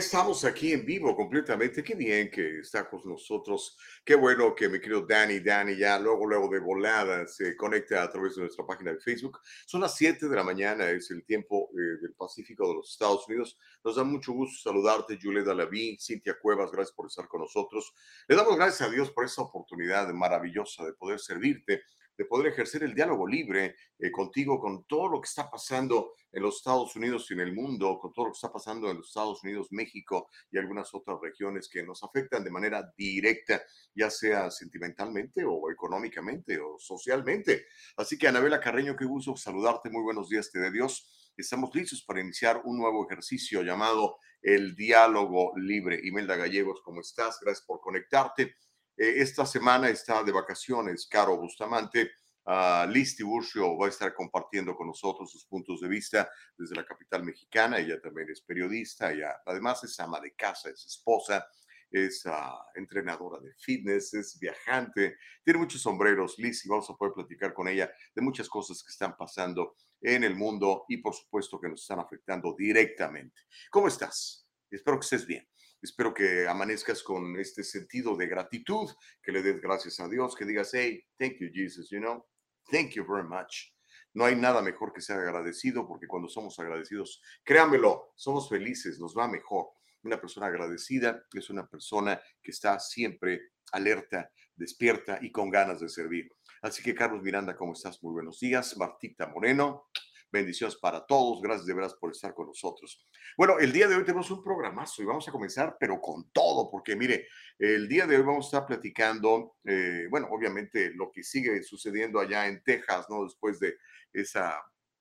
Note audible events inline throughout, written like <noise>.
Estamos aquí en vivo completamente. Qué bien que está con nosotros. Qué bueno que mi querido Danny, Danny ya luego, luego de volada se conecta a través de nuestra página de Facebook. Son las 7 de la mañana, es el tiempo eh, del Pacífico de los Estados Unidos. Nos da mucho gusto saludarte, Julieta Laví, Cintia Cuevas, gracias por estar con nosotros. Le damos gracias a Dios por esa oportunidad maravillosa de poder servirte de poder ejercer el diálogo libre eh, contigo con todo lo que está pasando en los Estados Unidos y en el mundo, con todo lo que está pasando en los Estados Unidos, México y algunas otras regiones que nos afectan de manera directa, ya sea sentimentalmente o económicamente o socialmente. Así que Anabela Carreño, qué gusto saludarte, muy buenos días, te de Dios. Estamos listos para iniciar un nuevo ejercicio llamado el diálogo libre. Imelda Gallegos, ¿cómo estás? Gracias por conectarte. Eh, esta semana está de vacaciones Caro Bustamante. Uh, Liz Tiburcio va a estar compartiendo con nosotros sus puntos de vista desde la capital mexicana. Ella también es periodista, ella además es ama de casa, es esposa, es ah, entrenadora de fitness, es viajante, tiene muchos sombreros, Liz, y vamos a poder platicar con ella de muchas cosas que están pasando en el mundo y por supuesto que nos están afectando directamente. ¿Cómo estás? Espero que estés bien. Espero que amanezcas con este sentido de gratitud, que le des gracias a Dios, que digas, hey, thank you, Jesus, you know, thank you very much. No hay nada mejor que ser agradecido, porque cuando somos agradecidos, créanmelo, somos felices, nos va mejor. Una persona agradecida es una persona que está siempre alerta, despierta y con ganas de servir. Así que, Carlos Miranda, ¿cómo estás? Muy buenos días. Martita Moreno, Bendiciones para todos. Gracias de veras por estar con nosotros. Bueno, el día de hoy tenemos un programazo y vamos a comenzar, pero con todo, porque mire, el día de hoy vamos a estar platicando, eh, bueno, obviamente lo que sigue sucediendo allá en Texas, ¿no? Después de esa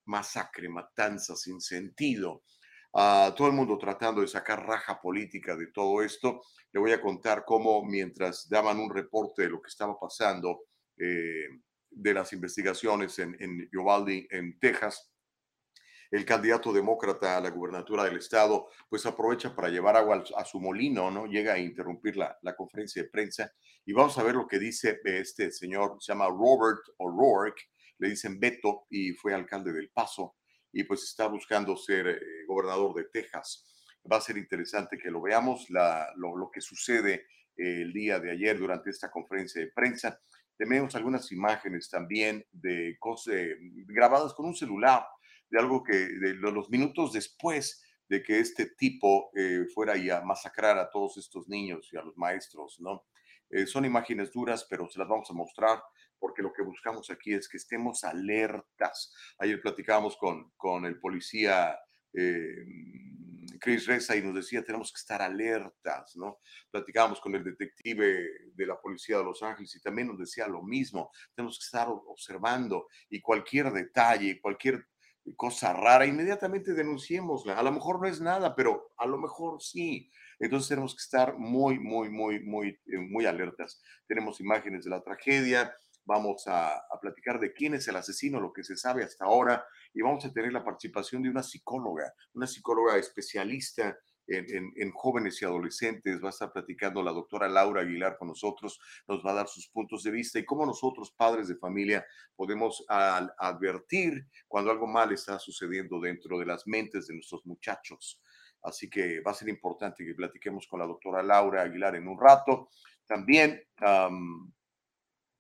masacre, matanza sin sentido. Uh, todo el mundo tratando de sacar raja política de todo esto. Le voy a contar cómo mientras daban un reporte de lo que estaba pasando eh, de las investigaciones en, en Uvalde, en Texas, el candidato demócrata a la gubernatura del estado, pues aprovecha para llevar agua a su molino, ¿no? Llega a interrumpir la, conferencia de prensa y vamos a ver lo que dice este señor, se llama Robert O'Rourke, le dicen Beto y fue alcalde del Paso y pues está buscando ser eh, gobernador de Texas. Va a ser interesante que lo veamos, la, lo, lo, que sucede el día de ayer durante esta conferencia de prensa. Tenemos algunas imágenes también de cosas eh, grabadas con un celular de algo que de los minutos después de que este tipo eh, fuera y a masacrar a todos estos niños y a los maestros, ¿no? Eh, son imágenes duras, pero se las vamos a mostrar porque lo que buscamos aquí es que estemos alertas. Ayer platicábamos con, con el policía eh, Chris Reza y nos decía, tenemos que estar alertas, ¿no? Platicábamos con el detective de la policía de Los Ángeles y también nos decía lo mismo, tenemos que estar observando y cualquier detalle, cualquier cosa rara, inmediatamente denunciémosla. A lo mejor no es nada, pero a lo mejor sí. Entonces tenemos que estar muy, muy, muy, muy, eh, muy alertas. Tenemos imágenes de la tragedia, vamos a, a, platicar de quién es el asesino, lo que se sabe hasta ahora, y vamos a tener la participación de una psicóloga, una psicóloga especialista en, en, jóvenes y adolescentes. Va a estar platicando la doctora Laura Aguilar con nosotros, nos va a dar sus puntos de vista y cómo nosotros, padres de familia, podemos advertir cuando algo mal está sucediendo dentro de las mentes de nuestros muchachos. Así que va a ser importante que platiquemos con la doctora Laura Aguilar en un rato. También um,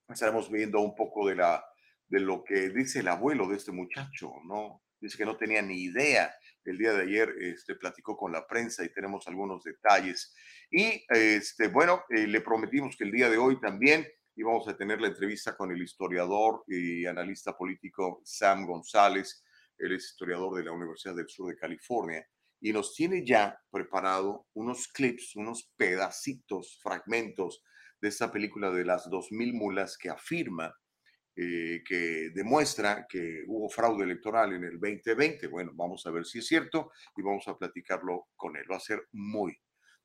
estaremos viendo un poco de, la, de lo que dice el abuelo de este muchacho, ¿no? Dice que no tenía ni idea el día de ayer este, platicó con la prensa y tenemos algunos detalles. Y este, bueno, eh, le prometimos que el día de hoy también íbamos a tener la entrevista con el historiador y analista político Sam González. Él es historiador de la Universidad del Sur de California y nos tiene ya preparado unos clips, unos pedacitos, fragmentos de esta película de las 2000 mulas que afirma eh, que demuestra que hubo fraude electoral en el 2020. Bueno, vamos a ver si es cierto y vamos a platicarlo con él. Va a ser muy,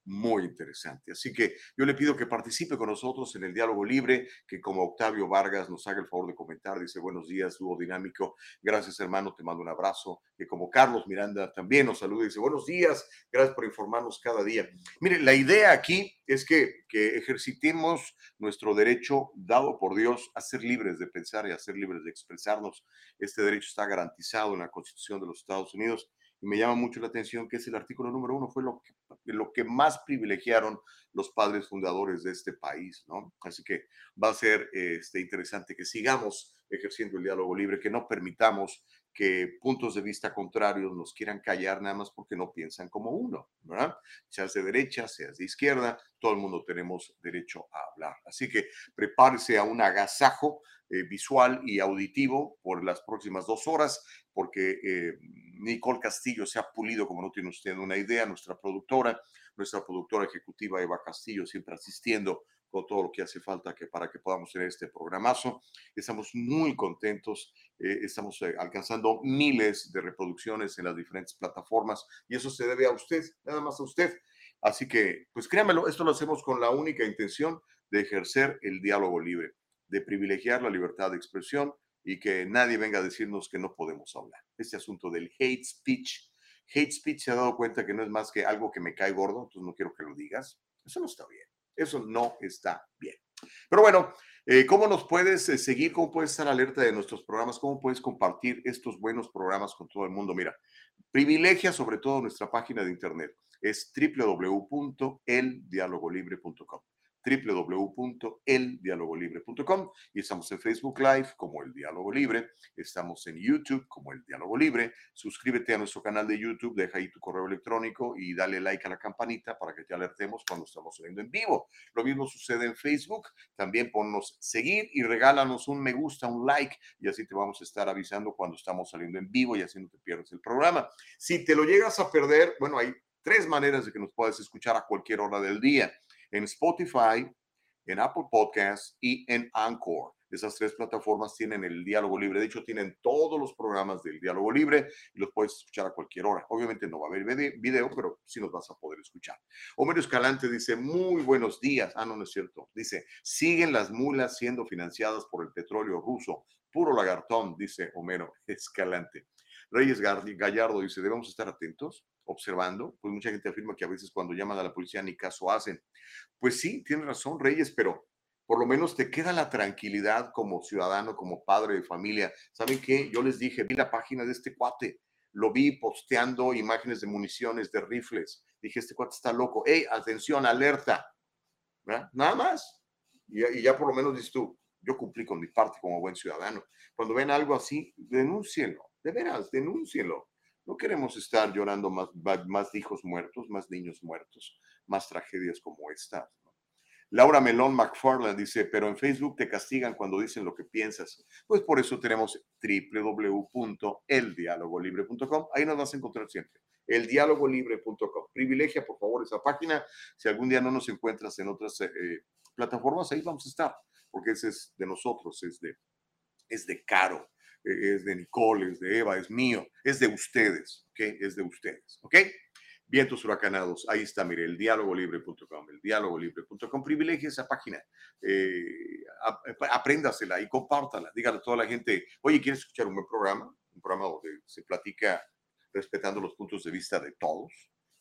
muy interesante. Así que yo le pido que participe con nosotros en el diálogo libre, que como Octavio Vargas nos haga el favor de comentar, dice buenos días, dúo dinámico, gracias hermano, te mando un abrazo, que como Carlos Miranda también nos saluda, dice buenos días, gracias por informarnos cada día. Mire, la idea aquí es que, que ejercitemos nuestro derecho dado por Dios a ser libres de pensar y a ser libres de expresarnos. Este derecho está garantizado en la Constitución de los Estados Unidos me llama mucho la atención que es el artículo número uno, fue lo que, lo que más privilegiaron los padres fundadores de este país, ¿no? Así que va a ser este, interesante que sigamos ejerciendo el diálogo libre, que no permitamos que puntos de vista contrarios nos quieran callar nada más porque no piensan como uno, ¿verdad? Seas de derecha, seas de izquierda, todo el mundo tenemos derecho a hablar. Así que prepárese a un agasajo eh, visual y auditivo por las próximas dos horas, porque eh, Nicole Castillo se ha pulido, como no tiene usted una idea, nuestra productora, nuestra productora ejecutiva Eva Castillo, siempre asistiendo con todo lo que hace falta que, para que podamos tener este programazo. Estamos muy contentos, eh, estamos eh, alcanzando miles de reproducciones en las diferentes plataformas y eso se debe a usted, nada más a usted. Así que, pues créamelo, esto lo hacemos con la única intención de ejercer el diálogo libre, de privilegiar la libertad de expresión y que nadie venga a decirnos que no podemos hablar. Este asunto del hate speech, hate speech se ha dado cuenta que no es más que algo que me cae gordo, entonces no quiero que lo digas. Eso no está bien. Eso no está bien. Pero bueno, eh, ¿cómo nos puedes eh, seguir? ¿Cómo puedes estar alerta de nuestros programas? ¿Cómo puedes compartir estos buenos programas con todo el mundo? Mira, privilegia sobre todo nuestra página de internet. Es www.eldialogolibre.com www.eldialogolibre.com y estamos en Facebook Live como El Diálogo Libre, estamos en YouTube como El Diálogo Libre. Suscríbete a nuestro canal de YouTube, deja ahí tu correo electrónico y dale like a la campanita para que te alertemos cuando estamos saliendo en vivo. Lo mismo sucede en Facebook, también ponnos seguir y regálanos un me gusta, un like y así te vamos a estar avisando cuando estamos saliendo en vivo y así no te pierdes el programa. Si te lo llegas a perder, bueno, hay tres maneras de que nos puedas escuchar a cualquier hora del día en Spotify, en Apple Podcasts y en Anchor. Esas tres plataformas tienen el diálogo libre. De hecho, tienen todos los programas del diálogo libre y los puedes escuchar a cualquier hora. Obviamente no va a haber video, pero sí nos vas a poder escuchar. Homero Escalante dice, muy buenos días. Ah, no, no es cierto. Dice, siguen las mulas siendo financiadas por el petróleo ruso. Puro lagartón, dice Homero Escalante. Reyes Gallardo dice, debemos estar atentos, observando, pues mucha gente afirma que a veces cuando llaman a la policía ni caso hacen. Pues sí, tiene razón Reyes, pero por lo menos te queda la tranquilidad como ciudadano, como padre de familia. ¿Saben qué? Yo les dije, vi la página de este cuate, lo vi posteando imágenes de municiones, de rifles. Dije, este cuate está loco. ¡Ey, atención, alerta! Nada más. Y, y, ya por lo menos dices tú, yo cumplí con mi parte como buen ciudadano. Cuando ven algo así, denúncienlo de veras, denúncielo. No queremos estar llorando más, más hijos muertos, más niños muertos, más tragedias como estas. Laura Melón McFarland dice, pero en Facebook te castigan cuando dicen lo que piensas. Pues por eso tenemos www.eldialogolibre.com. Ahí nos vas a encontrar siempre. Eldialogolibre.com. Privilegia, por favor, esa página. Si algún día no nos encuentras en otras eh, plataformas, ahí vamos a estar, porque ese es de nosotros, es de, es de caro es de Nicole, es de Eva, es mío, es de ustedes, ¿ok? Es de ustedes, ¿ok? Vientos huracanados, ahí está, mire, el dialogolibre.com, el dialogolibre.com, privilegie esa página, eh, apréndasela y compártala, dígale a toda la gente, oye, ¿quieres escuchar un buen programa? Un programa donde se platica respetando los puntos de vista de todos,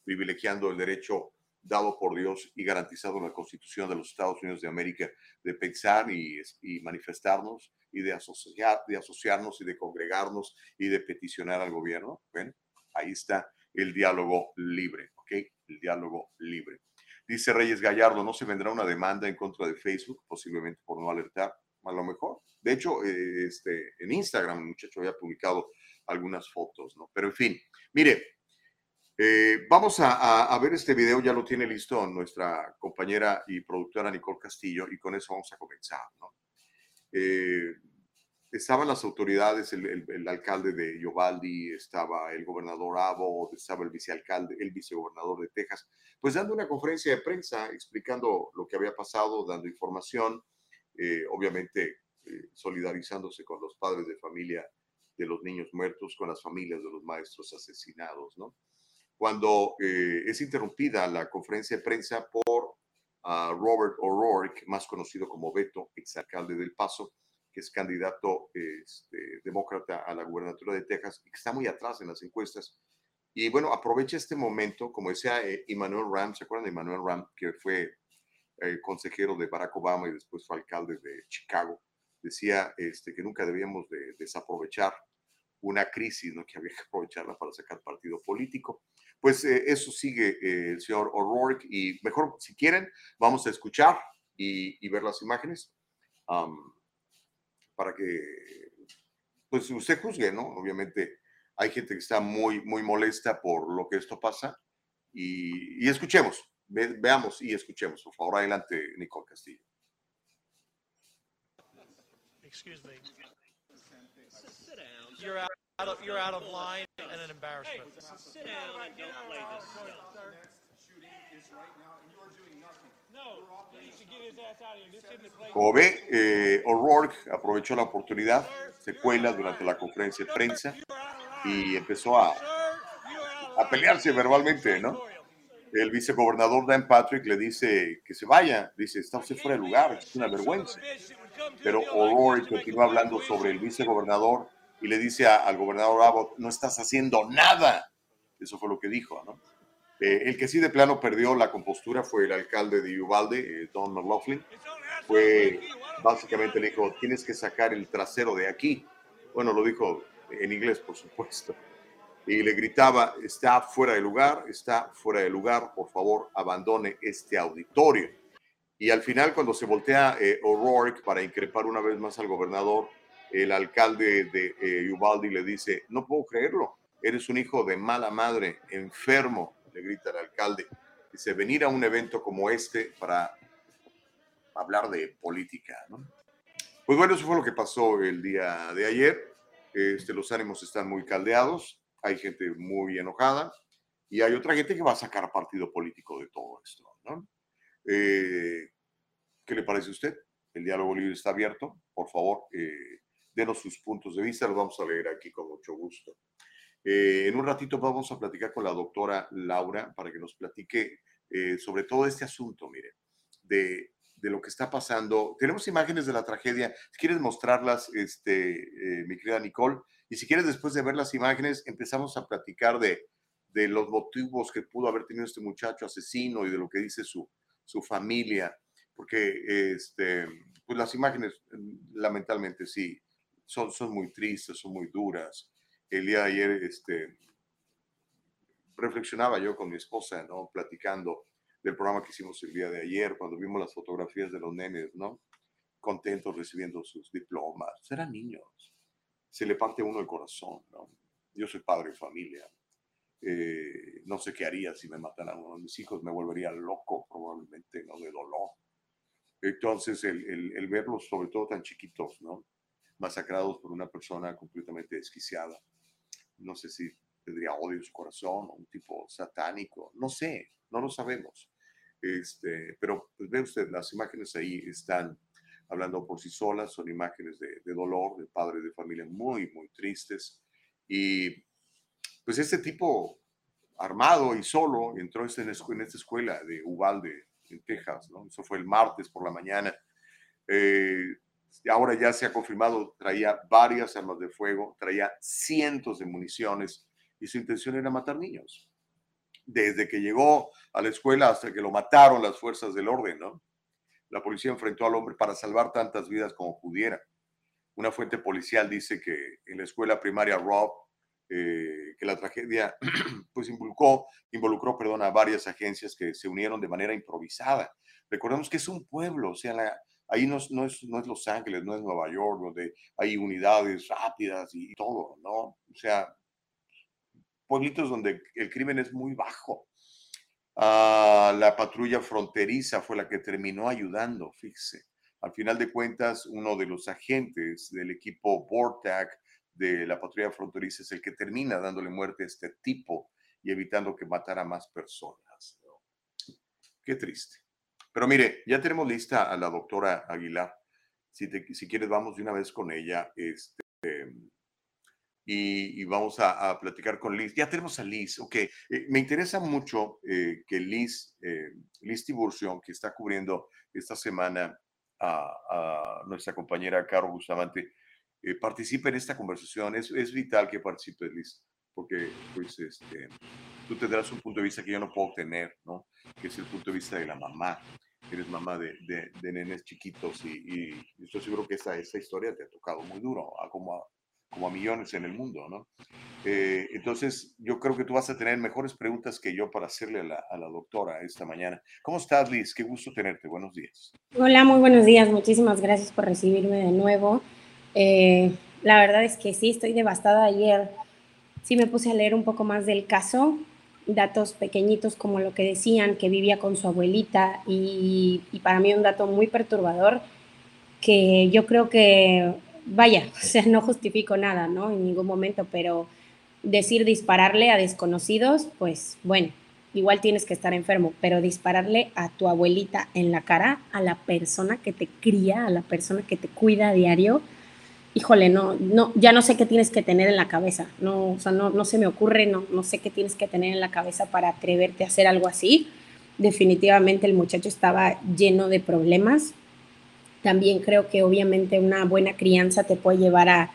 privilegiando el derecho dado por Dios y garantizado en la Constitución de los Estados Unidos de América de pensar y, y manifestarnos y de, asociar, de asociarnos y de congregarnos y de peticionar al gobierno. Bueno, ahí está el diálogo libre, ¿ok? El diálogo libre. Dice Reyes Gallardo, ¿no se vendrá una demanda en contra de Facebook, posiblemente por no alertar? A lo mejor. De hecho, eh, este, en Instagram el muchacho había publicado algunas fotos, ¿no? Pero en fin, mire, eh, vamos a, a, ver este video, ya lo tiene listo nuestra compañera y productora Nicole Castillo y con eso vamos a comenzar, ¿no? Eh, estaban las autoridades, el, el, alcalde de Yovaldi, estaba el gobernador Abbott, estaba el vicealcalde, el vicegobernador de Texas, pues dando una conferencia de prensa explicando lo que había pasado, dando información, eh, obviamente eh, solidarizándose con los padres de familia de los niños muertos, con las familias de los maestros asesinados, ¿no? Cuando eh, es interrumpida la conferencia de prensa por uh, Robert O'Rourke, más conocido como Beto, exalcalde del Paso, que es candidato este, demócrata a la gubernatura de Texas y que está muy atrás en las encuestas. Y bueno, aprovecha este momento, como decía eh, Emmanuel Ram, ¿se acuerdan de Emmanuel Ram, que fue eh, consejero de Barack Obama y después fue alcalde de Chicago? Decía este, que nunca debíamos de desaprovechar una crisis, ¿no? que había que aprovecharla para sacar partido político. Pues eh, eso sigue el señor O'Rourke y mejor, si quieren, vamos a escuchar y, ver las imágenes para que, pues usted juzgue, ¿no? Obviamente hay gente que está muy, muy molesta por lo que esto pasa y, escuchemos, veamos y escuchemos. Por favor, adelante, Nicole Castillo. Excuse me. You're out, of, you're out of line and an embarrassment. Hey, sit down and don't play this Shooting is right now, and you are doing nothing. Como ve, eh, O'Rourke aprovechó la oportunidad, se cuela durante la conferencia de prensa y empezó a, a pelearse verbalmente, ¿no? El vicegobernador Dan Patrick le dice que se vaya, dice, está usted fuera de lugar, es una vergüenza. Pero O'Rourke continúa hablando sobre el vicegobernador y le dice al gobernador Abbott, no estás haciendo nada. Eso fue lo que dijo, ¿no? Eh, el que sí de plano perdió la compostura fue el alcalde de Uvalde, eh, Don McLaughlin. Fue básicamente le dijo, tienes que sacar el trasero de aquí. Bueno, lo dijo en inglés, por supuesto. Y le gritaba, está fuera de lugar, está fuera de lugar, por favor, abandone este auditorio. Y al final, cuando se voltea eh, O'Rourke para increpar una vez más al gobernador, el alcalde de Uvalde le dice, no puedo creerlo, eres un hijo de mala madre, enfermo, le grita el alcalde. Dice, venir a un evento como este para hablar de política, ¿no? Pues bueno, eso fue lo que pasó el día de ayer. Este, los ánimos están muy caldeados, hay gente muy enojada y hay otra gente que va a sacar partido político de todo esto, ¿no? Eh, ¿Qué le parece a usted? El diálogo libre está abierto. Por favor, eh, denos sus puntos de vista, los vamos a leer aquí con mucho gusto. Eh, en un ratito vamos a platicar con la doctora Laura para que nos platique eh, sobre todo este asunto, mire, de, de, lo que está pasando. Tenemos imágenes de la tragedia. Si quieres mostrarlas, este, eh, mi querida Nicole, y si quieres después de ver las imágenes, empezamos a platicar de, de los motivos que pudo haber tenido este muchacho asesino y de lo que dice su, su familia, porque este, pues las imágenes, lamentablemente, sí, son, son muy tristes, son muy duras el día de ayer este, reflexionaba yo con mi esposa, ¿no? Platicando del programa que hicimos el día de ayer, cuando vimos las fotografías de los nenes, ¿no? Contentos recibiendo sus diplomas. Eran niños. Se le parte uno el corazón, ¿no? Yo soy padre de familia. Eh, no sé qué haría si me matan a uno de mis hijos. Me volvería loco, probablemente, ¿no? De dolor. Entonces, el, el, el verlos, sobre todo tan chiquitos, ¿no? Masacrados por una persona completamente desquiciada no sé si tendría odio en su corazón o un tipo satánico, no sé, no lo sabemos. Este, pero pues, ve usted, las imágenes ahí están hablando por sí solas, son imágenes de, dolor, de padres de familia muy, muy tristes. Y pues este tipo armado y solo entró en, en esta escuela de Uvalde, en Texas, ¿no? Eso fue el martes por la mañana. Eh, ahora ya se ha confirmado, traía varias armas de fuego, traía cientos de municiones y su intención era matar niños. Desde que llegó a la escuela hasta que lo mataron las fuerzas del orden, ¿no? La policía enfrentó al hombre para salvar tantas vidas como pudiera. Una fuente policial dice que en la escuela primaria Rob, eh, que la tragedia <clears throat> pues involucró, involucró perdón, a varias agencias que se unieron de manera improvisada. Recordemos que es un pueblo, o sea, la, Ahí no es, no, es, no es Los Ángeles, no es Nueva York, donde hay unidades rápidas y todo, ¿no? O sea, pueblitos donde el crimen es muy bajo. Ah, la patrulla fronteriza fue la que terminó ayudando, fíjese. Al final de cuentas, uno de los agentes del equipo BORTAC de la patrulla fronteriza es el que termina dándole muerte a este tipo y evitando que matara más personas. Qué triste. Pero mire, ya tenemos lista a la doctora Aguilar. Si, si quieres, vamos de una vez con ella. Este, y, vamos a, platicar con Liz. Ya tenemos a Liz, ok. Eh, me interesa mucho eh, que Liz, eh, Liz Tiburcio, que está cubriendo esta semana a, nuestra compañera Caro Bustamante, participe en esta conversación. Es, es vital que participe, Liz, porque pues, este, tú tendrás un punto de vista que yo no puedo tener, ¿no? Que es el punto de vista de la mamá. Eres mamá de, de, nenes chiquitos y, estoy seguro que esa, esa historia te ha tocado muy duro, a como a, como a millones en el mundo, ¿no? Eh, entonces, yo creo que tú vas a tener mejores preguntas que yo para hacerle a la, a la, doctora esta mañana. ¿Cómo estás, Liz? Qué gusto tenerte. Buenos días. Hola, muy buenos días. Muchísimas gracias por recibirme de nuevo. Eh, la verdad es que sí, estoy devastada. Ayer sí me puse a leer un poco más del caso, datos pequeñitos como lo que decían, que vivía con su abuelita y, para mí un dato muy perturbador que yo creo que vaya, <laughs> o sea, no justifico nada, ¿no? En ningún momento, pero decir dispararle a desconocidos, pues bueno, igual tienes que estar enfermo, pero dispararle a tu abuelita en la cara, a la persona que te cría, a la persona que te cuida a diario, híjole, no, no, ya no sé qué tienes que tener en la cabeza, no, o sea, no, no se me ocurre, no, no sé qué tienes que tener en la cabeza para atreverte a hacer algo así. Definitivamente el muchacho estaba lleno de problemas, también creo que obviamente una buena crianza te puede llevar a,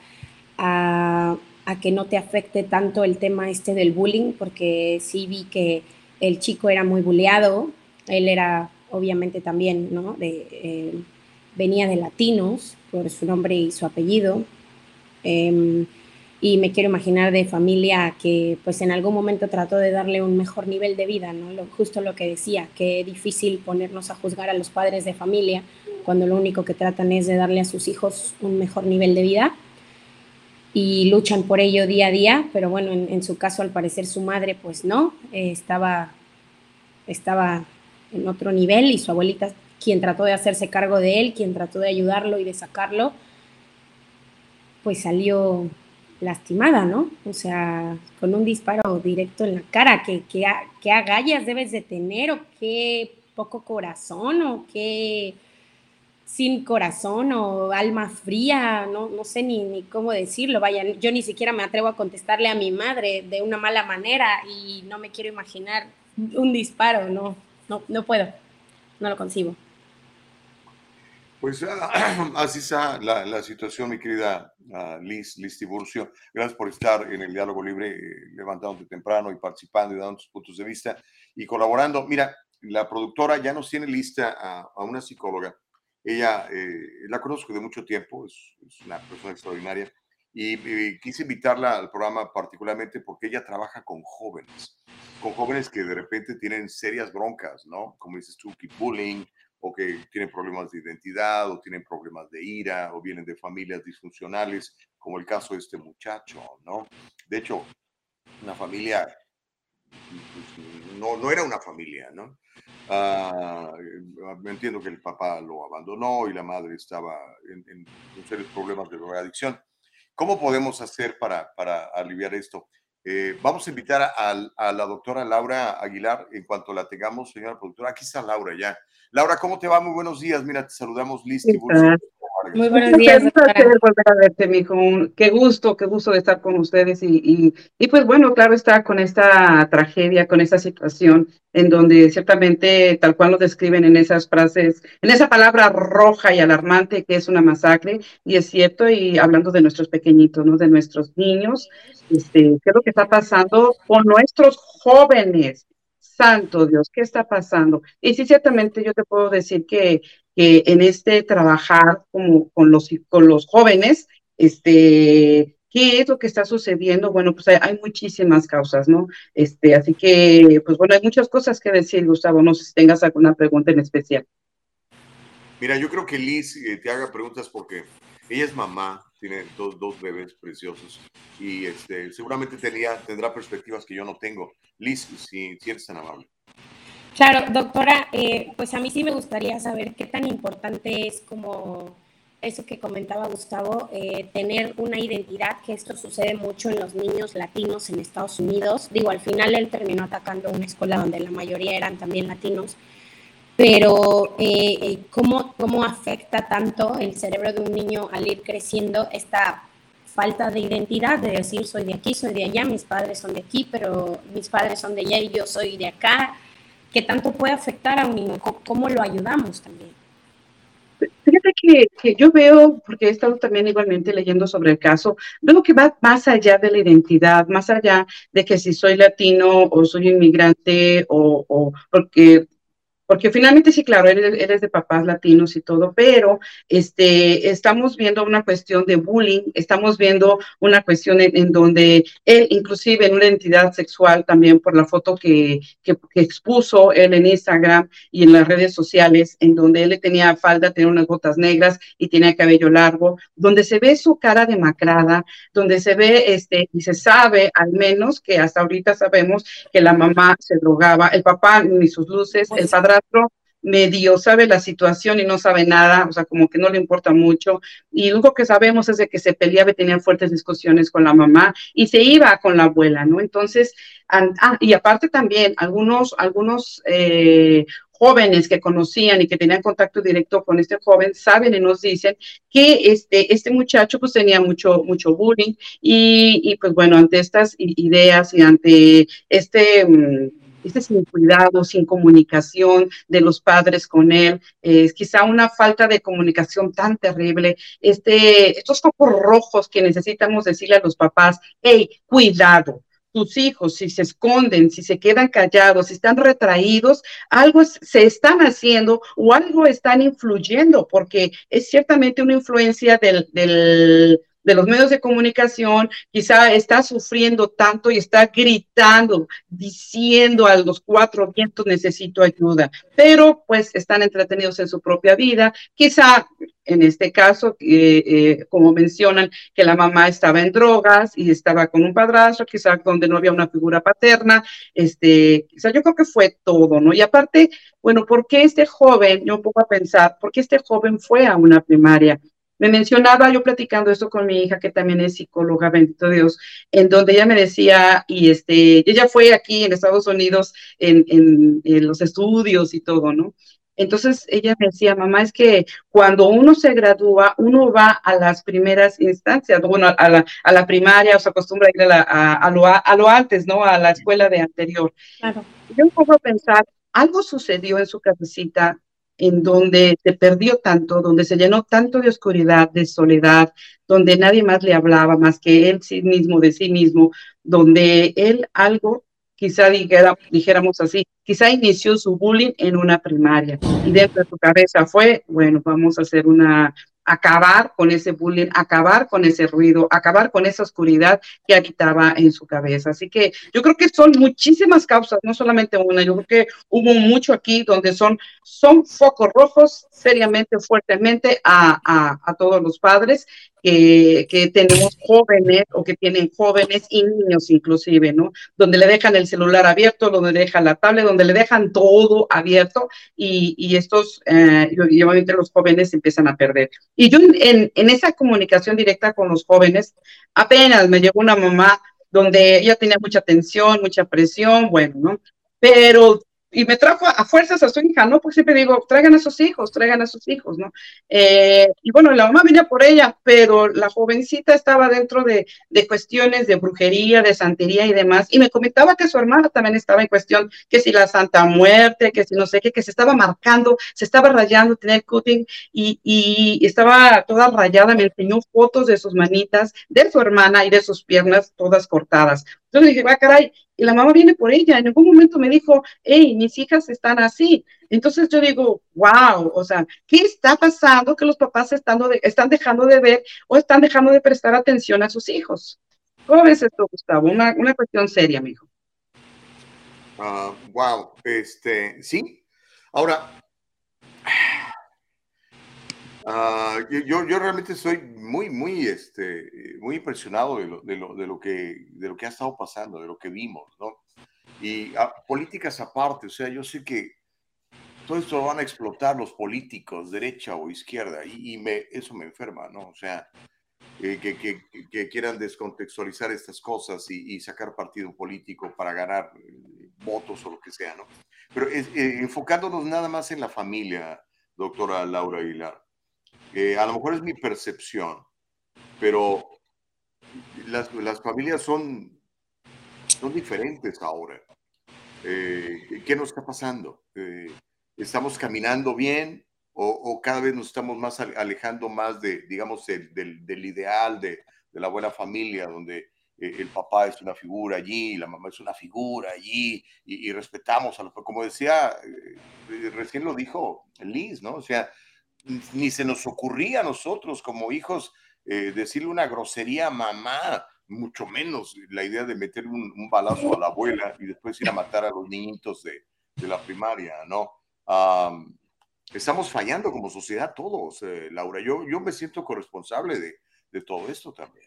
a, que no te afecte tanto el tema este del bullying, porque sí vi que el chico era muy bulleado, él era obviamente también, ¿no? De, eh, venía de latinos por su nombre y su apellido. Em, y me quiero imaginar de familia que pues en algún momento trató de darle un mejor nivel de vida, ¿no? justo lo que decía, que es difícil ponernos a juzgar a los padres de familia cuando lo único que tratan es de darle a sus hijos un mejor nivel de vida y luchan por ello día a día, pero bueno, en, su caso al parecer su madre pues no, eh, estaba, estaba en otro nivel y su abuelita quien trató de hacerse cargo de él, quien trató de ayudarlo y de sacarlo, pues salió lastimada, ¿no? O sea, con un disparo directo en la cara, que, que, que agallas debes de tener o qué poco corazón o qué sin corazón o alma fría, no, no sé ni, ni, cómo decirlo, vaya, yo ni siquiera me atrevo a contestarle a mi madre de una mala manera y no me quiero imaginar un disparo, no, no, no puedo, no lo concibo. Pues ah, <clears throat> así está la, la, situación, mi querida uh, Liz, Liz Tiburcio. Gracias por estar en el diálogo libre, eh, levantándote temprano y participando y dando tus puntos de vista y colaborando. Mira, la productora ya nos tiene lista a, a una psicóloga ella, eh, la conozco de mucho tiempo, es, una persona extraordinaria y, quise invitarla al programa particularmente porque ella trabaja con jóvenes, con jóvenes que de repente tienen serias broncas, ¿no? Como dices tú, bullying o que tienen problemas de identidad o tienen problemas de ira o vienen de familias disfuncionales, como el caso de este muchacho, ¿no? De hecho, una familia, no, no era una familia, ¿no? Uh, entiendo que el papá lo abandonó y la madre estaba en, en, serios problemas de adicción. ¿Cómo podemos hacer para, para aliviar esto? Eh, vamos a invitar a, a, la doctora Laura Aguilar en cuanto la tengamos, señora productora. Aquí está Laura ya. Laura, ¿cómo te va? Muy buenos días. Mira, te saludamos, Liz. Muy buenos días. Un placer volver a verte, mijo. Qué gusto, qué gusto de estar con ustedes. Y, y, y, pues bueno, claro está con esta tragedia, con esta situación en donde ciertamente, tal cual lo describen en esas frases, en esa palabra roja y alarmante que es una masacre, y es cierto, y hablando de nuestros pequeñitos, ¿no? De nuestros niños, este, ¿qué es lo que está pasando con nuestros jóvenes? Santo Dios, ¿qué está pasando? Y sí, ciertamente yo te puedo decir que que en este trabajar como con los, con los jóvenes, este, ¿qué es lo que está sucediendo? Bueno, pues hay, muchísimas causas, ¿no? Este, así que, pues bueno, hay muchas cosas que decir, Gustavo, no sé si tengas alguna pregunta en especial. Mira, yo creo que Liz eh, te haga preguntas porque ella es mamá, tiene dos, dos bebés preciosos y este, seguramente tenía, tendrá perspectivas que yo no tengo. Liz, si, si eres tan amable. Claro, doctora, eh, pues a mí sí me gustaría saber qué tan importante es como eso que comentaba Gustavo, eh, tener una identidad, que esto sucede mucho en los niños latinos en Estados Unidos. Digo, al final él terminó atacando una escuela donde la mayoría eran también latinos, pero eh, ¿cómo, ¿cómo afecta tanto el cerebro de un niño al ir creciendo esta falta de identidad, de decir soy de aquí, soy de allá, mis padres son de aquí, pero mis padres son de allá y yo soy de acá, ¿qué tanto puede afectar a un niño? ¿Cómo lo ayudamos también? Fíjate que, yo veo, porque he estado también igualmente leyendo sobre el caso, veo que va más allá de la identidad, más allá de que si soy latino o soy inmigrante o, o porque porque finalmente sí, claro, él, es de papás latinos y todo, pero este, estamos viendo una cuestión de bullying, estamos viendo una cuestión en, donde él, inclusive en una identidad sexual, también por la foto que, que, expuso él en Instagram y en las redes sociales, en donde él tenía falda, tenía unas botas negras y tenía cabello largo, donde se ve su cara demacrada, donde se ve, este, y se sabe al menos que hasta ahorita sabemos que la mamá se drogaba, el papá ni sus luces, el padre medio sabe la situación y no sabe nada, o sea, como que no le importa mucho. Y lo único que sabemos es de que se peleaba y tenía fuertes discusiones con la mamá y se iba con la abuela, ¿no? Entonces, ah, y aparte también, algunos, algunos eh, jóvenes que conocían y que tenían contacto directo con este joven saben y nos dicen que este, este muchacho pues tenía mucho, mucho bullying y, y pues bueno, ante estas ideas y ante este... Este sin cuidado, sin comunicación de los padres con él, es quizá una falta de comunicación tan terrible, este, estos focos rojos que necesitamos decirle a los papás, hey, cuidado, tus hijos, si se esconden, si se quedan callados, si están retraídos, algo se están haciendo o algo están influyendo, porque es ciertamente una influencia del, de los medios de comunicación, quizá está sufriendo tanto y está gritando, diciendo a los cuatro vientos necesito ayuda, pero pues están entretenidos en su propia vida, quizá en este caso, eh, eh, como mencionan, que la mamá estaba en drogas y estaba con un padrastro, quizá donde no había una figura paterna, este, quizá yo creo que fue todo, ¿no? Y aparte, bueno, ¿por qué este joven, yo pongo a pensar, por qué este joven fue a una primaria? Me mencionaba yo platicando esto con mi hija, que también es psicóloga, bendito Dios, en donde ella me decía, y este, ella fue aquí en Estados Unidos en, en, los estudios y todo, ¿no? Entonces ella me decía, mamá, es que cuando uno se gradúa, uno va a las primeras instancias, bueno, a la, a la primaria, o se acostumbra a ir a, a, lo, a, lo, antes, ¿no? A la escuela de anterior. Claro. Yo un poco pensar, algo sucedió en su cabecita en donde se perdió tanto, donde se llenó tanto de oscuridad, de soledad, donde nadie más le hablaba más que él sí mismo, de sí mismo, donde él algo, quizá dijéramos así, quizá inició su bullying en una primaria. Y dentro de su cabeza fue, bueno, vamos a hacer una acabar con ese bullying, acabar con ese ruido, acabar con esa oscuridad que habitaba en su cabeza. Así que yo creo que son muchísimas causas, no solamente una, yo creo que hubo mucho aquí donde son, son focos rojos seriamente, fuertemente a, a, a todos los padres que, tenemos jóvenes o que tienen jóvenes y niños inclusive, ¿no? Donde le dejan el celular abierto, donde le dejan la tablet, donde le dejan todo abierto y, y estos, eh, obviamente los jóvenes empiezan a perder. Y yo en, en esa comunicación directa con los jóvenes, apenas me llegó una mamá donde ella tenía mucha tensión, mucha presión, bueno, ¿no? Pero y me trajo a fuerzas a su hija, ¿no? Porque siempre digo, traigan a sus hijos, traigan a sus hijos, ¿no? Eh, y bueno, la mamá venía por ella, pero la jovencita estaba dentro de, de, cuestiones de brujería, de santería y demás, y me comentaba que su hermana también estaba en cuestión, que si la Santa Muerte, que si no sé qué, que se estaba marcando, se estaba rayando, tenía cutting, y, y estaba toda rayada, me enseñó fotos de sus manitas, de su hermana y de sus piernas todas cortadas. Entonces dije, va, caray, y la mamá viene por ella. En algún momento me dijo, hey, mis hijas están así. Entonces yo digo, wow, o sea, ¿qué está pasando que los papás están, dejando de ver o están dejando de prestar atención a sus hijos? ¿Cómo ves esto, Gustavo? Una, una cuestión seria, amigo. Uh, wow, este, sí. Ahora, Ah, yo, yo realmente estoy muy, muy, este, muy impresionado de lo, de, lo, de, lo que, de lo que ha estado pasando, de lo que vimos, ¿no? Y ah, políticas aparte, o sea, yo sé que todo esto lo van a explotar los políticos, derecha o izquierda, y, me, eso me enferma, ¿no? O sea, eh, que, que, que, quieran descontextualizar estas cosas y, y, sacar partido político para ganar eh, votos o lo que sea, ¿no? Pero eh, enfocándonos nada más en la familia, doctora Laura Aguilar a lo mejor es mi percepción, pero las, las familias son, son diferentes ahora. Eh, ¿Qué nos está pasando? Eh, ¿Estamos caminando bien o, cada vez nos estamos más alejando más de, digamos, del, del, ideal de, de, la buena familia, donde eh, el papá es una figura allí, la mamá es una figura allí, y, respetamos a los, como decía, recién lo dijo Liz, ¿no? O sea, ni se nos ocurría a nosotros como hijos decirle una grosería a mamá, mucho menos la idea de meter un, balazo a la abuela y después ir a matar a los niñitos de, de la primaria, ¿no? estamos fallando como sociedad todos, eh, Laura. Yo, yo me siento corresponsable de, de todo esto también.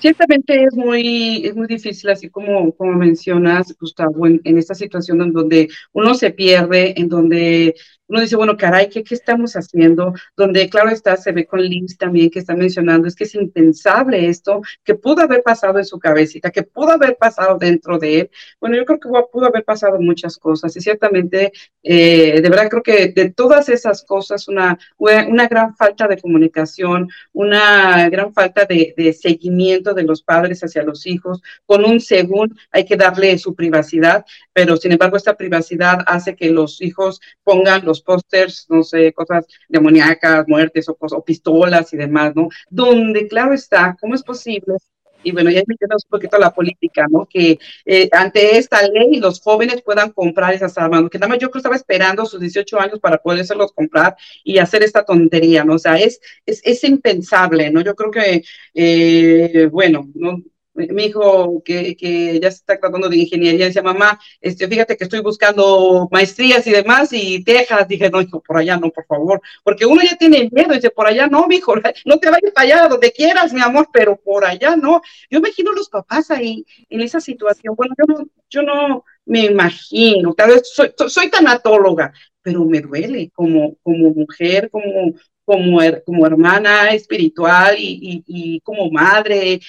Ciertamente es muy, es muy difícil, así como, como mencionas, Gustavo, en, en esta situación en donde uno se pierde, en donde uno dice, bueno, caray, ¿qué, ¿qué, estamos haciendo? Donde, claro está, se ve con Liz también que está mencionando, es que es impensable esto, que pudo haber pasado en su cabecita, que pudo haber pasado dentro de él. Bueno, yo creo que pudo haber pasado muchas cosas y ciertamente, eh, de verdad creo que de todas esas cosas, una, una gran falta de comunicación, una gran falta de, de seguimiento de los padres hacia los hijos, con un según hay que darle su privacidad, pero sin embargo esta privacidad hace que los hijos pongan los pósters, no sé, cosas demoníacas, muertes o, o pistolas y demás, ¿no? Donde, claro está, ¿cómo es posible y bueno, ya metemos un poquito a la política, ¿no? Que eh, ante esta ley los jóvenes puedan comprar esas armas, que nada más yo creo que estaba esperando sus 18 años para poderlos comprar y hacer esta tontería, ¿no? O sea, es, es, es impensable, ¿no? Yo creo que, eh, bueno, no, mi hijo que, que, ya se está tratando de ingeniería, dice, mamá, este, fíjate que estoy buscando maestrías y demás, y Texas, dije, no, hijo, por allá no, por favor, porque uno ya tiene miedo, dice, por allá no, mi hijo, <laughs> no te vayas para allá, donde quieras, mi amor, pero por allá no. Yo imagino los papás ahí, en esa situación, bueno, yo no, yo no me imagino, tal vez soy, tanatóloga, pero me duele como, como mujer, como, como, como hermana espiritual y, y, como madre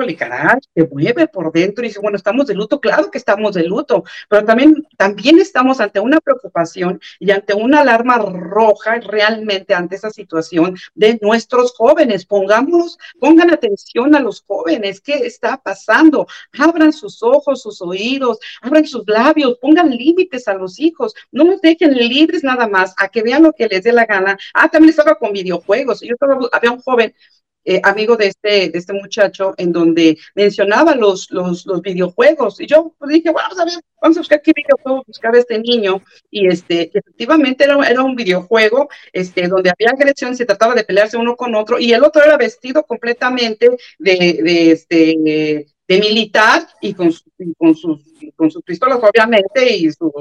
híjole, caray, se mueve por dentro y dice, bueno, estamos de luto, claro que estamos de luto, pero también, también estamos ante una preocupación y ante una alarma roja realmente ante esa situación de nuestros jóvenes. Pongámonos, pongan atención a los jóvenes, ¿qué está pasando? Abran sus ojos, sus oídos, abran sus labios, pongan límites a los hijos, no los dejen libres nada más a que vean lo que les dé la gana. Ah, también estaba con videojuegos. Yo estaba, había un joven eh, amigo de este, de este muchacho, en donde mencionaba los, los, los videojuegos. Y yo dije, bueno, vamos a ver, vamos a buscar qué videojuego buscaba este niño. Y este, efectivamente era, era un videojuego este, donde había agresión, se trataba de pelearse uno con otro, y el otro era vestido completamente de, de, este, de militar y con, con, sus, con sus pistolas, obviamente, y sus,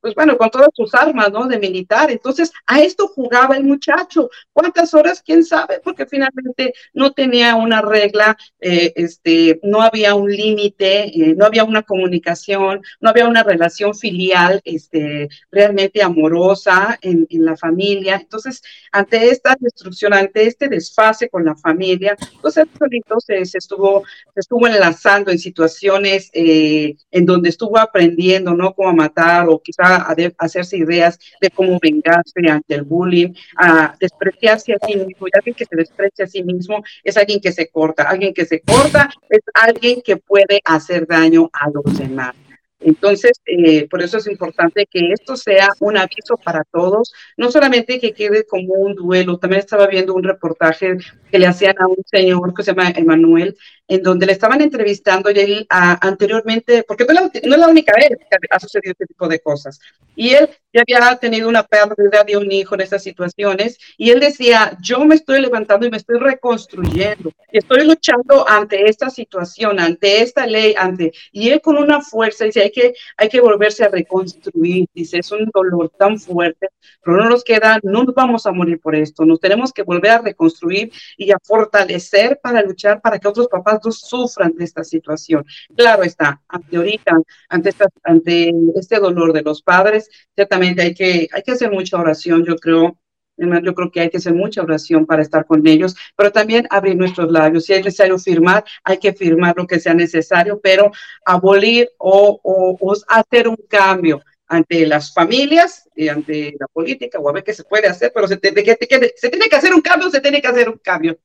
pues bueno, con todas sus armas, ¿no? De militar. Entonces, a esto jugaba el muchacho. ¿Cuántas horas? ¿Quién sabe? Porque finalmente no tenía una regla, eh, este, no había un límite, eh, no había una comunicación, no había una relación filial, este, realmente amorosa en, en la familia. Entonces, ante esta destrucción, ante este desfase con la familia, pues el solito se, estuvo, se estuvo en la en situaciones eh, en donde estuvo aprendiendo, ¿no? Cómo matar o quizá hacerse ideas de cómo vengarse ante el bullying, a despreciarse a sí mismo. Y alguien que se desprecia a sí mismo es alguien que se corta. Alguien que se corta es alguien que puede hacer daño a los demás. Entonces, eh, por eso es importante que esto sea un aviso para todos, no solamente que quede como un duelo. También estaba viendo un reportaje que le hacían a un señor que se llama Emanuel, en donde le estaban entrevistando y él anteriormente, porque no es, la, única vez que ha sucedido este tipo de cosas, y él ya había tenido una pérdida de un hijo en estas situaciones, y él decía, yo me estoy levantando y me estoy reconstruyendo, y estoy luchando ante esta situación, ante esta ley, ante, y él con una fuerza dice, hay que, hay que volverse a reconstruir, dice, es un dolor tan fuerte, pero no nos queda, no nos vamos a morir por esto, nos tenemos que volver a reconstruir y a fortalecer para luchar para que otros papás sufran de esta situación. Claro está, ante ahorita, ante, esta, ante este dolor de los padres, ciertamente hay que, hay que hacer mucha oración, yo creo, yo creo que hay que hacer mucha oración para estar con ellos, pero también abrir nuestros labios. Si es necesario firmar, hay que firmar lo que sea necesario, pero abolir o, o, hacer un cambio ante las familias y ante la política, o a ver qué se puede hacer, pero se que, se tiene que hacer un cambio, se tiene que hacer un cambio.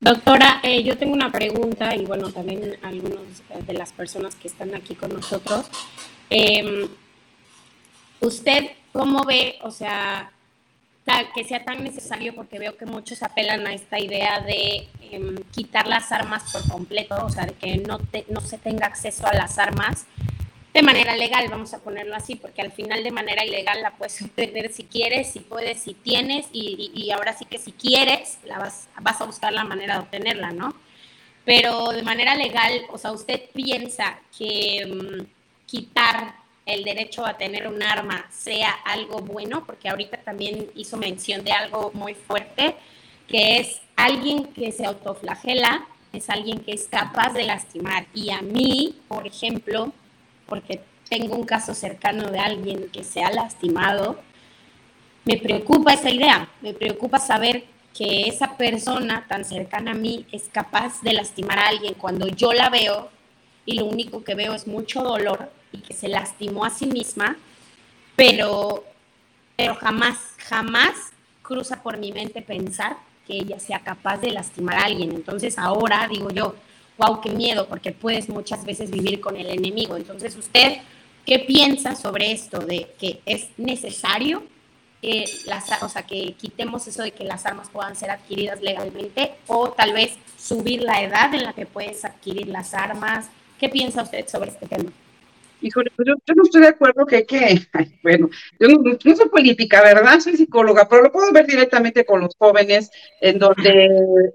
Doctora, eh, yo tengo una pregunta y bueno, también algunos de las personas que están aquí con nosotros. Em, ¿Usted cómo ve, o sea, que sea tan necesario porque veo que muchos apelan a esta idea de em, quitar las armas por completo, o sea, de que no, no se tenga acceso a las armas de manera legal, vamos a ponerlo así, porque al final de manera ilegal la puedes obtener si quieres, si puedes, si tienes, y, ahora sí que si quieres, la vas, vas a buscar la manera de obtenerla, ¿no? Pero de manera legal, o sea, usted piensa que mm, quitar el derecho a tener un arma sea algo bueno, porque ahorita también hizo mención de algo muy fuerte, que es alguien que se autoflagela, es alguien que es capaz de lastimar. Y a mí, por ejemplo, porque tengo un caso cercano de alguien que se ha lastimado, me preocupa esa idea, me preocupa saber que esa persona tan cercana a mí es capaz de lastimar a alguien cuando yo la veo y lo único que veo es mucho dolor y que se lastimó a sí misma, pero, pero jamás, jamás cruza por mi mente pensar que ella sea capaz de lastimar a alguien. Entonces ahora digo yo, wow, qué miedo, porque puedes muchas veces vivir con el enemigo. Entonces, ¿usted qué piensa sobre esto de que es necesario que las, o sea, que quitemos eso de que las armas puedan ser adquiridas legalmente o tal vez subir la edad en la que puedes adquirir las armas? ¿Qué piensa usted sobre este tema? Híjole, pues yo, no estoy de acuerdo que hay que, <laughs> bueno, yo no, soy política, ¿verdad? Soy psicóloga, pero lo puedo ver directamente con los jóvenes, en donde,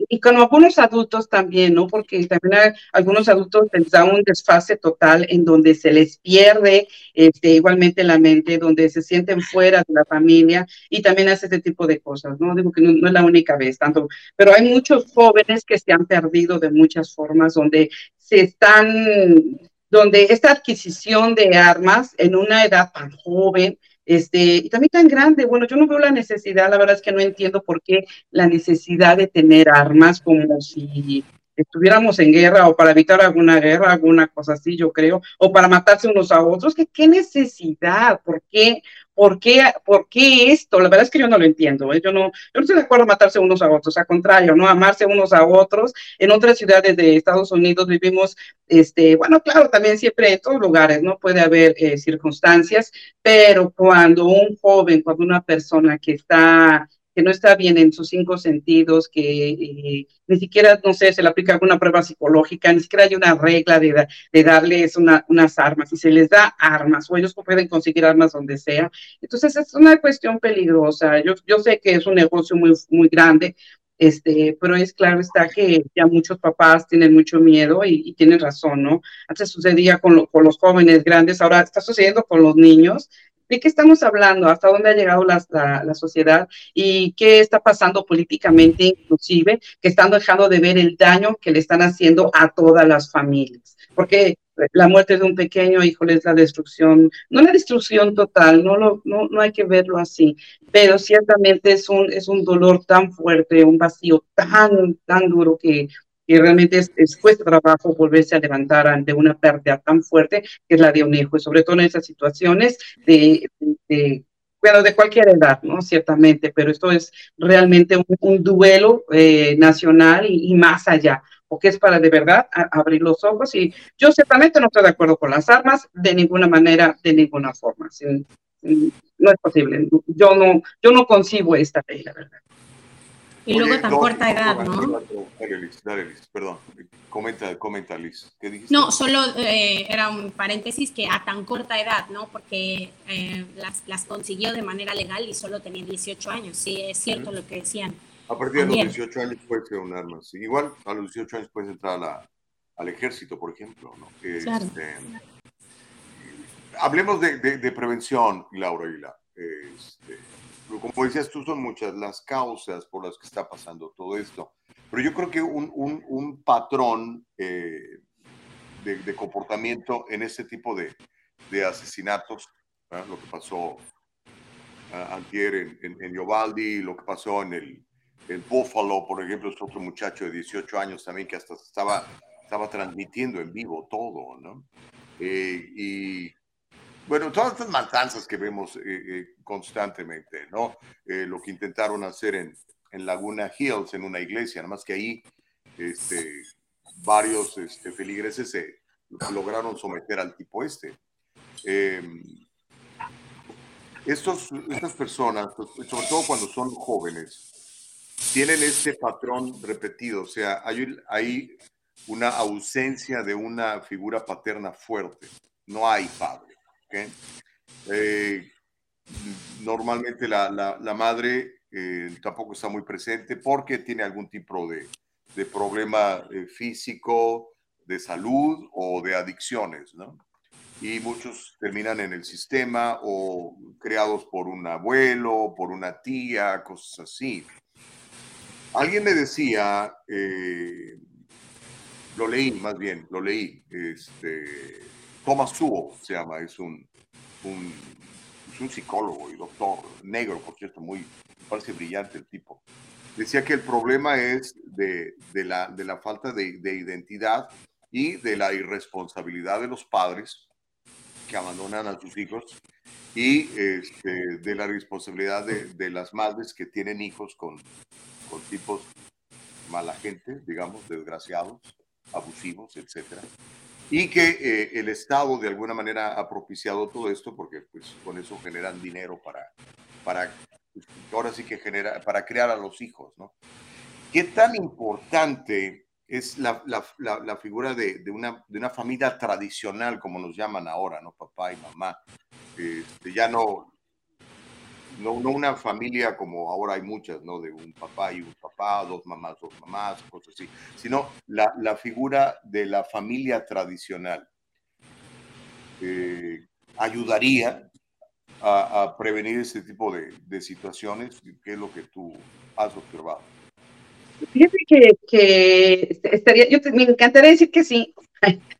y con algunos adultos también, ¿no? Porque también hay, algunos adultos les da un desfase total en donde se les pierde este, igualmente la mente, donde se sienten fuera de la familia y también hace este tipo de cosas, ¿no? Digo que no es la única vez, tanto, pero hay muchos jóvenes que se han perdido de muchas formas, donde se están donde esta adquisición de armas en una edad tan joven, este, y también tan grande, bueno, yo no veo la necesidad, la verdad es que no entiendo por qué la necesidad de tener armas como si estuviéramos en guerra o para evitar alguna guerra, alguna cosa así, yo creo, o para matarse unos a otros, ¿qué, qué necesidad? ¿Por qué? ¿Por qué, ¿Por qué esto? La verdad es que yo no lo entiendo. ¿eh? Yo, no, yo no estoy de acuerdo en matarse unos a otros, al contrario, ¿no? Amarse unos a otros. En otras ciudades de Estados Unidos vivimos, este, bueno, claro, también siempre en todos lugares, ¿no? Puede haber eh, circunstancias, pero cuando un joven, cuando una persona que está que no está bien en sus cinco sentidos, que eh, ni siquiera, no sé, se le aplica alguna prueba psicológica, ni siquiera hay una regla de, de darles unas armas, y se les da armas, o ellos pueden conseguir armas donde sea. Entonces es una cuestión peligrosa. Yo, yo sé que es un negocio muy, muy grande, este, pero es claro está que ya muchos papás tienen mucho miedo y, tienen razón, ¿no? Antes sucedía con, con, los jóvenes grandes, ahora está sucediendo con los niños ¿De qué estamos hablando? ¿Hasta dónde ha llegado la, la, sociedad? ¿Y qué está pasando políticamente inclusive? Que están dejando de ver el daño que le están haciendo a todas las familias. Porque la muerte de un pequeño, hijo es la destrucción, no la destrucción total, no, lo, no, no hay que verlo así, pero ciertamente es un, es un dolor tan fuerte, un vacío tan, tan duro que y realmente es, cuesta trabajo volverse a levantar ante una pérdida tan fuerte que es la de un hijo, y sobre todo en esas situaciones de, bueno, de cualquier edad, ¿no? Ciertamente, pero esto es realmente un, duelo eh, nacional y, más allá, porque es para de verdad abrir los ojos y yo ciertamente no estoy de acuerdo con las armas de ninguna manera, de ninguna forma. no es posible. Yo no, yo no concibo esta ley, la verdad. Y luego tan corta edad, ¿no? Dale, Liz, dale, Liz, perdón. Comenta, comenta, Liz. ¿Qué dijiste? No, solo eh, era un paréntesis que a tan corta edad, ¿no? Porque eh, las, las, consiguió de manera legal y solo tenía 18 años. Sí, es cierto lo que decían. A partir de los 18 años puede ser un arma. Sí. Igual a los 18 años puedes entrar a la, al ejército, por ejemplo, ¿no? claro. Este, hablemos de, de, de, prevención, Laura Aguilar. Este, como decías tú, son muchas las causas por las que está pasando todo esto. Pero yo creo que un, un, un patrón eh, de, de, comportamiento en este tipo de, de asesinatos, lo que pasó uh, antier en, en, en lo que pasó en el, el Buffalo, por ejemplo, es otro muchacho de 18 años también que hasta estaba, estaba transmitiendo en vivo todo, ¿no? Eh, y bueno, todas estas matanzas que vemos eh, eh, constantemente, ¿no? Eh, lo que intentaron hacer en, en, Laguna Hills, en una iglesia, nada más que ahí este, varios este, feligreses se lograron someter al tipo este. Em, estos, estas personas, sobre todo cuando son jóvenes, tienen este patrón repetido, o sea, hay, hay una ausencia de una figura paterna fuerte, no hay padre. Eh, normalmente la, la, madre eh, tampoco está muy presente porque tiene algún tipo de, de problema eh, físico, de salud o de adicciones, ¿no? Y muchos terminan en el sistema o creados por un abuelo, por una tía, cosas así. Alguien me decía, eh, lo leí más bien, lo leí, este, Thomas Sowell se llama, es un, un, es un psicólogo y doctor negro, por cierto, muy, parece brillante el tipo. Decía que el problema es de, de, la, de la, falta de, de, identidad y de la irresponsabilidad de los padres que abandonan a sus hijos y este, de la responsabilidad de, las madres que tienen hijos con, con tipos mala gente, digamos, desgraciados, abusivos, etcétera. Y que eh, el Estado de alguna manera ha propiciado todo esto porque pues con eso generan dinero para, para pues, ahora sí que genera, para crear a los hijos, ¿no? ¿Qué tan importante es la, la, la, figura de, de, una, de una familia tradicional, como nos llaman ahora, ¿no? Papá y mamá. Este, ya no, no, no, una familia como ahora hay muchas, ¿no? De un papá y un papá, dos mamás, dos mamás, cosas así, sino la, la figura de la familia tradicional. Eh, ayudaría a, prevenir este tipo de, de, situaciones? ¿Qué es lo que tú has observado? Fíjate que estaría, yo me encantaría decir que sí,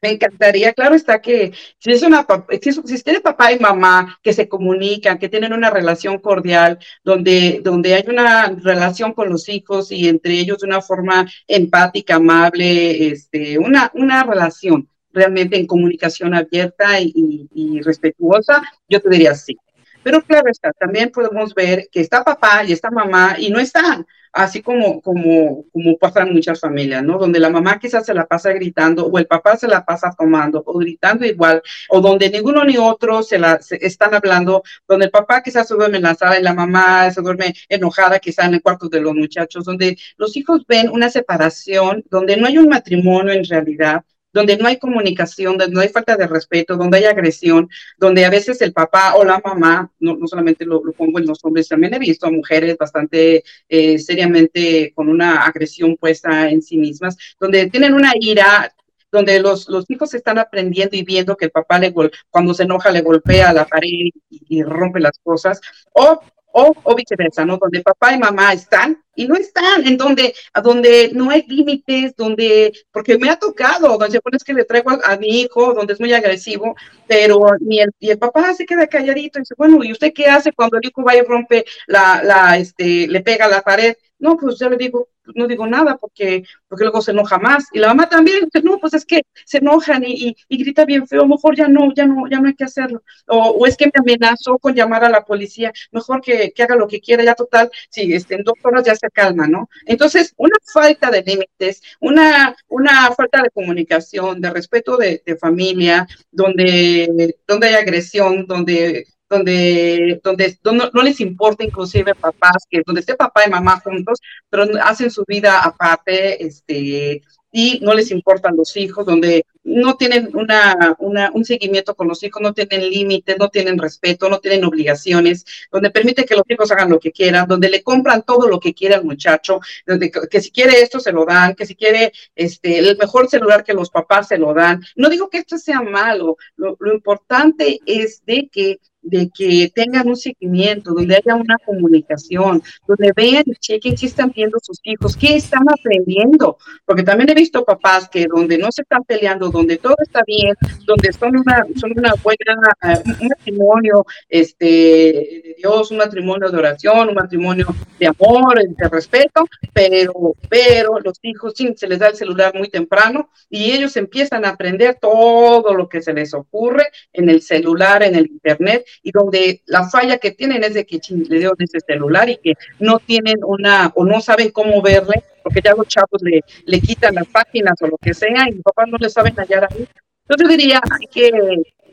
me encantaría, claro está que si es una si, papá y mamá que se comunican, que tienen una relación cordial, donde, donde hay una relación con los hijos y entre ellos de una forma empática, amable, este, una, una relación realmente en comunicación abierta y, y respetuosa, yo te diría sí. Pero claro está, también podemos ver que está papá y está mamá y no están, así como, como, como pasan muchas familias, ¿no? Donde la mamá quizás se la pasa gritando o el papá se la pasa tomando o gritando igual, o donde ninguno ni otro se la están hablando, donde el papá quizás se duerme en la sala y la mamá se duerme enojada quizás en el cuarto de los muchachos, donde los hijos ven una separación, donde no hay un matrimonio en realidad, donde no hay comunicación, donde no hay falta de respeto, donde hay agresión, donde a veces el papá o la mamá, no, no solamente lo, pongo en los hombres, también he visto a mujeres bastante eh, seriamente con una agresión puesta en sí mismas, donde tienen una ira donde los, los hijos están aprendiendo y viendo que el papá le cuando se enoja le golpea la pared y, y rompe las cosas, o o, o viceversa, ¿no? Donde papá y mamá están y no están, en donde, donde no hay límites, donde, porque me ha tocado, donde pones que le traigo a, mi hijo, donde es muy agresivo, pero ni el, y el papá se queda calladito y dice, bueno, ¿y usted qué hace cuando el hijo va y rompe la, la, este, le pega la pared? No, pues yo le digo, no digo nada porque, porque luego se enoja más. Y la mamá también, no, pues es que se enojan y, y, grita bien feo, mejor ya no, ya no, ya no hay que hacerlo. O, o es que me amenazó con llamar a la policía, mejor que, que haga lo que quiera, ya total, si este, en dos horas ya se calma, ¿no? Entonces, una falta de límites, una, una falta de comunicación, de respeto de, de familia, donde, donde hay agresión, donde donde, donde, no les importa inclusive papás, que donde esté papá y mamá juntos, pero hacen su vida aparte, este, y no les importan los hijos, donde no tienen una, una, un seguimiento con los hijos, no tienen límites, no tienen respeto, no tienen obligaciones, donde permite que los hijos hagan lo que quieran, donde le compran todo lo que quiera al muchacho, donde que, si quiere esto se lo dan, que si quiere este, el mejor celular que los papás se lo dan. No digo que esto sea malo, lo, lo importante es de que de que tengan un seguimiento, donde haya una comunicación, donde vean qué están viendo sus hijos, qué están aprendiendo, porque también he visto papás que donde no se están peleando, donde todo está bien, donde son una, son una buena, uh, un matrimonio este, de Dios, un matrimonio de oración, un matrimonio de amor, de respeto, pero, pero los hijos sí, se les da el celular muy temprano y ellos empiezan a aprender todo lo que se les ocurre en el celular, en el internet, y donde la falla que tienen es de que le dio ese celular y que no tienen una o no saben cómo verle porque ya los chavos le, le quitan las páginas o lo que sea y los papás no le saben hallar ahí. Entonces diría que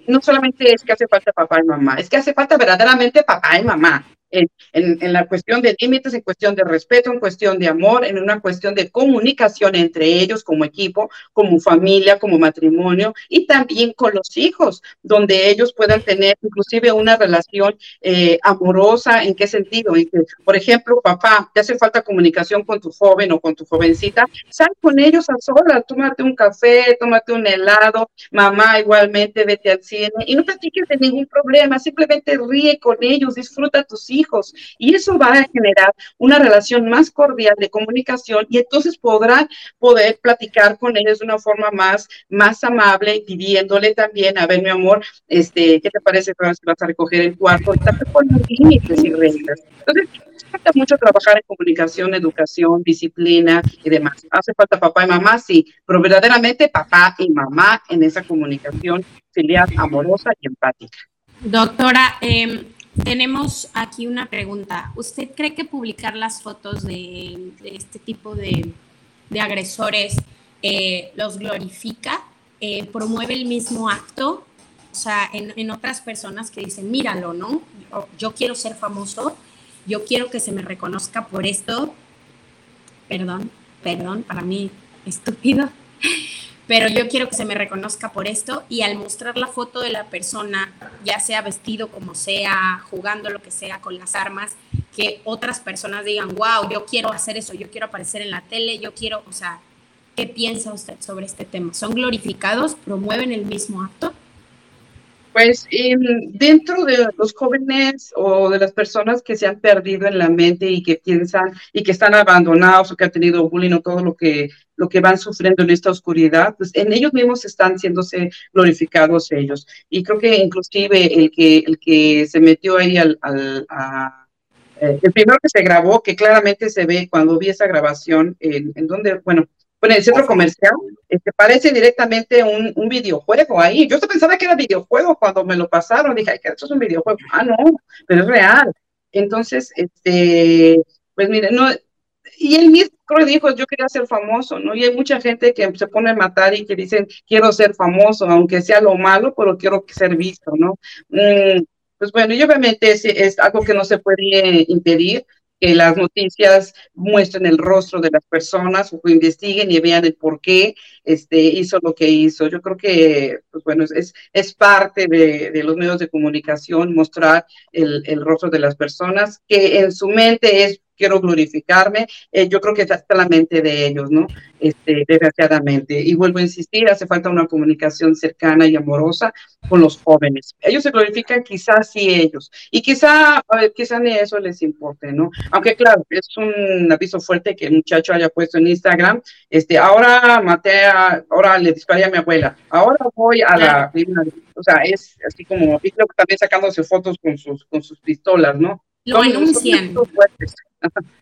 no solamente es que hace falta papá y mamá, es que hace falta verdaderamente papá y mamá en, en, la cuestión de límites, en cuestión de respeto, en cuestión de amor, en una cuestión de comunicación entre ellos como equipo, como familia, como matrimonio y también con los hijos, donde ellos puedan tener inclusive una relación eh, amorosa. ¿En qué sentido? En que, por ejemplo, papá, te hace falta comunicación con tu joven o con tu jovencita, sal con ellos a solas, tómate un café, tómate un helado, mamá igualmente, vete al cine y no platiques de ningún problema, simplemente ríe con ellos, disfruta tus hijos hijos. Y eso va a generar una relación más cordial de comunicación y entonces podrán poder platicar con ellos de una forma más, más amable, pidiéndole también, a ver, mi amor, este, ¿qué te parece que vas a recoger el cuarto? Con límites y reglas. Entonces, falta mucho trabajar en comunicación, educación, disciplina y demás. Hace falta papá y mamá, sí, pero verdaderamente papá y mamá en esa comunicación filial, amorosa y empática. Doctora, eh, tenemos aquí una pregunta. ¿Usted cree que publicar las fotos de, este tipo de, agresores eh, los glorifica? Eh, ¿Promueve el mismo acto? O sea, en, otras personas que dicen, míralo, ¿no? Yo quiero ser famoso, yo quiero que se me reconozca por esto. Perdón, perdón, para mí estúpido pero yo quiero que se me reconozca por esto y al mostrar la foto de la persona, ya sea vestido como sea, jugando lo que sea con las armas, que otras personas digan, wow, yo quiero hacer eso, yo quiero aparecer en la tele, yo quiero, o sea, ¿qué piensa usted sobre este tema? ¿Son glorificados? ¿Promueven el mismo acto? Pues dentro de los jóvenes o de las personas que se han perdido en la mente y que piensan y que están abandonados o que han tenido bullying o todo lo que, lo que van sufriendo en esta oscuridad, pues en ellos mismos están siéndose glorificados ellos. Y creo que inclusive el que, el que se metió ahí al, al a, eh, el primero que se grabó, que claramente se ve cuando vi esa grabación, en, en donde, bueno, bueno, el centro comercial, este, parece directamente un, un, videojuego ahí. Yo pensaba que era videojuego cuando me lo pasaron. Dije, que esto es un videojuego. Ah, no, pero es real. Entonces, este, pues mire, no, y él mismo dijo, yo quería ser famoso, ¿no? Y hay mucha gente que se pone a matar y que dicen, quiero ser famoso, aunque sea lo malo, pero quiero ser visto, ¿no? Mm, pues bueno, y obviamente es, es algo que no se puede impedir, que las noticias muestren el rostro de las personas o que investiguen y vean el por qué este, hizo lo que hizo. Yo creo que, pues bueno, es, es parte de, de los medios de comunicación mostrar el, el, rostro de las personas, que en su mente es quiero glorificarme, eh, yo creo que está la mente de ellos, ¿no? Este, desgraciadamente. Y vuelvo a insistir, hace falta una comunicación cercana y amorosa con los jóvenes. Ellos se glorifican quizás sí ellos, y quizá, quizá ni eso les importe, ¿no? Aunque claro, es un aviso fuerte que el muchacho haya puesto en Instagram, este, ahora maté a, ahora le disparé a mi abuela, ahora voy a la, o sea, es así como, y creo que también sacándose fotos con sus, con sus pistolas, ¿no? Lo anuncian.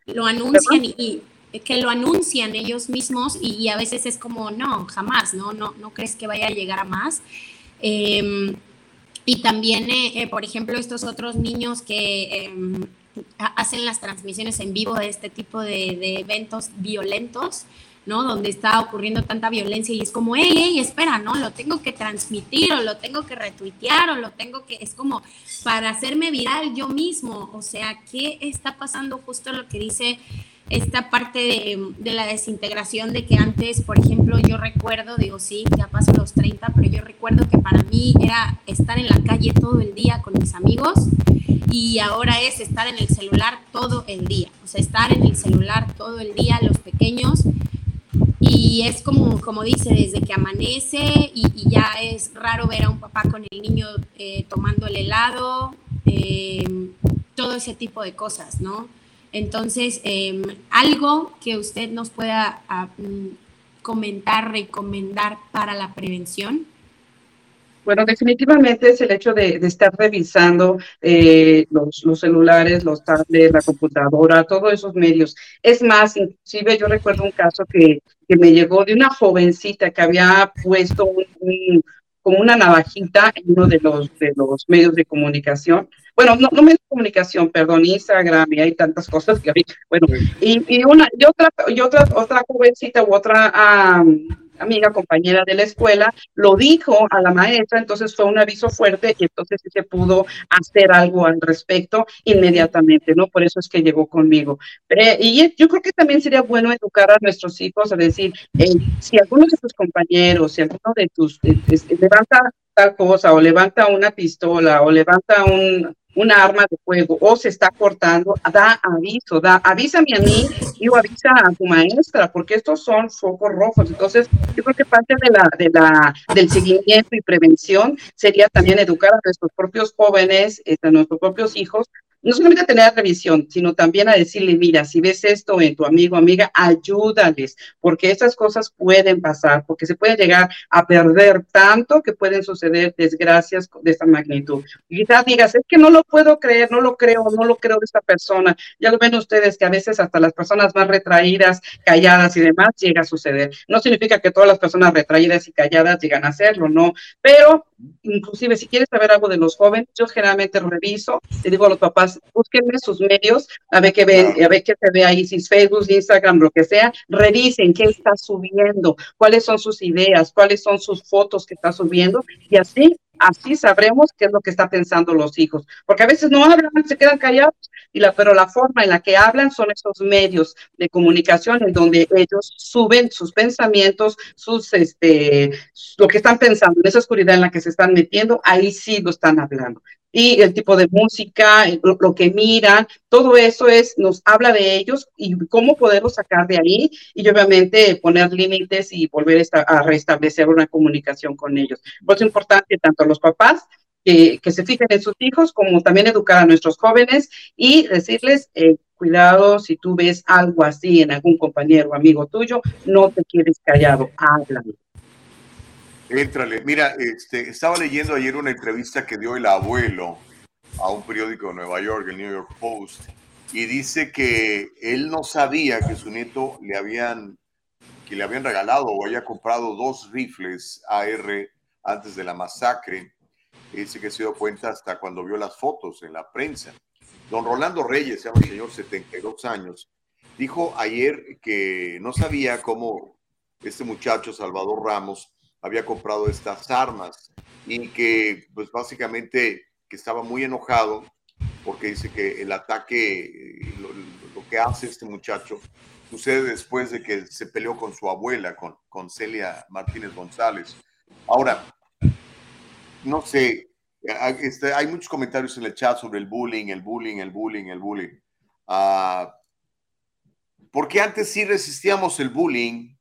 Lo anuncian y, que lo anuncian ellos mismos y, a veces es como, no, jamás, ¿no? No, no crees que vaya a llegar a más. Em, y también, eh, eh, por ejemplo, estos otros niños que em, hacen las transmisiones en vivo de este tipo de, de eventos violentos, ¿no? Donde está ocurriendo tanta violencia y es como, hey, hey, espera, ¿no? Lo tengo que transmitir o lo tengo que retuitear o lo tengo que, es como para hacerme viral yo mismo, o sea, ¿qué está pasando? Justo lo que dice esta parte de, de, la desintegración de que antes, por ejemplo, yo recuerdo, digo, sí, ya paso los 30, pero yo recuerdo que para mí era estar en la calle todo el día con mis amigos y ahora es estar en el celular todo el día, o sea, estar en el celular todo el día, los pequeños y es como, como dice, desde que amanece y, ya es raro ver a un papá con el niño eh, tomando el helado, em, todo ese tipo de cosas, ¿no? Entonces, em, algo que usted nos pueda ah, mm, comentar, recomendar para la prevención. Bueno, definitivamente es el hecho de, estar revisando eh, los, los, celulares, los tablets, la computadora, todos esos medios. Es más, inclusive yo recuerdo un caso que, que me llegó de una jovencita que había puesto un, como una navajita en uno de los, de los medios de comunicación. Bueno, no, no me comunicación, perdón, Instagram y hay tantas cosas que bueno, y, y una, y otra, y otra, otra jovencita u otra amiga, compañera de la escuela, lo dijo a la maestra, entonces fue un aviso fuerte y entonces se pudo hacer algo al respecto inmediatamente, ¿no? Por eso es que llegó conmigo. y yo creo que también sería bueno educar a nuestros hijos a decir, si alguno de tus compañeros, si alguno de tus, levanta tal cosa o levanta una pistola o levanta un, una arma de fuego o se está cortando, da aviso, da, avísame a mí y o avisa a tu maestra, porque estos son focos rojos. Entonces, yo creo que parte de la, de la, del seguimiento y prevención sería también educar a nuestros propios jóvenes, este, a nuestros propios hijos, no solamente a tener revisión, sino también a decirle, mira, si ves esto en tu amigo, amiga, ayúdales, porque esas cosas pueden pasar, porque se puede llegar a perder tanto que pueden suceder desgracias de esta magnitud. Y quizás digas, es que no lo puedo creer, no lo creo, no lo creo de esta persona. Ya lo ven ustedes que a veces hasta las personas más retraídas, calladas y demás llega a suceder. No significa que todas las personas retraídas y calladas llegan a hacerlo, no, pero inclusive si quieres saber algo de los jóvenes, yo generalmente reviso, le digo a los papás, búsquenme sus medios, a ver qué ve, a ver qué se ve ahí, si es Facebook, Instagram, lo que sea, revisen qué está subiendo, cuáles son sus ideas, cuáles son sus fotos que está subiendo, y así así sabremos qué es lo que están pensando los hijos, porque a veces no hablan, se quedan callados, y la, pero la forma en la que hablan son esos medios de comunicación en donde ellos suben sus pensamientos, sus, este, lo que están pensando, en esa oscuridad en la que se están metiendo, ahí sí lo están hablando y el tipo de música, lo, que miran, todo eso es, nos habla de ellos y cómo poderlos sacar de ahí y obviamente poner límites y volver a restablecer una comunicación con ellos. Por eso es importante tanto los papás que, que, se fijen en sus hijos, como también educar a nuestros jóvenes y decirles, eh, cuidado, si tú ves algo así en algún compañero o amigo tuyo, no te quedes callado, háblalo. Éntrale. Mira, este, estaba leyendo ayer una entrevista que dio el abuelo a un periódico de Nueva York, el New York Post, y dice que él no sabía que su nieto le habían, que le habían regalado o había comprado dos rifles AR antes de la masacre. Dice que se dio cuenta hasta cuando vio las fotos en la prensa. Don Rolando Reyes, se llama un señor 72 años, dijo ayer que no sabía cómo este muchacho, Salvador Ramos, había comprado estas armas y que pues básicamente que estaba muy enojado porque dice que el ataque, lo, que hace este muchacho, sucede después de que se peleó con su abuela, con, con Celia Martínez González. Ahora, no sé, este, hay muchos comentarios en el chat sobre el bullying, el bullying, el bullying, el bullying. Uh, porque antes sí resistíamos el bullying,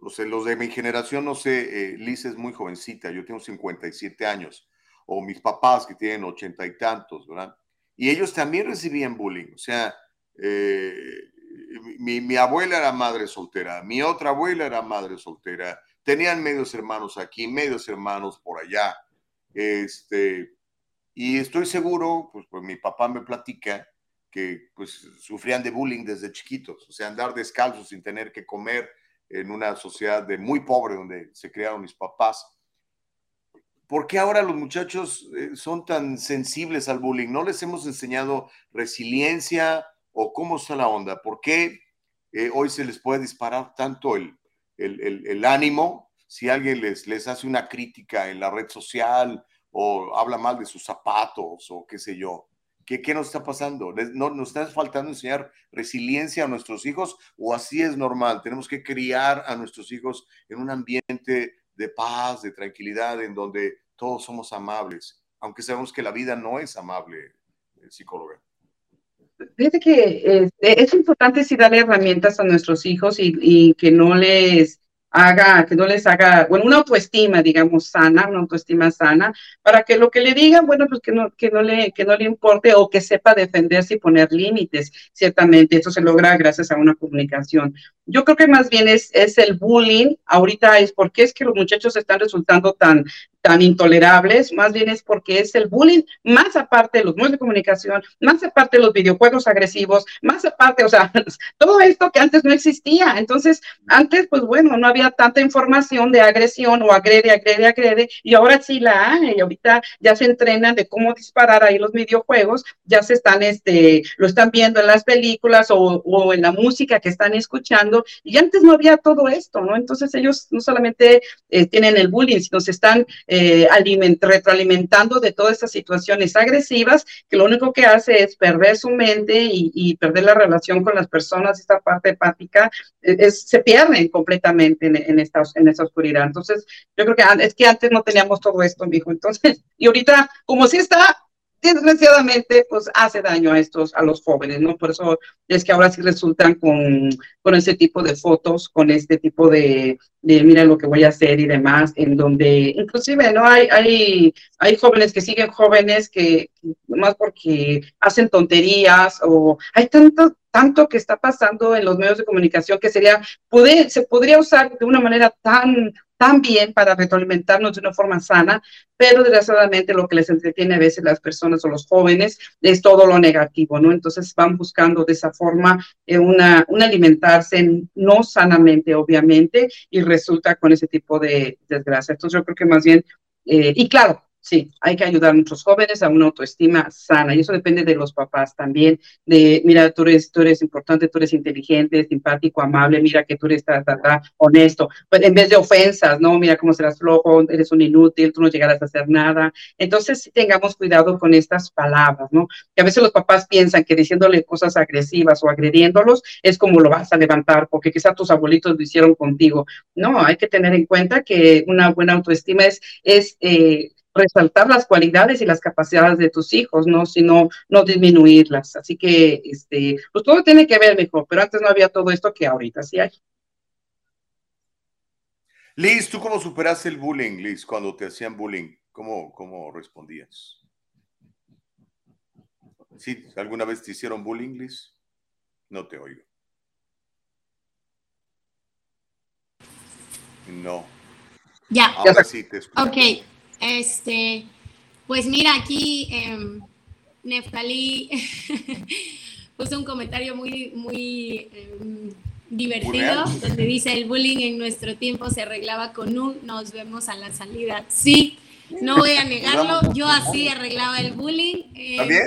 los de mi generación, no sé, eh, Liz es muy jovencita, yo tengo 57 años, o mis papás que tienen ochenta y tantos, ¿verdad? Y ellos también recibían bullying, o sea, eh, mi, mi, abuela era madre soltera, mi otra abuela era madre soltera, tenían medios hermanos aquí, medios hermanos por allá, este, y estoy seguro, pues, pues mi papá me platica que pues sufrían de bullying desde chiquitos, o sea, andar descalzos sin tener que comer, en una sociedad de muy pobre donde se criaron mis papás. ¿Por qué ahora los muchachos eh, son tan sensibles al bullying? ¿No les hemos enseñado resiliencia o cómo está la onda? ¿Por qué eh, hoy se les puede disparar tanto el, el, el, ánimo si alguien les, les hace una crítica en la red social o habla mal de sus zapatos o qué sé yo? ¿Qué, nos está pasando? ¿No, ¿Nos está faltando enseñar resiliencia a nuestros hijos o así es normal? Tenemos que criar a nuestros hijos en un ambiente de paz, de tranquilidad, en donde todos somos amables, aunque sabemos que la vida no es amable, eh, psicóloga. Fíjate que eh, es importante sí darle herramientas a nuestros hijos y que no les haga, que no les haga, bueno, una autoestima, digamos, sana, una autoestima sana, para que lo que le digan, bueno, pues que no, que no, le, que no le importe o que sepa defenderse y poner límites. Ciertamente, eso se logra gracias a una comunicación. Yo creo que más bien es, es el bullying, ahorita es porque es que los muchachos están resultando tan, tan intolerables, más bien es porque es el bullying, más aparte de los medios de comunicación, más aparte de los videojuegos agresivos, más aparte, o sea, <laughs> todo esto que antes no existía. Entonces, antes, pues bueno, no había tanta información de agresión o agrede, agrede, agrede, y ahora sí la hay, y ahorita ya se entrenan de cómo disparar ahí los videojuegos, ya se están, este, lo están viendo en las películas o, en la música que están escuchando, y antes no había todo esto, ¿no? Entonces ellos no solamente eh, tienen el bullying, sino se están eh, retroalimentando de todas estas situaciones agresivas, que lo único que hace es perder su mente y, perder la relación con las personas, esta parte empática, eh, es, se pierden completamente en, en esta oscuridad. Entonces, yo creo que es que antes no teníamos todo esto, hijo. Entonces, <laughs> y ahorita, como si está desgraciadamente, pues hace daño a estos, a los jóvenes, ¿no? Por eso es que ahora sí resultan con, con ese tipo de fotos, con este tipo de, de, mira lo que voy a hacer y demás, en donde inclusive, ¿no? Hay, hay, hay jóvenes que siguen jóvenes que, más porque hacen tonterías o hay tanto, tanto que está pasando en los medios de comunicación que sería, puede, se podría usar de una manera tan también para retroalimentarnos de una forma sana, pero desgraciadamente lo que les entretiene a veces las personas o los jóvenes es todo lo negativo, ¿no? Entonces van buscando de esa forma eh, una, un alimentarse no sanamente, obviamente, y resulta con ese tipo de desgracia. Entonces yo creo que más bien, eh, y claro, Sí, hay que ayudar a nuestros jóvenes a una autoestima sana y eso depende de los papás también, de, mira, tú eres, tú eres importante, tú eres inteligente, simpático, amable, mira que tú eres honesto, pues en vez de ofensas, ¿no? Mira cómo serás flojo, eres un inútil, tú no llegarás a hacer nada. Entonces, tengamos cuidado con estas palabras, ¿no? Que a veces los papás piensan que diciéndole cosas agresivas o agrediéndolos es como lo vas a levantar, porque quizás tus abuelitos lo hicieron contigo. No, hay que tener en cuenta que una buena autoestima es, es eh, resaltar las cualidades y las capacidades de tus hijos, ¿no? Sino no disminuirlas. Así que, este, pues todo tiene que ver, mejor, pero antes no había todo esto que ahorita sí hay. Liz, ¿tú cómo superaste el bullying, Liz, cuando te hacían bullying? ¿Cómo, cómo respondías? ¿Sí? ¿Alguna vez te hicieron bullying, Liz? No te oigo. No. Ya. Ahora sí te escucho. Ok. Este, pues mira, aquí eh, Neftalí <laughs> puso un comentario muy, muy em, divertido, donde dice, el bullying en nuestro tiempo se arreglaba con un nos vemos a la salida. Sí, no voy a negarlo, yo así arreglaba el bullying. Eh, ¿También?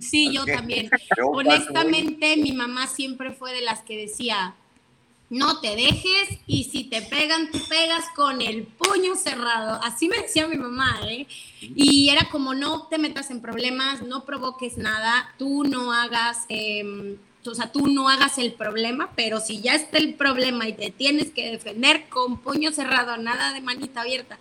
Sí, yo también. <laughs> Honestamente, mi mamá siempre fue de las que decía, no te dejes y si te pegan, tú pegas con el puño cerrado. Así me decía mi mamá, ¿eh? Y era como no te metas en problemas, no provoques nada, tú no hagas, em, o sea, tú no hagas el problema, pero si ya está el problema y te tienes que defender con puño cerrado, nada de manita abierta.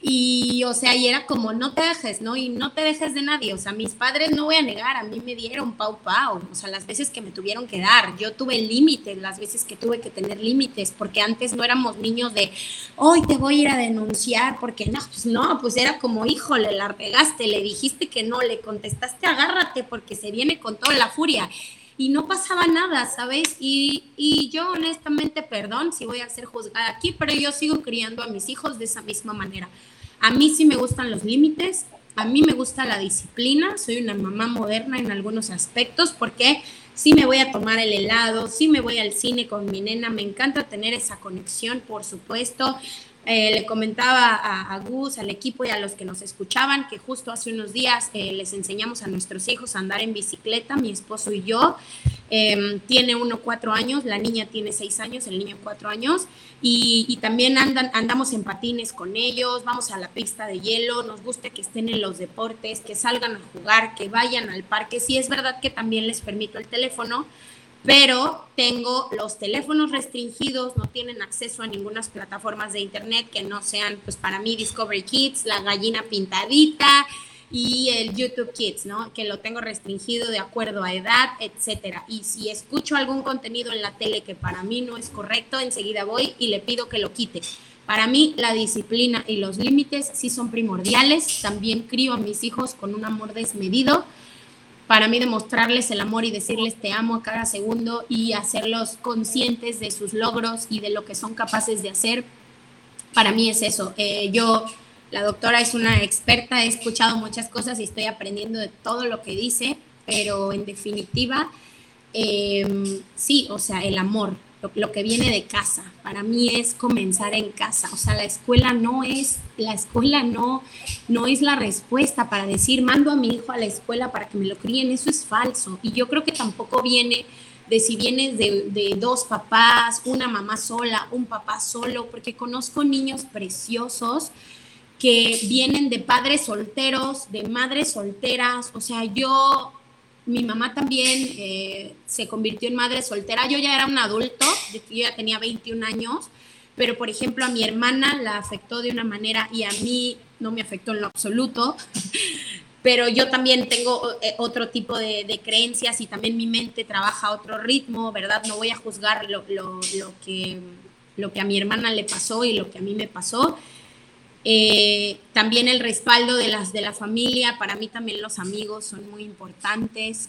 Y, o sea, y era como, no te dejes, ¿no? Y no te dejes de nadie. O sea, mis padres, no voy a negar, a mí me dieron pau pau. O sea, las veces que me tuvieron que dar. Yo tuve límites, las veces que tuve que tener límites, porque antes no éramos niños de, hoy te voy a ir a denunciar, porque no, pues no, pues era como, híjole, la regaste, le dijiste que no, le contestaste, agárrate, porque se viene con toda la furia y no pasaba nada, ¿sabes? Y, y, yo honestamente, perdón si voy a ser juzgada aquí, pero yo sigo criando a mis hijos de esa misma manera. A mí sí me gustan los límites, a mí me gusta la disciplina, soy una mamá moderna en algunos aspectos porque sí me voy a tomar el helado, sí me voy al cine con mi nena, me encanta tener esa conexión, por supuesto. Eh, le comentaba a, Gus, al equipo y a los que nos escuchaban que justo hace unos días eh, les enseñamos a nuestros hijos a andar en bicicleta, mi esposo y yo. Em, tiene uno cuatro años, la niña tiene seis años, el niño cuatro años, y, también andan, andamos en patines con ellos, vamos a la pista de hielo, nos gusta que estén en los deportes, que salgan a jugar, que vayan al parque. Sí es verdad que también les permito el teléfono, pero tengo los teléfonos restringidos, no tienen acceso a ninguna plataformas de internet que no sean, pues para mí, Discovery Kids, la gallina pintadita y el YouTube Kids, ¿no? Que lo tengo restringido de acuerdo a edad, etcétera. Y si escucho algún contenido en la tele que para mí no es correcto, enseguida voy y le pido que lo quite. Para mí, la disciplina y los límites sí son primordiales. También crío a mis hijos con un amor desmedido para mí demostrarles el amor y decirles te amo a cada segundo y hacerlos conscientes de sus logros y de lo que son capaces de hacer, para mí es eso. Eh, yo La doctora es una experta, he escuchado muchas cosas y estoy aprendiendo de todo lo que dice, pero en definitiva, em, sí, o sea, el amor, lo, que viene de casa. Para mí es comenzar en casa. O sea, la escuela no es, la escuela no, no es la respuesta para decir, mando a mi hijo a la escuela para que me lo críen. Eso es falso. Y yo creo que tampoco viene de si vienes de, de dos papás, una mamá sola, un papá solo, porque conozco niños preciosos que vienen de padres solteros, de madres solteras. O sea, yo mi mamá también eh, se convirtió en madre soltera. Yo ya era un adulto, yo ya tenía 21 años, pero por ejemplo a mi hermana la afectó de una manera y a mí no me afectó en lo absoluto. <laughs> Pero yo también tengo eh, otro tipo de, creencias y también mi mente trabaja a otro ritmo, ¿verdad? No voy a juzgar lo, lo, que, lo que a mi hermana le pasó y lo que a mí me pasó eh, también el respaldo de, las, de la familia, para mí también los amigos son muy importantes,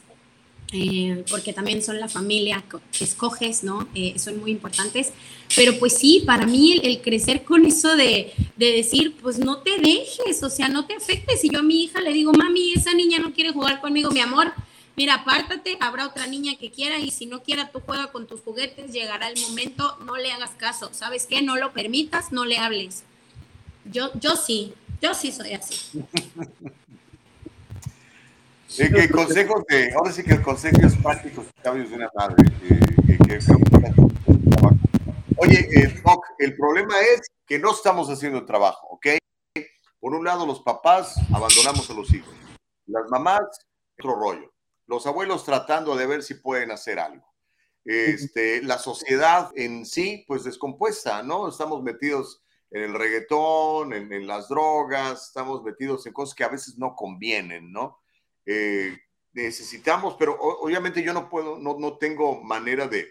eh, porque también son la familia que escoges, ¿no? Eh, son muy importantes. Pero pues sí, para mí el, crecer con eso de, de, decir, pues no te dejes, o sea, no te afectes. Si yo a mi hija le digo, mami, esa niña no quiere jugar conmigo, mi amor, mira, apártate, habrá otra niña que quiera y si no quiera, tú juega con tus juguetes, llegará el momento, no le hagas caso. ¿Sabes qué? No lo permitas, no le hables. Yo, yo sí, yo sí soy así. que consejos de, ahora sí que consejos prácticos de una madre. Oye, eh, el problema es que no estamos haciendo el trabajo, ¿ok? Por un lado, los papás abandonamos a los hijos. Las mamás, otro rollo. Los abuelos tratando de ver si pueden hacer algo. Este, la sociedad en sí, pues descompuesta, ¿no? Estamos metidos en el reggaetón, en, las drogas, estamos metidos en cosas que a veces no convienen, ¿no? Eh, necesitamos, pero obviamente yo no puedo, no, no tengo manera de,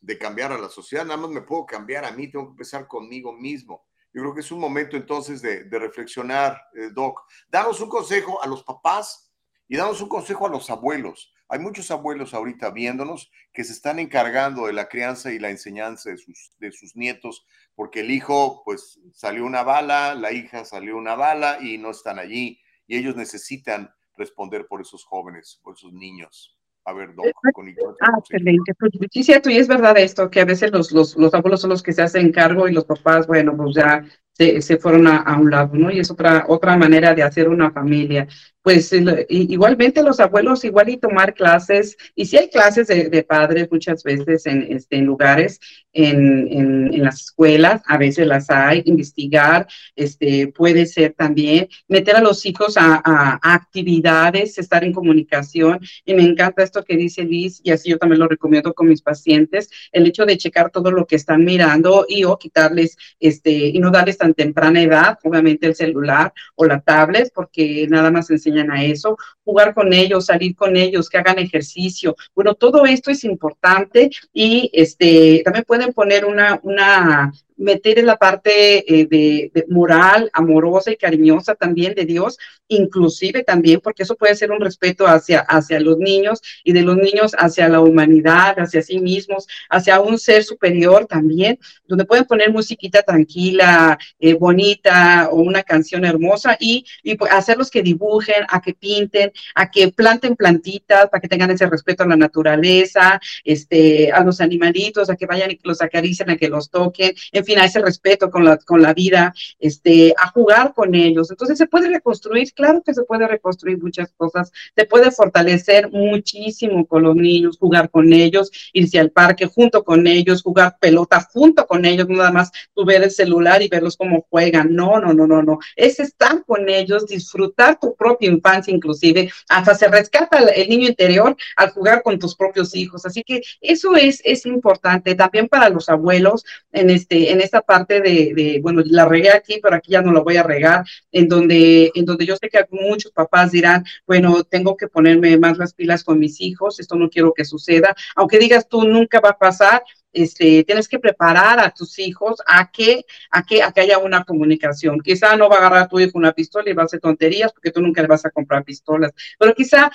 de, cambiar a la sociedad, nada más me puedo cambiar a mí, tengo que empezar conmigo mismo. Yo creo que es un momento entonces de, de reflexionar, eh, Doc. Danos un consejo a los papás y damos un consejo a los abuelos. Hay muchos abuelos ahorita viéndonos que se están encargando de la crianza y la enseñanza de sus, de sus nietos, porque el hijo, pues, salió una bala, la hija salió una bala y no están allí. Y ellos necesitan responder por esos jóvenes, por esos niños. A ver, Doc, con Ah, excelente. Pues, sí, cierto, y es verdad esto, que a veces los, los, los abuelos son los que se hacen cargo y los papás, bueno, pues ya se, fueron a, a, un lado, ¿no? Y es otra, otra manera de hacer una familia pues igualmente los abuelos igual y tomar clases, y si hay clases de, padres muchas veces en, este, en lugares, en, en, las escuelas, a veces las hay, investigar, este, puede ser también, meter a los hijos a, actividades, estar en comunicación, y me encanta esto que dice Liz, y así yo también lo recomiendo con mis pacientes, el hecho de checar todo lo que están mirando y o quitarles, este, y no darles tan temprana edad, obviamente el celular o la tablet, porque nada más a eso, jugar con ellos, salir con ellos, que hagan ejercicio. Bueno, todo esto es importante y este, también pueden poner una, una meter en la parte eh, de, moral, amorosa y cariñosa también de Dios, inclusive también, porque eso puede ser un respeto hacia, hacia los niños y de los niños hacia la humanidad, hacia sí mismos, hacia un ser superior también, donde pueden poner musiquita tranquila, eh, bonita o una canción hermosa y, y pues, hacerlos que dibujen, a que pinten, a que planten plantitas para que tengan ese respeto a la naturaleza, este, a los animalitos, a que vayan y los acaricien, a que los toquen, en fin, a ese respeto con la, con la vida, este, a jugar con ellos. Entonces, ¿se puede reconstruir? Claro que se puede reconstruir muchas cosas, se puede fortalecer muchísimo con los niños, jugar con ellos, irse al parque junto con ellos, jugar pelota junto con ellos, nada más tú ver el celular y verlos cómo juegan. No, no, no, no, no. Es estar con ellos, disfrutar tu propia infancia inclusive, hasta se rescata el niño interior al jugar con tus propios hijos. Así que eso es, es importante también para los abuelos en este, en esta parte de, bueno, la regué aquí, pero aquí ya no la voy a regar, en donde, en donde yo sé que muchos papás dirán, bueno, tengo que ponerme más las pilas con mis hijos, esto no quiero que suceda, aunque digas tú nunca va a pasar, este, tienes que preparar a tus hijos a que, a que, a que haya una comunicación. Quizá no va a agarrar a tu hijo una pistola y va a hacer tonterías porque tú nunca le vas a comprar pistolas, pero quizá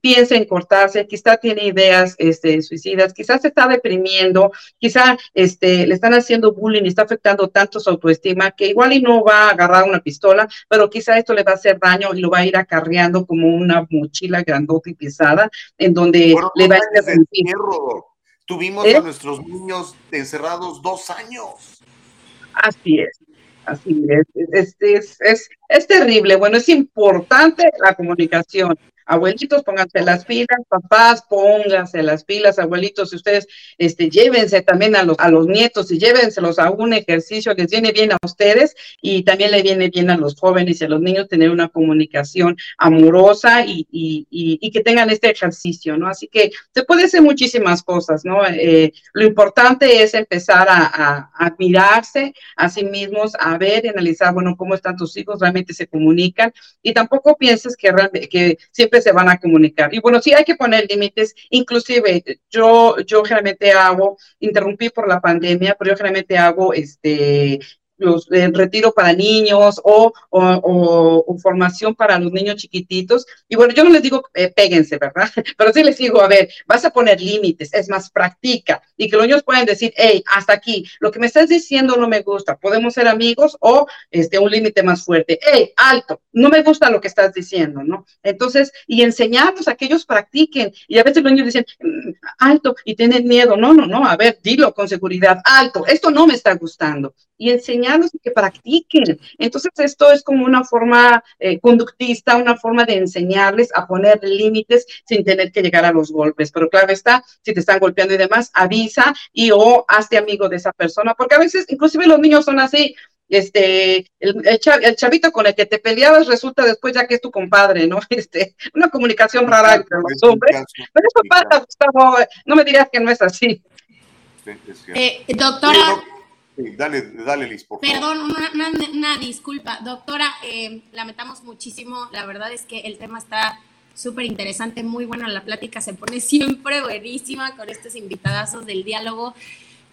piensa en cortarse, quizá tiene ideas este, suicidas, quizás se está deprimiendo, quizá este, le están haciendo bullying y está afectando tanto su autoestima que igual y no va a agarrar una pistola, pero quizá esto le va a hacer daño y lo va a ir acarreando como una mochila grandota y pesada, en donde le va a ir Tuvimos a ¿Eh? nuestros niños encerrados dos años. Así es. Así es, es, es, es, terrible. Bueno, es importante la comunicación. Abuelitos, pónganse las pilas, papás, pónganse las pilas, abuelitos, y ustedes este, llévense también a los, a los nietos y llévenselos a un ejercicio, les viene bien a ustedes y también le viene bien a los jóvenes y a los niños tener una comunicación amorosa y, y, y, que tengan este ejercicio, ¿no? Así que se puede hacer muchísimas cosas, ¿no? Eh, lo importante es empezar a, a, a mirarse a sí mismos, a ver analizar, bueno, cómo están tus hijos, realmente se comunican y tampoco pienses que, que siempre se van a comunicar. Y bueno, sí hay que poner límites, inclusive yo, yo generalmente hago, interrumpí por la pandemia, pero yo generalmente hago este los retiro para niños o, o, formación para los niños chiquititos. Y bueno, yo no les digo eh, péguense, ¿verdad? <laughs> Pero sí les digo, a ver, vas a poner límites, es más, practica y que los niños pueden decir, hey, hasta aquí, lo que me estás diciendo no me gusta, podemos ser amigos o este, un límite más fuerte. Hey, alto, no me gusta lo que estás diciendo, ¿no? Entonces, y enseñarlos a que ellos practiquen. Y a veces los niños dicen, mm, alto, y tienen miedo. No, no, no, a ver, dilo con seguridad, alto, esto no me está gustando y enseñarlos que practiquen. Entonces, esto es como una forma eh, conductista, una forma de enseñarles a poner límites sin tener que llegar a los golpes. Pero claro está, si te están golpeando y demás, avisa y o hazte amigo de esa persona, porque a veces, inclusive los niños son así, este, el, el, chavito con el que te peleabas resulta después ya que es tu compadre, ¿no? <laughs> Este, una comunicación rara entre los hombres. Pero eso pasa, Gustavo, no me dirías que no es así. Eh, doctora, dale, dale, Liz. Perdón, una, disculpa. Doctora, eh, lamentamos muchísimo. La verdad es que el tema está súper interesante, muy buena la plática. Se pone siempre buenísima con estos invitadazos del diálogo.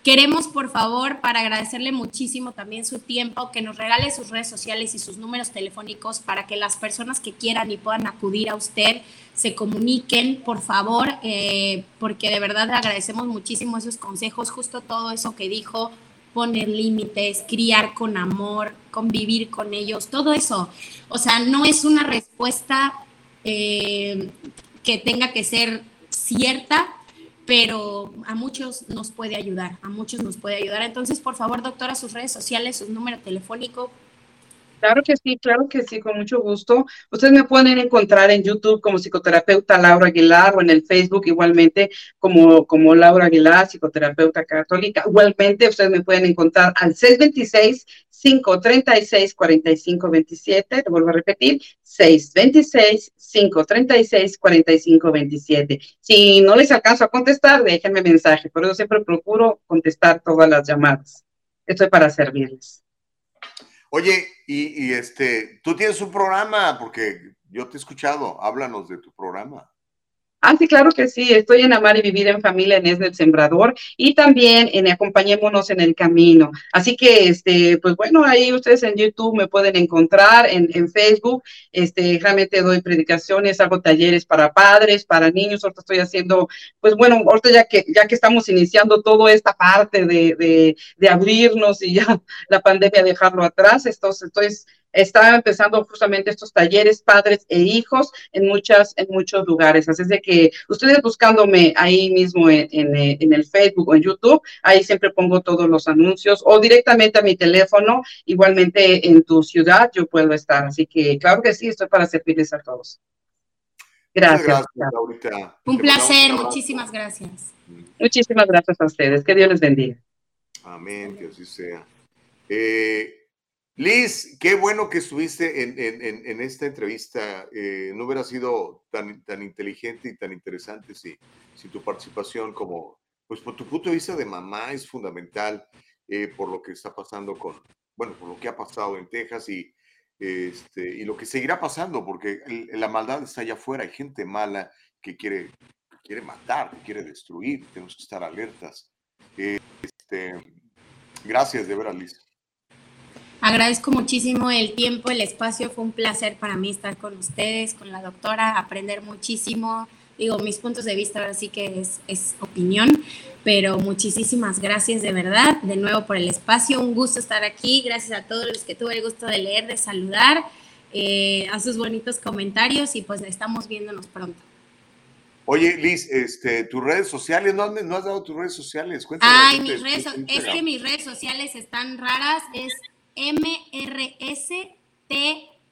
Queremos, por favor, para agradecerle muchísimo también su tiempo, que nos regale sus redes sociales y sus números telefónicos para que las personas que quieran y puedan acudir a usted se comuniquen, por favor, eh, porque de verdad le agradecemos muchísimo esos consejos, justo todo eso que dijo, poner límites, criar con amor, convivir con ellos, todo eso. O sea, no es una respuesta eh, que tenga que ser cierta, pero a muchos nos puede ayudar, a muchos nos puede ayudar. Entonces, por favor, doctora, sus redes sociales, su número telefónico, Claro que sí, claro que sí, con mucho gusto. Ustedes me pueden encontrar en YouTube como psicoterapeuta Laura Aguilar o en el Facebook igualmente como, como Laura Aguilar, psicoterapeuta católica. Igualmente ustedes me pueden encontrar al 626-536-4527. Te vuelvo a repetir, 626-536-4527. Si no les alcanzo a contestar, déjenme mensaje, pero yo siempre procuro contestar todas las llamadas. Estoy para servirles. Oye, y, este, tú tienes un programa, porque yo te he escuchado, háblanos de tu programa. Ah, sí, claro que sí. Estoy en Amar y Vivir en Familia en Es del Sembrador y también en Acompañémonos en el Camino. Así que, este, pues bueno, ahí ustedes en YouTube me pueden encontrar, en, en Facebook. Este, realmente doy predicaciones, hago talleres para padres, para niños. Ahorita estoy haciendo, pues bueno, ahorita ya que, ya que estamos iniciando toda esta parte de, de, abrirnos y ya <laughs> la pandemia dejarlo atrás, entonces estoy está empezando justamente estos talleres padres e hijos en muchas, en muchos lugares. Así es de que ustedes buscándome ahí mismo en, en, el Facebook o en YouTube, ahí siempre pongo todos los anuncios o directamente a mi teléfono, igualmente en tu ciudad yo puedo estar. Así que claro que sí, estoy para servirles a todos. Gracias. gracias Un placer, muchísimas gracias. Muchísimas gracias a ustedes. Que Dios les bendiga. Amén, que así sea. Eh, Liz, qué bueno que estuviste en, esta entrevista. Eh, no hubiera sido tan, tan inteligente y tan interesante si, si tu participación como, pues por tu punto de vista de mamá es fundamental eh, por lo que está pasando con, bueno, por lo que ha pasado en Texas y, este, y lo que seguirá pasando, porque la maldad está allá afuera, hay gente mala que quiere, quiere matar, que quiere destruir, tenemos que estar alertas. este, gracias de veras, Liz. Agradezco muchísimo el tiempo, el espacio. Fue un placer para mí estar con ustedes, con la doctora, aprender muchísimo. Digo, mis puntos de vista ahora sí que es, es opinión, pero muchísimas gracias de verdad, de nuevo por el espacio. Un gusto estar aquí. Gracias a todos los que tuve el gusto de leer, de saludar, eh, a sus bonitos comentarios y pues estamos viéndonos pronto. Oye, Liz, este, tus redes sociales, ¿no, has dado tus redes sociales? Cuéntame. Ay, mis redes, es que mis redes sociales están raras, es M-R-S-T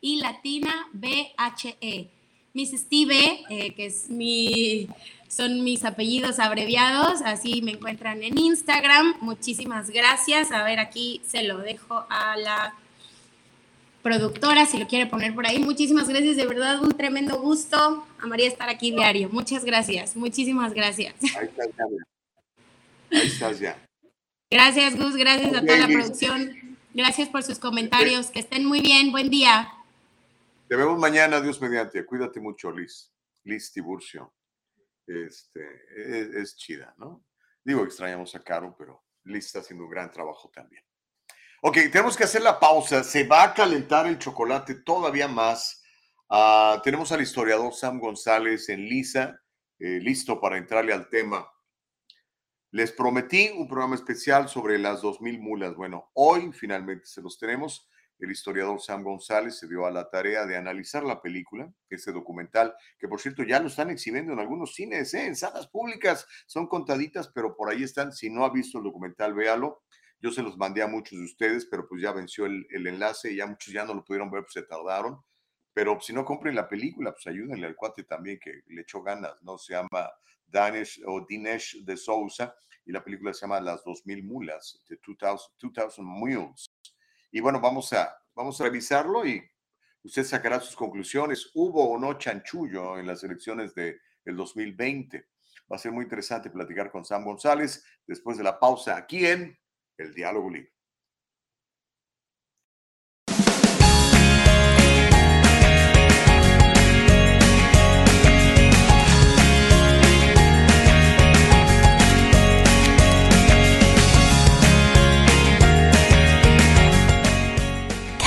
y latina B-H-E. Miss Steve, eh, que es mi, son mis apellidos abreviados, así me encuentran en Instagram. Muchísimas gracias. A ver, aquí se lo dejo a la productora, si lo quiere poner por ahí. Muchísimas gracias, de verdad, un tremendo gusto. A María estar aquí diario. Muchas gracias, muchísimas gracias. Ahí estás ya. Ahí estás ya. Gracias, Gus, gracias a toda la producción. Gracias por sus comentarios. Que estén muy bien. Buen día. Te vemos mañana, Dios mediante. Cuídate mucho, Liz. Liz Tiburcio. Este, es, es chida, ¿no? Digo, extrañamos a Caro, pero Liz está haciendo un gran trabajo también. Ok, tenemos que hacer la pausa. Se va a calentar el chocolate todavía más. Ah, tenemos al historiador Sam González en Lisa, eh, listo para entrarle al tema. Les prometí un programa especial sobre las 2.000 mulas. Bueno, hoy finalmente se los tenemos. El historiador Sam González se dio a la tarea de analizar la película, ese documental, que por cierto ya lo están exhibiendo en algunos cines, ¿eh? en salas públicas. Son contaditas, pero por ahí están. Si no ha visto el documental, véalo. Yo se los mandé a muchos de ustedes, pero pues ya venció el, enlace y ya muchos ya no lo pudieron ver, pues se tardaron. Pero si no compren la película, pues ayúdenle al cuate también que le echó ganas, ¿no? Se llama Danish o Dinesh de Sousa y la película se llama Las 2000 Mulas, de 2000, Mules. Y bueno, vamos a, vamos a revisarlo y usted sacará sus conclusiones. ¿Hubo o no chanchullo en las elecciones del de 2020? Va a ser muy interesante platicar con Sam González después de la pausa aquí en el diálogo libre.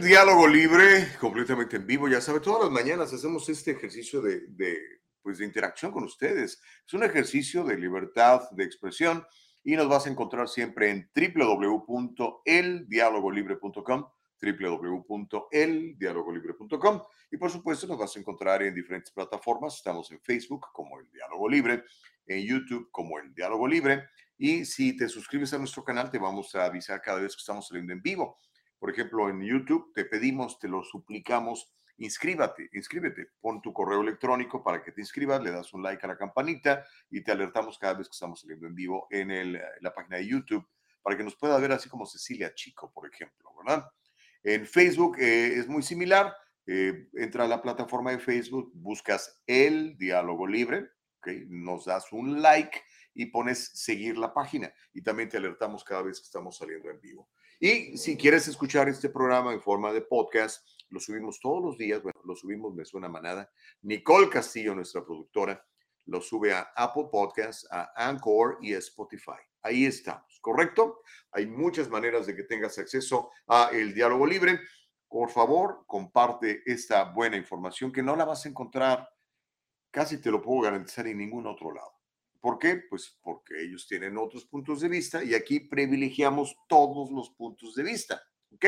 Diálogo libre, completamente en vivo. Ya sabe, todas las mañanas hacemos este ejercicio de, pues, de interacción con ustedes. Es un ejercicio de libertad de expresión y nos vas a encontrar siempre en www.eldialogolibre.com www.eldialogolibre.com y por supuesto nos vas a encontrar en diferentes plataformas. Estamos en Facebook como El Diálogo Libre, en YouTube como El Diálogo Libre y si te suscribes a nuestro canal te vamos a avisar cada vez que estamos saliendo en vivo. Por ejemplo, en YouTube te pedimos, te lo suplicamos, inscríbete, inscríbete, pon tu correo electrónico para que te inscribas, le das un like a la campanita y te alertamos cada vez que estamos saliendo en vivo en el, la página de YouTube para que nos pueda ver así como Cecilia Chico, por ejemplo, ¿verdad? En Facebook eh, es muy similar. Eh, entra a la plataforma de Facebook, buscas el diálogo libre, nos das un like y pones seguir la página y también te alertamos cada vez que estamos saliendo en vivo. Y si quieres escuchar este programa en forma de podcast, lo subimos todos los días. Bueno, lo subimos, me suena manada. Nicole Castillo, nuestra productora, lo sube a Apple Podcasts, a Anchor y a Spotify. Ahí estamos, ¿correcto? Hay muchas maneras de que tengas acceso a el diálogo libre. Por favor, comparte esta buena información que no la vas a encontrar, casi te lo puedo garantizar, en ningún otro lado. ¿Por qué? Pues porque ellos tienen otros puntos de vista y aquí privilegiamos todos los puntos de vista. ¿Ok?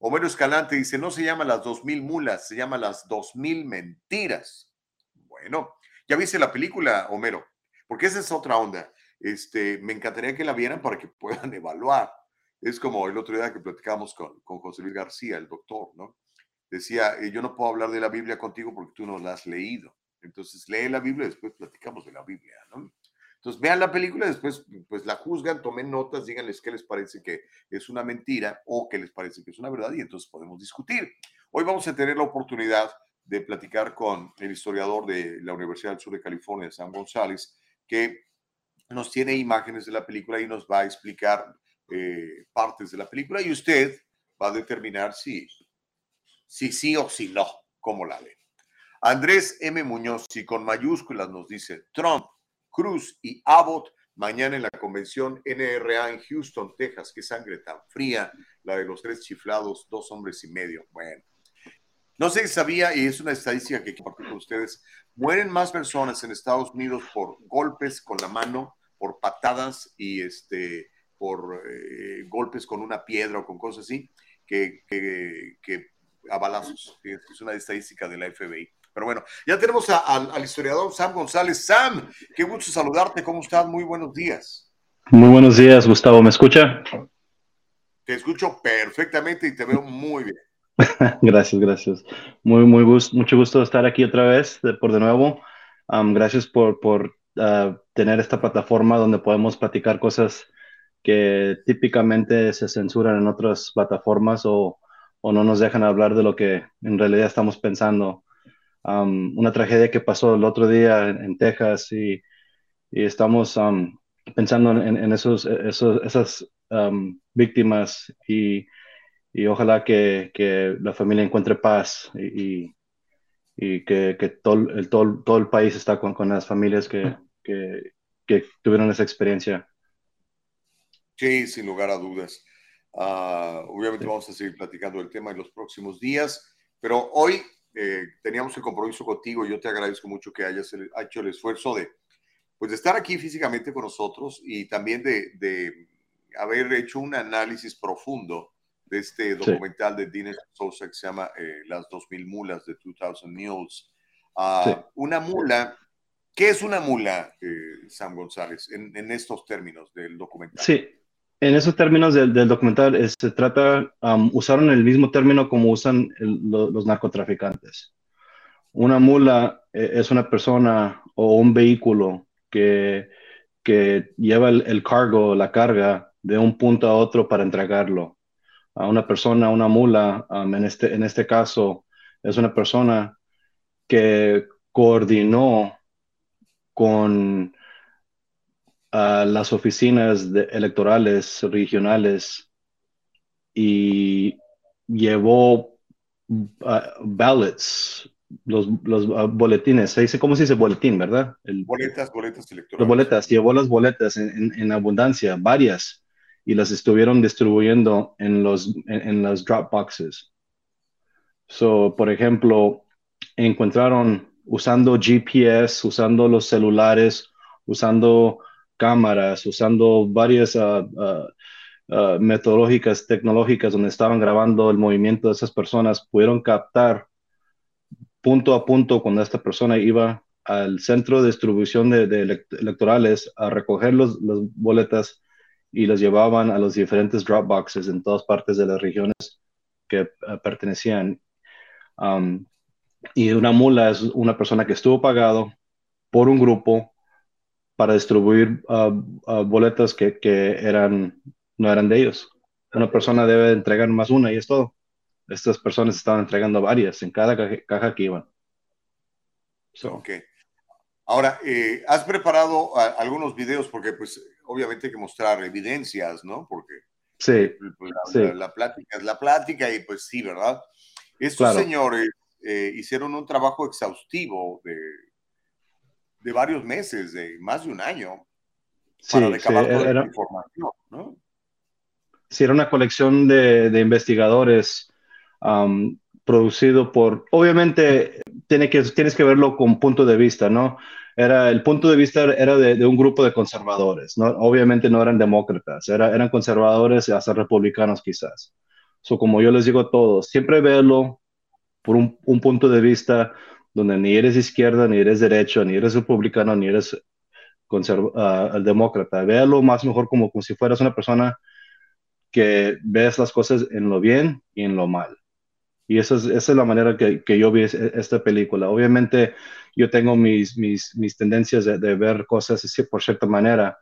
Homero Escalante dice, no se llama las dos mil mulas, se llama las dos mil mentiras. Bueno, ¿ya viste la película, Homero? porque esa es otra onda. Este, me encantaría que la vieran para que puedan <laughs> evaluar. Es como el otro día que platicamos con, con José Luis García, el doctor, ¿no? Decía, eh, yo no puedo hablar de la Biblia contigo porque tú no la has leído. Entonces lee la Biblia después platicamos de la Biblia, ¿no? Entonces vean la película, después pues la juzgan, tomen notas, díganles qué les parece que es una mentira o qué les parece que es una verdad y entonces podemos discutir. Hoy vamos a tener la oportunidad de platicar con el historiador de la Universidad del Sur de California, Sam González, que nos tiene imágenes de la película y nos va a explicar eh, partes de la película y usted va a determinar si, si sí o si no, cómo la ve. Andrés M. Muñoz, y con mayúsculas nos dice Trump Cruz y Abbott mañana en la convención NRA en Houston, Texas. Qué sangre tan fría, la de los tres chiflados, dos hombres y medio. Bueno, no sé si sabía, y es una estadística que compartir con ustedes, mueren más personas en Estados Unidos por golpes con la mano, por patadas y este, por eh, golpes con una piedra o con cosas así, que, que a balazos. Es una estadística de la FBI. Pero bueno, ya tenemos al historiador Sam González. Sam, qué gusto saludarte. ¿Cómo estás? Muy buenos días. Muy buenos días, Gustavo. ¿Me escucha? Te escucho perfectamente y te veo muy bien. <laughs> gracias, gracias. Muy, muy gusto, mucho gusto estar aquí otra vez, por de nuevo. gracias por, por ah, tener esta plataforma donde podemos platicar cosas que típicamente se censuran en otras plataformas o, o no nos dejan hablar de lo que en realidad estamos pensando una tragedia que pasó el otro día en, Texas y, estamos pensando en, esos, esos, esas víctimas y, y ojalá que, que, la familia encuentre paz y, y que, que, todo, el, todo, todo el país está con, con las familias que, que, que, tuvieron esa experiencia. Sí, sin lugar a dudas. Ah, obviamente vamos a seguir platicando el tema en los próximos días, pero hoy eh, teníamos el compromiso contigo. Yo te agradezco mucho que hayas hecho el esfuerzo de, pues, de estar aquí físicamente con nosotros y también de, de haber hecho un análisis profundo de este documental de Dines Sosa que se llama eh, Las 2000 mulas de 2000 Mules. Ah, una mula, ¿qué es una mula, eh, Sam González, en, en, estos términos del documental? Sí, en esos términos del, documental, se trata, usaron el mismo término como usan los narcotraficantes. Una mula eh, es una persona o un vehículo que, que lleva el, cargo, la carga, de un punto a otro para entregarlo. A una persona, una mula, en, este, en este caso, es una persona que coordinó con a las oficinas electorales regionales y llevó ah, ballots, los, los ah, boletines, se dice, ¿cómo se dice boletín, verdad? boletas, boletas electorales. Las boletas, llevó las boletas en, en, abundancia, varias, y las estuvieron distribuyendo en los, en, las drop boxes. So, por ejemplo, encontraron usando GPS, usando los celulares, usando cámaras, usando varias uh, uh, metodológicas tecnológicas donde estaban grabando el movimiento de esas personas, pudieron captar punto a punto cuando esta persona iba al centro de distribución de, electorales a recoger las boletas y las llevaban a los diferentes drop boxes en todas partes de las regiones que pertenecían. Um, y una mula es una persona que estuvo pagado por un grupo para distribuir uh, uh, boletas que, que, eran, no eran de ellos. Una persona debe entregar más una y es todo. Estas personas estaban entregando varias en cada caja, que iban. Ok. Ahora, eh, has preparado algunos videos porque pues obviamente hay que mostrar evidencias, ¿no? Porque sí, pues, la, plática es la plática y pues sí, ¿verdad? Estos señores eh, hicieron un trabajo exhaustivo de, de varios meses, de más de un año, para recabar toda era, información, ¿no? Sí, era una colección de, de investigadores um, producido por, obviamente, tiene que, tienes que verlo con punto de vista, ¿no? Era, el punto de vista era de, de un grupo de conservadores, ¿no? Obviamente no eran demócratas, era, eran conservadores y hasta republicanos quizás. So, como yo les digo a todos, siempre verlo por un, un punto de vista donde ni eres izquierda, ni eres derecho, ni eres republicano, ni eres al demócrata. Véalo más mejor como, como si fueras una persona que ves las cosas en lo bien y en lo mal. Y esa es, esa es la manera que, que, yo vi esta película. Obviamente yo tengo mis, mis, mis tendencias de, de, ver cosas así por cierta manera,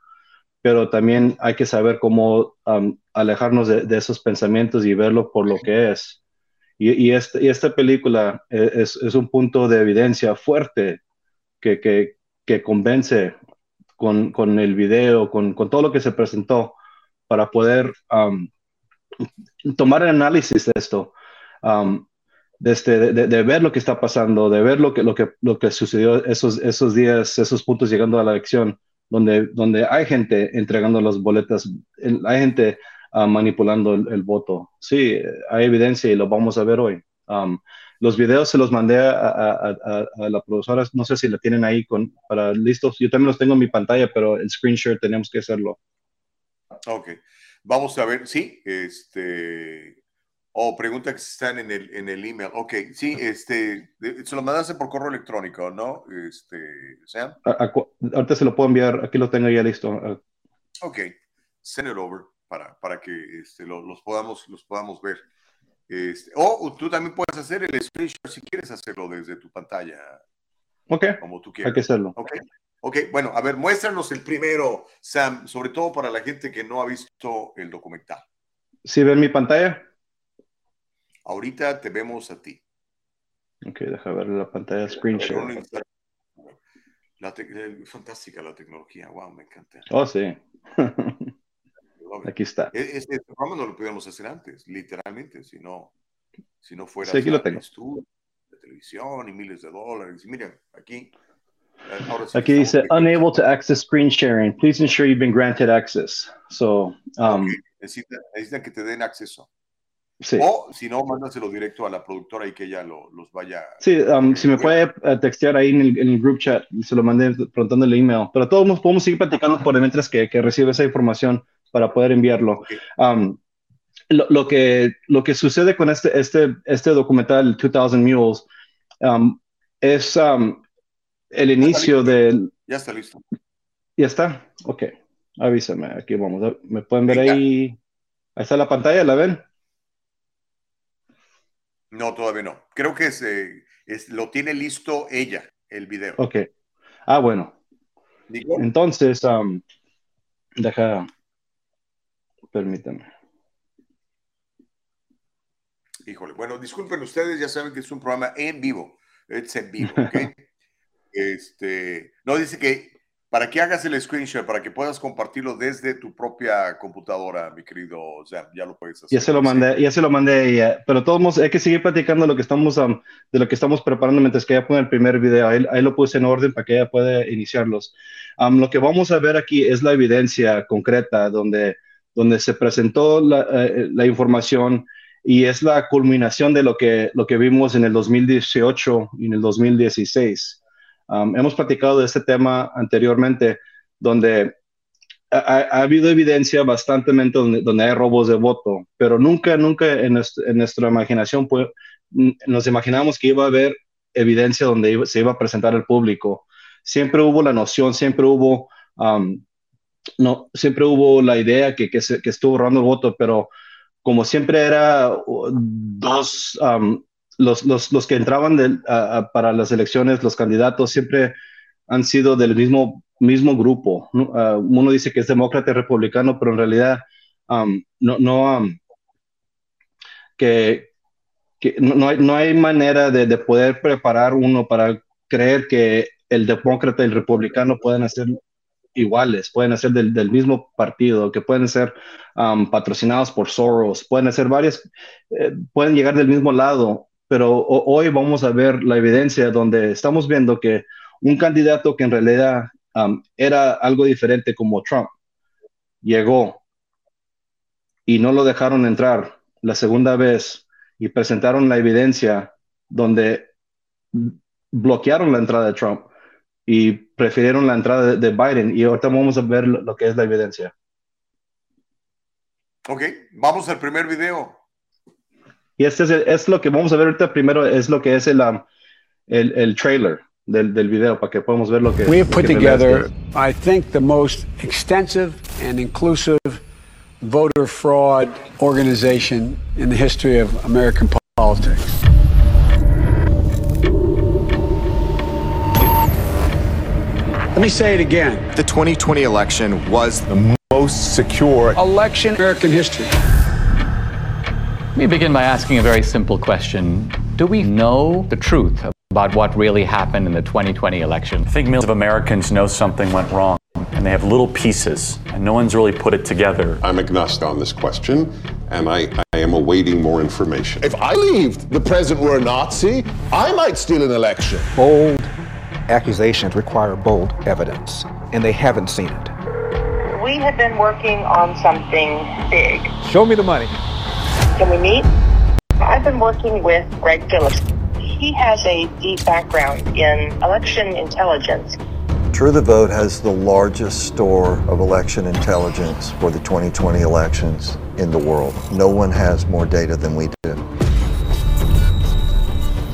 pero también hay que saber cómo um, alejarnos de, de, esos pensamientos y verlo por lo que es. Y, y, este, y esta película es, es, un punto de evidencia fuerte que, que, que convence con, con, el video, con, con, todo lo que se presentó, para poder tomar el análisis de esto. De, este, de, de, ver lo que está pasando, de ver lo que, lo que, lo que sucedió esos, esos días, esos puntos llegando a la elección, donde, donde hay gente entregando las boletas, hay gente uh, manipulando el, el, voto. Sí, hay evidencia y lo vamos a ver hoy. Um, los videos se los mandé a, a, a, a, la profesora, no sé si la tienen ahí con, para listos. Yo también los tengo en mi pantalla, pero el screenshot tenemos que hacerlo. Ok, vamos a ver, sí, este, o oh, pregunta que están en el, en el email. Ok, sí, este, se lo mandaste por correo electrónico, ¿no? Este, Sam. ahorita se lo puedo enviar, aquí lo tengo ya listo. Ok, send it over para, para que este, lo, los, podamos, los podamos ver. Este, o tú también puedes hacer el screenshot si quieres hacerlo desde tu pantalla. Ok. Como tú quieras. Hay que hacerlo. Ok. Ok, bueno, a ver, muéstranos el primero, Sam, sobre todo para la gente que no ha visto el documental. ¿Sí ven mi pantalla? Ahorita te vemos a ti. Ok, deja ver la pantalla screenshot. La fantástica la tecnología, wow, me encanta. Oh, sí. <laughs> aquí está. Este programa no lo podíamos hacer antes, literalmente, si no, si no fuera sí, aquí lo tengo. Estudio, de televisión y miles de dólares. Y miren, aquí. Sí aquí dice, unable to access screen sharing. Please ensure you've been granted access. So, um, okay. necesitan, necesitan que te den acceso. Sí. O si no, mándaselo directo a la productora y que ella lo, los vaya. Sí, um, si me puede uh, textear ahí en el, en el, group chat, se lo mandé preguntando el email. Pero todos podemos seguir platicando por mientras que, que recibe esa información para poder enviarlo. Um, lo, lo, que, lo que sucede con este, este, este documental, 2000 Mules, um, es um, el inicio del. Ya está listo. Ya está. Ok. Avísame. Aquí vamos. ¿Me pueden ver Venga. ahí? Ahí está la pantalla, ¿la ven? No, todavía no. Creo que es, eh, es, lo tiene listo ella, el video. Ok. Ah, bueno. ¿Digo? Entonces, um, deja, permítame. Híjole, bueno, disculpen ustedes, ya saben que es un programa en vivo. Es en vivo, ¿ok? <laughs> este, no, dice que para que hagas el screenshot, para que puedas compartirlo desde tu propia computadora, mi querido Sam, ya lo puedes hacer. Ya se lo mandé, ya se lo mandé a ella, pero todos hay que seguir platicando lo que estamos, um, de lo que estamos preparando mientras que ella pone el primer video. Ahí, ahí lo puse en orden para que ella pueda iniciarlos. Um, lo que vamos a ver aquí es la evidencia concreta donde, donde se presentó la, uh, la información y es la culminación de lo que, lo que vimos en el 2018 y en el 2016. Um, hemos platicado de este tema anteriormente, donde ha, ha habido evidencia bastante donde, donde, hay robos de voto, pero nunca, nunca en, en nuestra imaginación pues, nos imaginamos que iba a haber evidencia donde iba, se iba a presentar al público. Siempre hubo la noción, siempre hubo, um, no, siempre hubo la idea que, que, se, que estuvo robando el voto, pero como siempre era dos, um, los, los, los que entraban uh, para las elecciones, los candidatos siempre han sido del mismo, mismo grupo. Uh, uno dice que es demócrata y republicano, pero en realidad um, no, no um, que no, hay, no hay manera de, de, poder preparar uno para creer que el demócrata y el republicano pueden hacer iguales, pueden ser del, mismo partido, que pueden ser um, patrocinados por Soros, pueden ser varias, eh, pueden llegar del mismo lado, pero hoy vamos a ver la evidencia donde estamos viendo que un candidato que en realidad um, era algo diferente como Trump llegó y no lo dejaron entrar la segunda vez y presentaron la evidencia donde bloquearon la entrada de Trump y prefirieron la entrada de, de Biden y ahorita vamos a ver lo, lo, que es la evidencia. Ok, vamos al primer video. Y este es, el, es, lo que vamos a ver ahorita primero, es lo que es el, um, el, el, trailer. del, del video para que podamos ver lo que. We have put together, I think, the most extensive and inclusive voter fraud organization in the history of American politics. Let me say it again. The 2020 election was the most secure election in American history. Let me begin by asking a very simple question. Do we know the truth about what really happened in the 2020 election? I think millions of Americans know something went wrong, and they have little pieces, and no one's really put it together. I'm agnostic on this question, and I, I am awaiting more information. If I believed the president were a Nazi, I might steal an election. Bold accusations require bold evidence, and they haven't seen it. We have been working on something big. Show me the money. Can we meet? I've been working with Greg Phillips. He has a deep background in election intelligence. True the Vote has the largest store of election intelligence for the 2020 elections in the world. No one has more data than we do.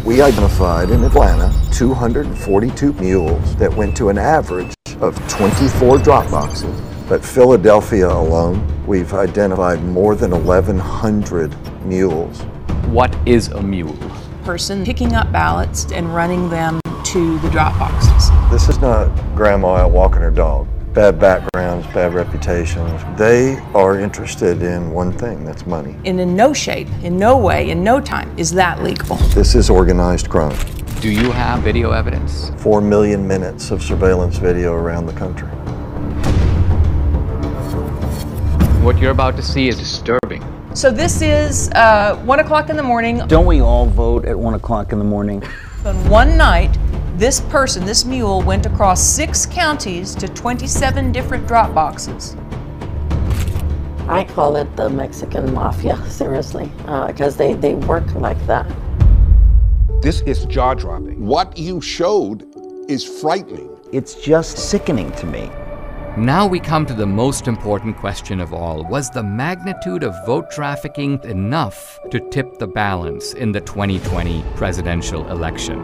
We identified in Atlanta 242 mules that went to an average of 24 drop boxes. But Philadelphia alone, we've identified more than 1,100 mules. What is a mule? Person picking up ballots and running them to the drop boxes. This is not grandma out walking her dog. Bad backgrounds, bad reputations. They are interested in one thing that's money. And in no shape, in no way, in no time is that legal. This is organized crime. Do you have video evidence? Four million minutes of surveillance video around the country. What you're about to see is disturbing. So this is uh, one o'clock in the morning. Don't we all vote at one o'clock in the morning? On one night, this person, this mule, went across six counties to 27 different drop boxes. I call it the Mexican mafia, <laughs> seriously, because uh, they, they work like that. This is jaw dropping. What you showed is frightening. It's just sickening to me. Now we come to the most important question of all. Was the magnitude of vote trafficking enough to tip the balance in the 2020 presidential election?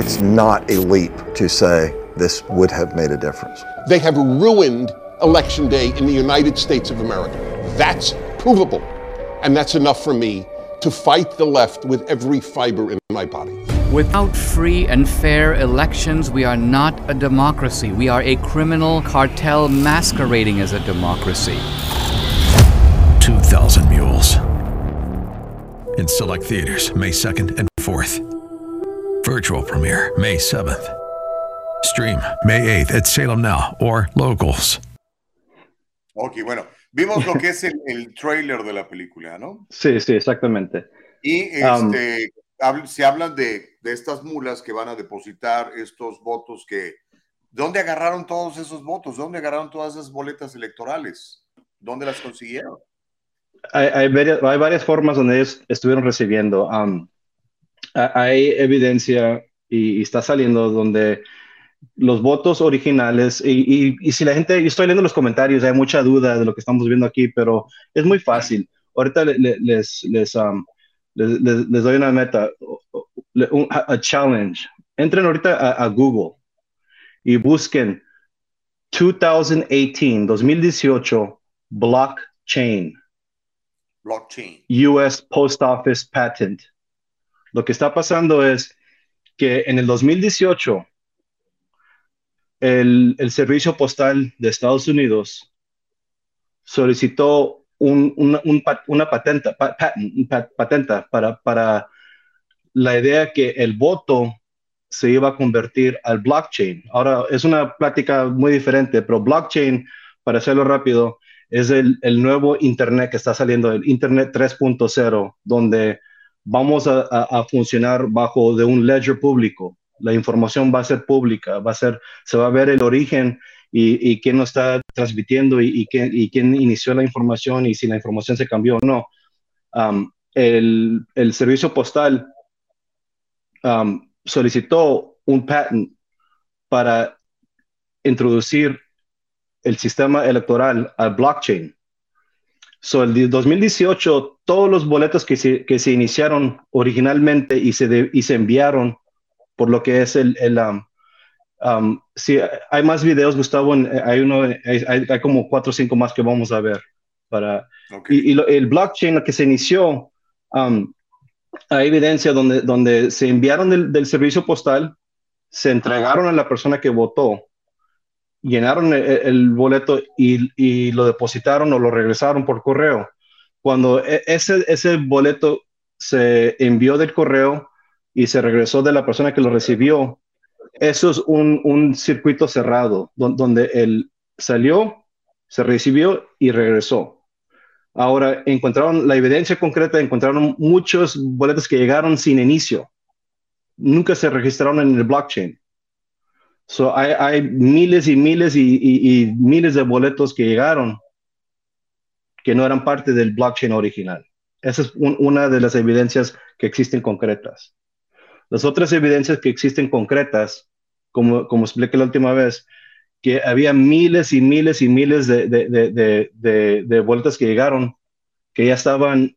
It's not a leap to say this would have made a difference. They have ruined Election Day in the United States of America. That's provable. And that's enough for me to fight the left with every fiber in my body. Without free and fair elections, we are not a democracy. We are a criminal cartel masquerading as a democracy. 2,000 Mules. In select theaters, May 2nd and 4th. Virtual premiere, May 7th. Stream, May 8th at Salem Now or Locals. Ok, bueno, vimos lo que es el, el trailer de la película, ¿no? Sí, sí, exactamente. Y este, um, se hablan de, de, estas mulas que van a depositar estos votos que... ¿Dónde agarraron todos esos votos? ¿Dónde agarraron todas esas boletas electorales? ¿Dónde las consiguieron? Hay, hay, varias, hay varias, formas donde ellos estuvieron recibiendo. Um, hay evidencia y, está saliendo donde los votos originales, y, y, si la gente, yo estoy leyendo los comentarios, hay mucha duda de lo que estamos viendo aquí, pero es muy fácil. Ahorita les, les, um, les, les doy una meta, un, a challenge. Entren ahorita a, a, Google y busquen 2018, 2018, blockchain. Blockchain. US Post Office Patent. Lo que está pasando es que en el 2018, el, el Servicio Postal de Estados Unidos solicitó un, una, un, patenta para, para la idea que el voto se iba a convertir al blockchain. Ahora, es una plática muy diferente, pero blockchain, para hacerlo rápido, es el, el nuevo Internet que está saliendo, el Internet 3.0, donde vamos a, a, a, funcionar bajo de un ledger público. La información va a ser pública, va a ser, se va a ver el origen y, y quién lo está transmitiendo y, y, quién, y, quién, inició la información y si la información se cambió o no. Um, el, el, servicio postal um, solicitó un patent para introducir el sistema electoral al blockchain. So, el 2018, todos los boletos que se, que se iniciaron originalmente y se, de, y se enviaron por lo que es el, el um, um, sí, hay más videos, Gustavo, hay uno, hay, hay, como cuatro o cinco más que vamos a ver. Para, Y, y el blockchain que se inició, um, hay evidencia donde, donde se enviaron del, del, servicio postal, se entregaron a la persona que votó, llenaron el, el boleto y, y, lo depositaron o lo regresaron por correo. Cuando e, ese, ese boleto se envió del correo y se regresó de la persona que lo recibió, eso es un, un circuito cerrado, donde él salió, se recibió y regresó. Ahora, encontraron la evidencia concreta, encontraron muchos boletos que llegaron sin inicio. Nunca se registraron en el blockchain. So, hay, miles y miles y, miles de boletos que llegaron que no eran parte del blockchain original. Esa es un, una de las evidencias que existen concretas. Las otras evidencias que existen concretas, como, como expliqué la última vez, que había miles y miles y miles de, de, de, de, vueltas que llegaron, que ya estaban,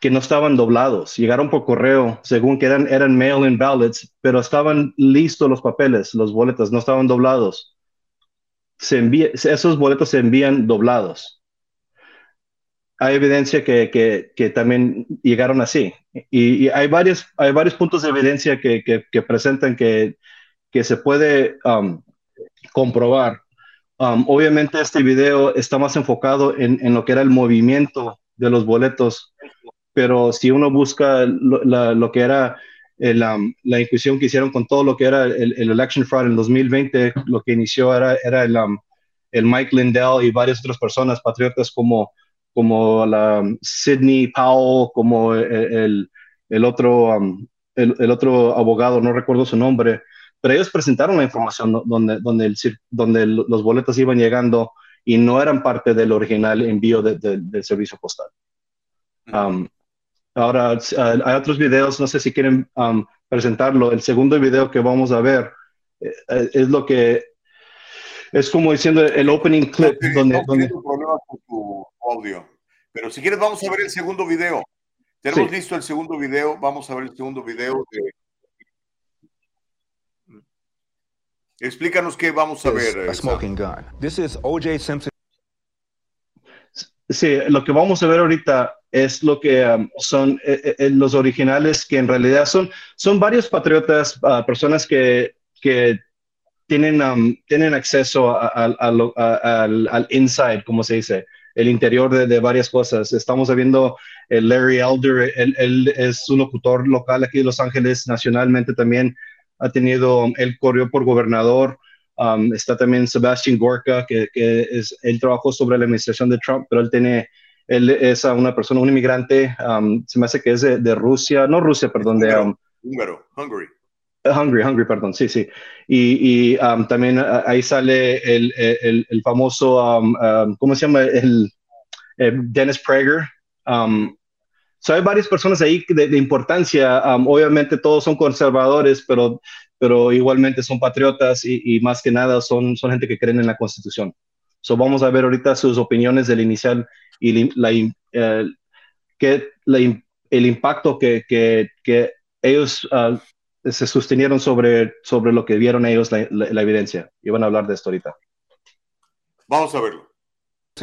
que no estaban doblados, llegaron por correo, según que eran, eran mail-in ballots, pero estaban listos los papeles, los boletos, no estaban doblados. Se envía, esos boletos se envían doblados hay evidencia que, que, que, también llegaron así. Y, y, hay, varios, hay varios puntos de evidencia que, que presentan que, se puede um, comprobar. Um, obviamente este video está más enfocado en, en, lo que era el movimiento de los boletos, pero si uno busca lo, la, lo que era el, um, la incusión que hicieron con todo lo que era el, el, election fraud en 2020, lo que inició era, era el, el Mike Lindell y varias otras personas patriotas como como la Sidney Powell, como el, el otro, um, el, el, otro abogado, no recuerdo su nombre, pero ellos presentaron la información donde, donde, el, donde los boletos iban llegando y no eran parte del original envío de, de, del servicio postal. Um, ahora, hay otros videos, no sé si quieren um, presentarlo. El segundo video que vamos a ver eh, eh, es lo que es como diciendo el opening clip donde, donde... problemas con tu audio. Pero si quieres vamos a ver el segundo video. Tenemos sí. listo el segundo video. Vamos a ver el segundo video. De... Explícanos qué vamos a ver. A smoking gun. This is O.J. Simpson. Sí, lo que vamos a ver ahorita es lo que um, son eh, eh, los originales, que en realidad son, son varios patriotas, uh, personas que, que tienen, um, tienen acceso a, a, a, al, al inside, como se dice, el interior de, de, varias cosas. Estamos viendo el Larry Elder, él, él, es un locutor local aquí de Los Ángeles, nacionalmente también ha tenido, él corrió por gobernador. Um, está también Sebastian Gorka, que, que, es, él trabajó sobre la administración de Trump, pero él tiene, él es una persona, un inmigrante, um, se me hace que es de, de, Rusia, no Rusia, perdón, de... Um, Húngaro, Hungary. Hungry, Hungry, perdón, sí, sí. Y, y um, también uh, ahí sale el, el, el famoso, um, um, ¿cómo se llama? El, el Dennis Prager. So hay varias personas ahí de, de importancia. obviamente todos son conservadores, pero, pero igualmente son patriotas y, y, más que nada son, son gente que creen en la Constitución. So vamos a ver ahorita sus opiniones del inicial y la, uh, que, la, el impacto que, que, que ellos uh, se sostenieron sobre, sobre lo que vieron ellos la, la, la, evidencia. Y van a hablar de esto ahorita. Vamos a verlo.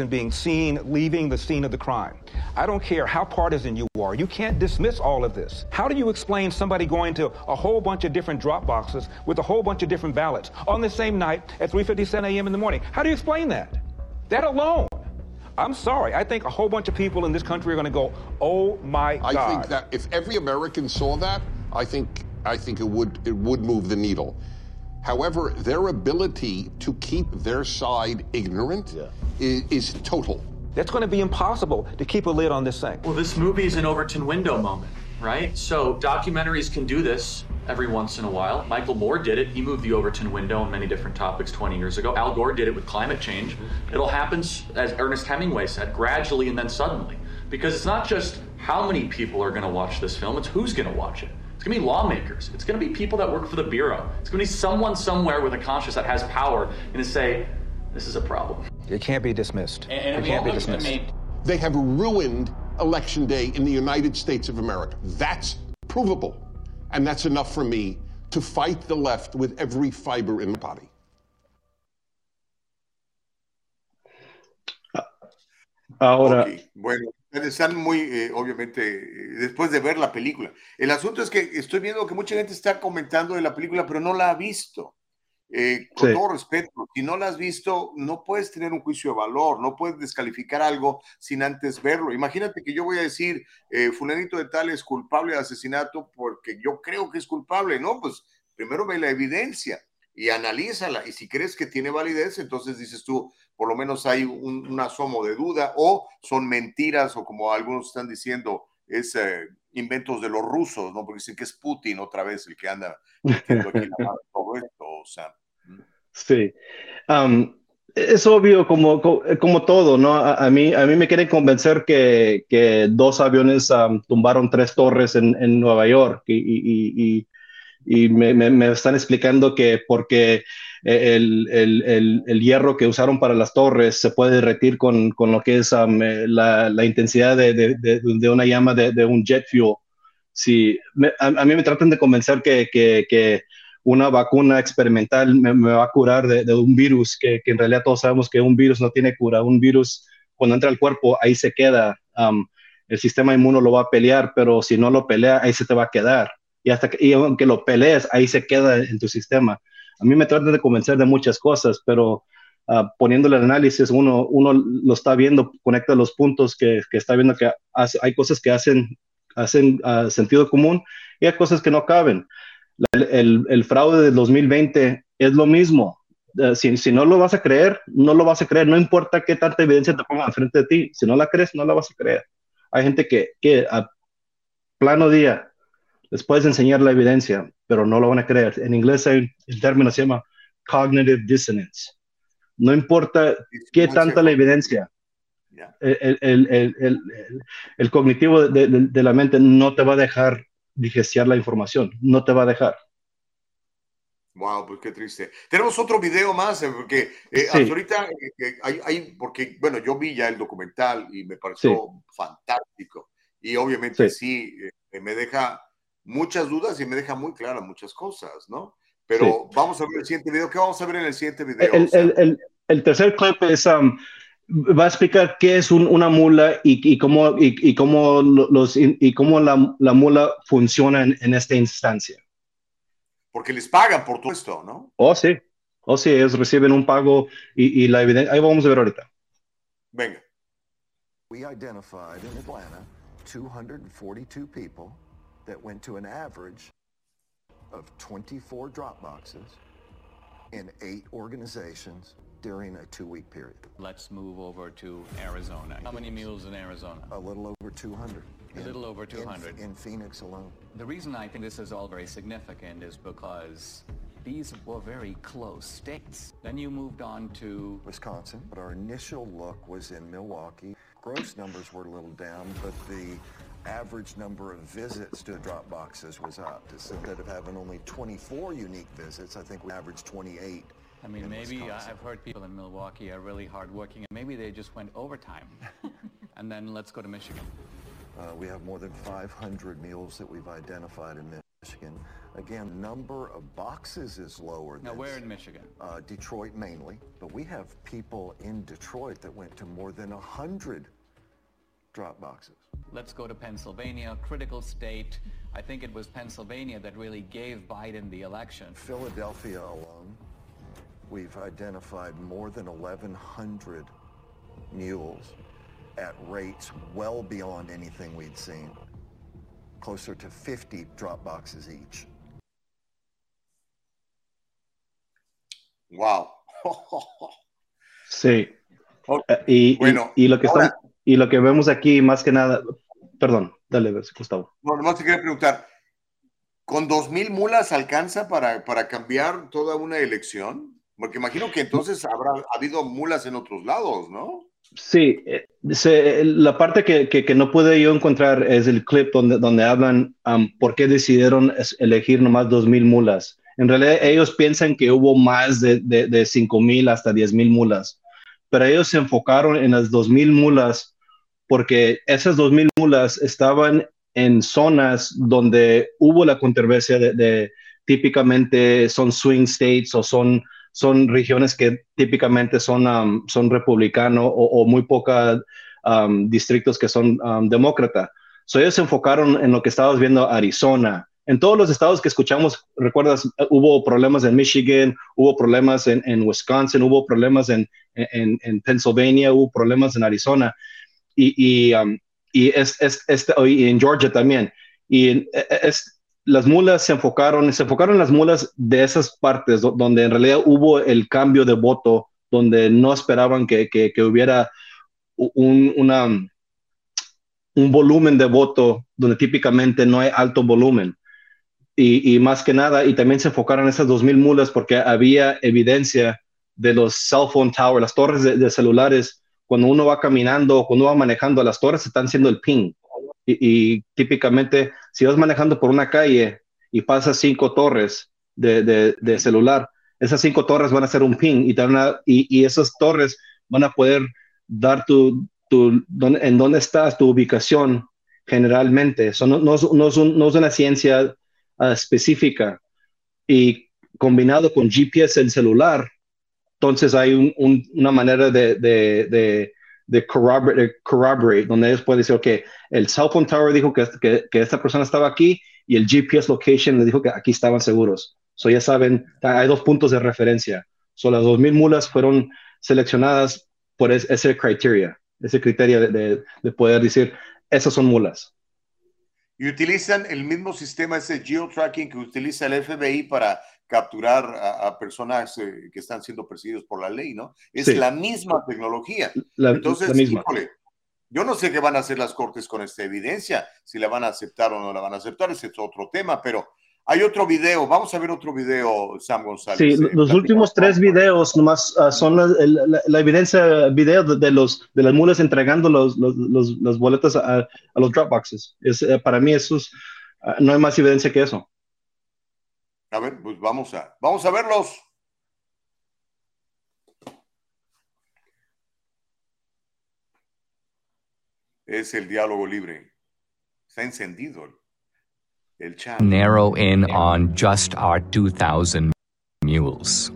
being seen leaving the scene of the crime. I don't care how partisan you are. You can't dismiss all of this. How do you explain somebody going to a whole bunch of different drop boxes with a whole bunch of different ballots on the same night at 3:57 a.m. in the morning? How do you explain that? That alone I'm sorry. I think a whole bunch of people in this country are going to go, "Oh my God!" I think that if every American saw that, I think I think it would it would move the needle. However, their ability to keep their side ignorant yeah. is, is, total. That's going to be impossible to keep a lid on this thing. Well, this movie is an Overton window moment, right? So documentaries can do this every once in a while. Michael Moore did it. He moved the Overton window on many different topics 20 years ago. Al Gore did it with climate change. Mm-hmm. It'll happen, as Ernest Hemingway said, gradually and then suddenly. Because it's not just how many people are going to watch this film, it's who's going to watch it. It's going to be lawmakers. It's going to be people that work for the Bureau. It's going to be someone somewhere with a conscience that has power and to say, this is a problem. It can't be dismissed. And, it can't be dismissed. Made... They have ruined Election Day in the United States of America. That's provable. And that's enough for me to fight the left with every fiber in my body. Uh, uh, Ahora, Ok, Bueno, están muy, eh, obviamente, eh, después de ver la película. El asunto es que estoy viendo que mucha gente está comentando de la película, pero no la ha visto. Eh, con Sí. todo respeto, si no la has visto, no puedes tener un juicio de valor, no puedes descalificar algo sin antes verlo. Imagínate que yo voy a decir, eh, fulanito de tal es culpable de asesinato porque yo creo que es culpable, ¿no? Pues primero ve la evidencia y analízala. Y si crees que tiene validez, entonces dices tú, por lo menos hay un, un asomo de duda o son mentiras o como algunos están diciendo, es eh, inventos de los rusos, ¿no? Porque dicen que es Putin otra vez el que anda metiendo aquí la mano todo esto, o sea. Sí. Am, es obvio como, co- como todo, ¿no? A, mí, a mí me quieren convencer que, dos aviones tumbaron tres torres en, Nueva York y, y- y- y- me están explicando que porque el, el- el- el hierro que usaron para las torres se puede derretir con, con lo que es am, eh, la, la intensidad de, de- de- de una llama de, un jet fuel. Sí, me- a, a mí me tratan de convencer que, que- que una vacuna experimental me, me va a curar de, de un virus, que, que en realidad todos sabemos que un virus no tiene cura. Un virus, cuando entra al cuerpo, ahí se queda. Am, el sistema inmuno lo va a pelear, pero si no lo pelea, ahí se te va a quedar. Y, hasta que, y aunque lo pelees, ahí se queda en tu sistema. A mí me tratan de convencer de muchas cosas, pero ah, poniéndole el análisis, uno, uno lo está viendo, conecta los puntos que, que está viendo que hace- hay cosas que hacen, hacen ah, sentido común y hay cosas que no caben. La- el, el fraude del 2020 es lo mismo. Eh, si, si no lo vas a creer, no lo vas a creer. No importa qué tanta evidencia te pongan enfrente de ti. Si no la crees, no la vas a creer. Hay gente que, que a plano día les puedes enseñar la evidencia, pero no lo van a creer. En inglés hay el término se llama cognitive dissonance. No importa qué tanta la evidencia, el, el- el- el- cognitivo de, de- de la mente no te va a dejar digerir la información, no te va a dejar. Wow, pues qué triste. Tenemos otro video más, eh, porque eh, Sí. hasta ahorita eh, eh, hay, hay- porque, bueno, yo vi ya el documental y me pareció fantástico. Y obviamente sí, eh, me deja muchas dudas y me deja muy claras muchas cosas, ¿no? Pero vamos a ver el siguiente video. ¿Qué vamos a ver en el siguiente video? El, el- el- el tercer clip es, um, va a explicar qué es un- una mula y, y cómo, y, y cómo, lo- los, y cómo la, la mula funciona en, en esta instancia. Porque les pagan por todo esto, ¿no? Oh, sí. Oh, sí, ellos reciben un pago y, y la evidencia. Ahí vamos a ver ahorita. Venga. We identified in Atlanta 242 people that went to an average of 24 drop boxes in eight organizations during a two-week period. Let's move over to Arizona. How many mules in Arizona? A little over 200. A in- little over in- 200. In Phoenix alone. The reason I think this is all very significant is because these were very close states. Then you moved on to Wisconsin, but our initial look was in Milwaukee. Gross numbers were a little down, but the average number of visits to drop boxes was up. So Instead of having only 24 unique visits, I think we averaged 28. I mean, maybe I- Wisconsin. I've heard people in Milwaukee are really hardworking, and maybe they just went overtime. <laughs> and then let's go to Michigan. Uh, we have more than 500 mules that we've identified in Michigan. Again, number of boxes is lower Now, than where in Michigan? uh, Detroit mainly, but we have people in Detroit that went to more than 100 drop boxes. Let's go to Pennsylvania, critical state. I think it was Pennsylvania that really gave Biden the election. Philadelphia alone, we've identified more than 1,100 mules at rates well beyond anything we'd seen, closer to 50 drop boxes each. Wow. <laughs> Sí. Eh, Y, y- Bueno, y, lo que ahora- estamos- y lo que vemos aquí, más que nada, perdón, dale, Gustavo. No, nomás te quería preguntar, ¿con dos mil mulas alcanza para, para cambiar toda una elección? Porque imagino que entonces habrá habido mulas en otros lados, ¿no? Sí, eh, se- la parte que, que- que no pude yo encontrar es el clip donde, donde hablan um, por qué decidieron elegir nomás 2.000 mulas. En realidad ellos piensan que hubo más de, de, de 5.000 hasta 10.000 mulas, pero ellos se enfocaron en las 2.000 mulas porque esas 2.000 mulas estaban en zonas donde hubo la controversia de, típicamente son swing states o son, son regiones que típicamente son, um, son republicanos o, muy pocos um, distritos que son um, demócratas. So ellos se enfocaron en lo que estabas viendo Arizona. En todos los estados que escuchamos, recuerdas, hubo problemas en Michigan, hubo problemas en, en Wisconsin, hubo problemas en, en, en, Pennsylvania, hubo problemas en Arizona. Y, y, y es, es, este, en Georgia también. Y e, e, es, las mulas se enfocaron, se enfocaron en las mulas de esas partes donde en realidad hubo el cambio de voto, donde no esperaban que, que, que hubiera un, una, un volumen de voto donde típicamente no hay alto volumen. Y, y, más que nada, y también se enfocaron en esas 2.000 mulas porque había evidencia de los cell phone towers, las torres de, de celulares cuando uno va caminando, cuando uno va manejando a las torres, están haciendo el ping. Y, típicamente, si vas manejando por una calle y pasas cinco torres de, de, celular, esas cinco torres van a hacer un ping y, y, esas torres van a poder dar tu, tu en dónde estás, tu ubicación generalmente. Eso no, no, no, es no, es, una ciencia ah, específica. Y combinado con GPS en celular, entonces hay una manera de, de, de, corroborate, donde ellos pueden decir, ok, el cell phone tower dijo que, que, esta persona estaba aquí y el GPS location le dijo que aquí estaban seguros. So ya saben, hay dos puntos de referencia. So las 2.000 mulas fueron seleccionadas por ese criteria, ese criterio de, de poder decir, esas son mulas. Y utilizan el mismo sistema, ese geotracking que utiliza el FBI para capturar a, personas eh, que están siendo perseguidos por la ley, ¿no? Es la misma tecnología. Entonces, híjole, yo no sé qué van a hacer las cortes con esta evidencia, si la van a aceptar o no la van a aceptar, ese es otro tema, pero hay otro video, vamos a ver otro video, Sam González. Sí, eh, los últimos tres videos nomás uh, son la, la, evidencia video de, los, de las mulas entregando los, los, los las boletas a, a, los Dropboxes. Es, eh, para mí eso es, uh, no hay más evidencia que eso. A ver, pues vamos a, vamos a verlos. Es el diálogo libre. Está encendido el chat. Narrow in on just our 2,000 mules.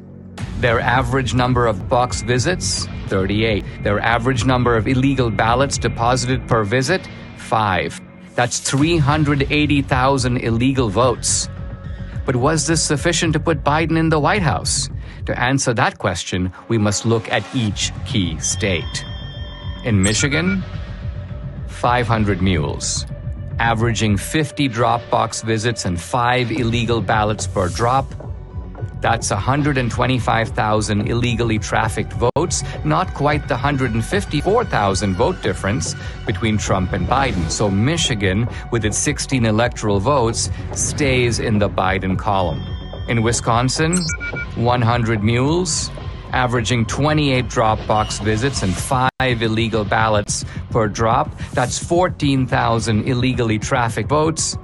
Their average number of box visits, 38. Their average number of illegal ballots deposited per visit, 5. That's 380,000 illegal votes. But was this sufficient to put Biden in the White House? To answer that question, we must look at each key state. In Michigan, 500 mules, averaging 50 Dropbox visits and 5 illegal ballots per drop, that's 125,000 illegally trafficked votes, not quite the 154,000 vote difference between Trump and Biden. So Michigan, with its 16 electoral votes, stays in the Biden column. In Wisconsin, 100 mules, averaging 28 Dropbox visits and five illegal ballots per drop. That's 14,000 illegally trafficked votes.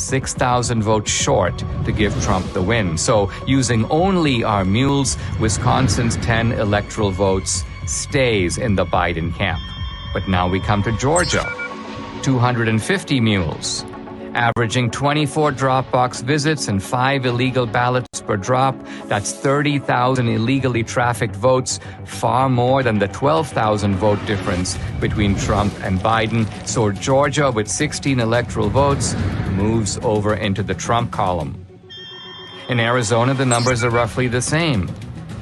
6,000 votes short to give Trump the win. So, using only our mules, Wisconsin's 10 electoral votes stays in the Biden camp. But now we come to Georgia 250 mules, averaging 24 Dropbox visits and five illegal ballots per drop. That's 30,000 illegally trafficked votes, far more than the 12,000 vote difference between Trump and Biden. So Georgia, with 16 electoral votes, moves over into the Trump column. In Arizona, the numbers are roughly the same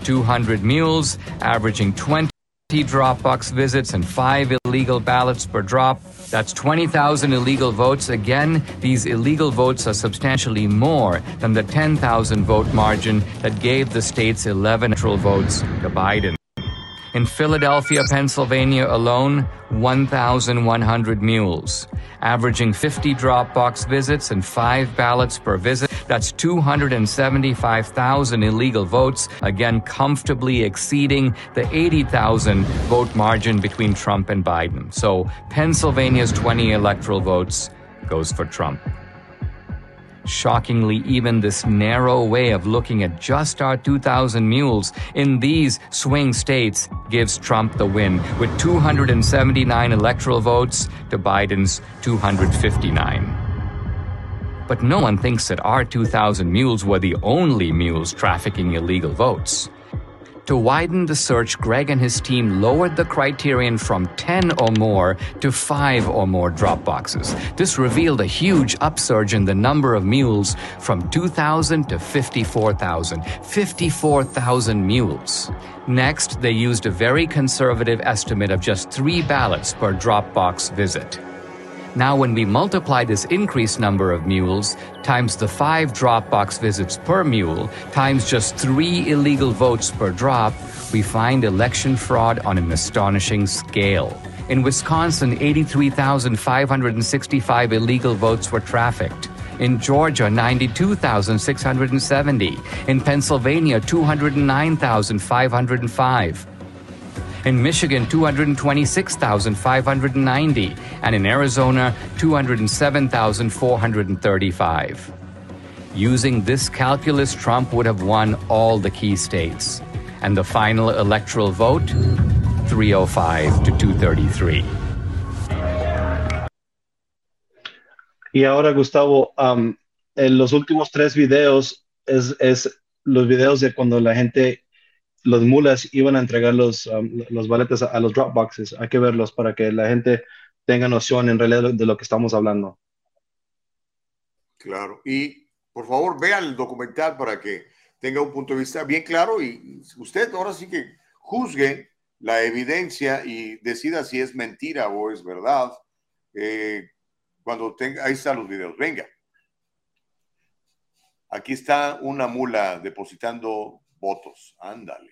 200 mules, averaging 20 Dropbox visits and five illegal ballots per drop. That's 20,000 illegal votes. Again, these illegal votes are substantially more than the 10,000 vote margin that gave the state's 11 electoral votes to Biden. In Philadelphia, Pennsylvania alone, 1,100 mules, averaging 50 Dropbox visits and five ballots per visit. That's 275,000 illegal votes, again, comfortably exceeding the 80,000 vote margin between Trump and Biden. So Pennsylvania's 20 electoral votes goes for Trump. Shockingly, even this narrow way of looking at just our 2,000 mules in these swing states gives Trump the win with 279 electoral votes to Biden's 259. But no one thinks that our 2,000 mules were the only mules trafficking illegal votes. To widen the search, Greg and his team lowered the criterion from 10 or more to 5 or more drop boxes. This revealed a huge upsurge in the number of mules from 2,000 to 54,000. 54,000 mules. Next, they used a very conservative estimate of just three ballots per Dropbox visit. Now, when we multiply this increased number of mules times the five Dropbox visits per mule times just three illegal votes per drop, we find election fraud on an astonishing scale. In Wisconsin, 83,565 illegal votes were trafficked. In Georgia, 92,670. In Pennsylvania, 209,505 in Michigan 226,590, and in Arizona 207,435. Using this calculus, Trump would have won all the key states, and the final electoral vote 305 to 233. Y ahora, Gustavo, um, en los últimos tres videos es, es los videos de cuando la gente los mulas iban a entregar los, um, los baletes a, a, los Dropboxes. Hay que verlos para que la gente tenga noción en realidad de lo que estamos hablando. Claro. Y por favor, vea el documental para que tenga un punto de vista bien claro y usted ahora sí que juzgue la evidencia y decida si es mentira o es verdad. Eh, cuando tenga, ahí están los videos. Venga. Aquí está una mula depositando votos. Ándale.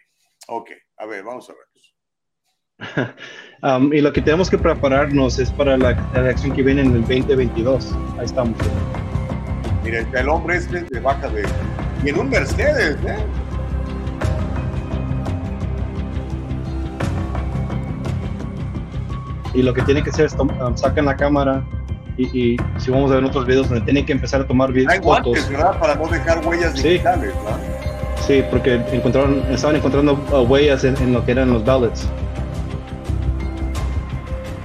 Ok, a ver, vamos a ver. <laughs> um, y lo que tenemos que prepararnos es para la, la, elección que viene en el 2022. Ahí estamos. Mira, el hombre este de baja de... Y en un Mercedes, ¿eh? Y lo que tiene que hacer es um, sacan la cámara y, y, si vamos a ver otros videos donde tienen que empezar a tomar videos. Hay guantes, ¿verdad? Para no dejar huellas digitales. ¿verdad? Sí, porque encontraron, estaban encontrando uh, huellas en, en, lo que eran los ballots.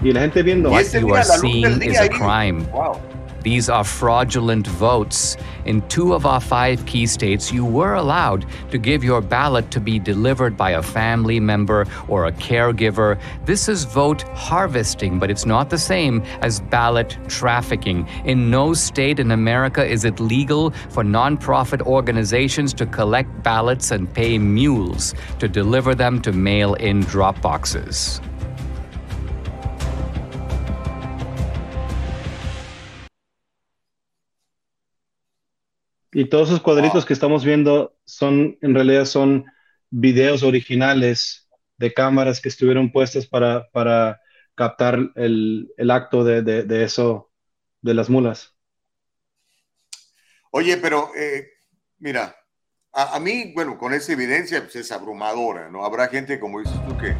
Y la gente viendo. What you are seeing is a crime. Wow. These are fraudulent votes. In two of our five key states, you were allowed to give your ballot to be delivered by a family member or a caregiver. This is vote harvesting, but it's not the same as ballot trafficking. In no state in America is it legal for nonprofit organizations to collect ballots and pay mules to deliver them to mail in drop boxes. Y todos esos cuadritos que estamos viendo son, en realidad, son videos originales de cámaras que estuvieron puestas para, para captar el, el acto de, de, de, eso, de las mulas. Oye, pero eh, mira, a, a, mí, bueno, con esa evidencia pues, es abrumadora, ¿no? Habrá gente, como dices tú, que,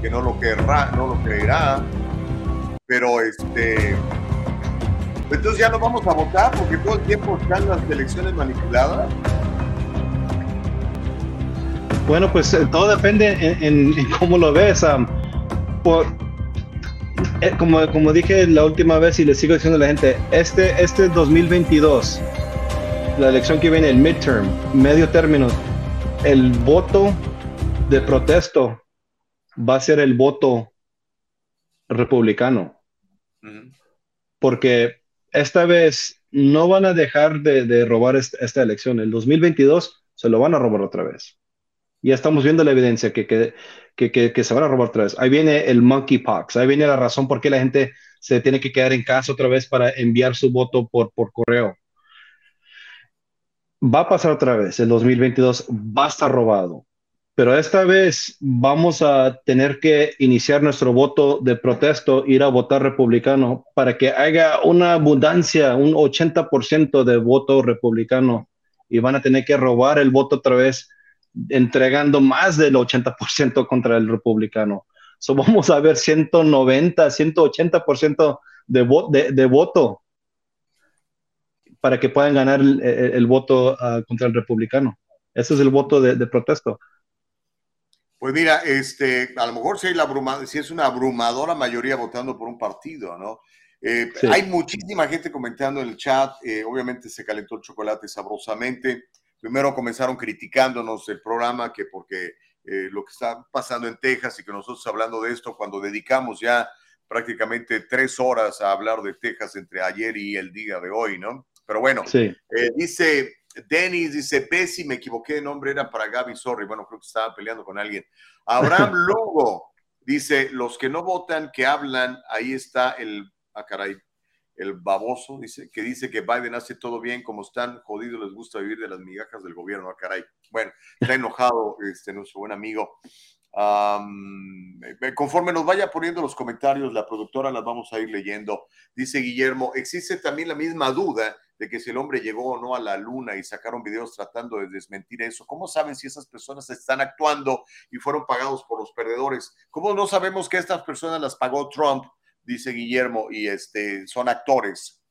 que no lo querrá, no lo creerá, pero este entonces ya no vamos a votar porque todo el tiempo están las elecciones manipuladas. Bueno, pues todo depende en, en, en cómo lo ves. Um, por, eh, como, como dije la última vez y le sigo diciendo a la gente, este, este 2022, la elección que viene, el midterm, medio término, el voto de protesto va a ser el voto republicano. Uh -huh. Porque esta vez no van a dejar de, robar esta, elección. El 2022 se lo van a robar otra vez. Ya estamos viendo la evidencia que, que, que, que, se van a robar otra vez. Ahí viene el monkeypox. Ahí viene la razón por qué la gente se tiene que quedar en casa otra vez para enviar su voto por, por correo. Va a pasar otra vez. El 2022 va a estar robado pero esta vez vamos a tener que iniciar nuestro voto de protesto, ir a votar republicano, para que haya una abundancia, un 80% de voto republicano, y van a tener que robar el voto otra vez, entregando más del 80% contra el republicano. So <laughs> vamos a ver 190, 180% de, vo de, de voto. para que puedan ganar el, voto uh, contra el republicano. Ese es el voto de, de protesto. Pues mira, este, a lo mejor si, hay la abruma, si es una abrumadora mayoría votando por un partido, ¿no? Eh, sí. Hay muchísima gente comentando en el chat, eh, obviamente se calentó el chocolate sabrosamente. Primero comenzaron criticándonos el programa, que porque eh, lo que está pasando en Texas y que nosotros hablando de esto cuando dedicamos ya prácticamente tres horas a hablar de Texas entre ayer y el día de hoy, ¿no? Pero bueno, sí. dice Denis, dice Bessie, me equivoqué de nombre, era para Gaby, sorry, bueno, creo que estaba peleando con alguien. Abraham <laughs> Lugo dice, los que no votan, que hablan, ahí está el, ah caray, el baboso, dice, que dice que Biden hace todo bien, como están jodidos, les gusta vivir de las migajas del gobierno, ah caray. Bueno, está enojado <laughs> este, nuestro buen amigo. Um, conforme nos vaya poniendo los comentarios, la productora las vamos a ir leyendo. Dice Guillermo, existe también la misma duda de que si el hombre llegó o no a la luna y sacaron videos tratando de desmentir eso. ¿Cómo saben si esas personas están actuando y fueron pagados por los perdedores? ¿Cómo no sabemos que estas personas las pagó Trump? Dice Guillermo, y este, son actores.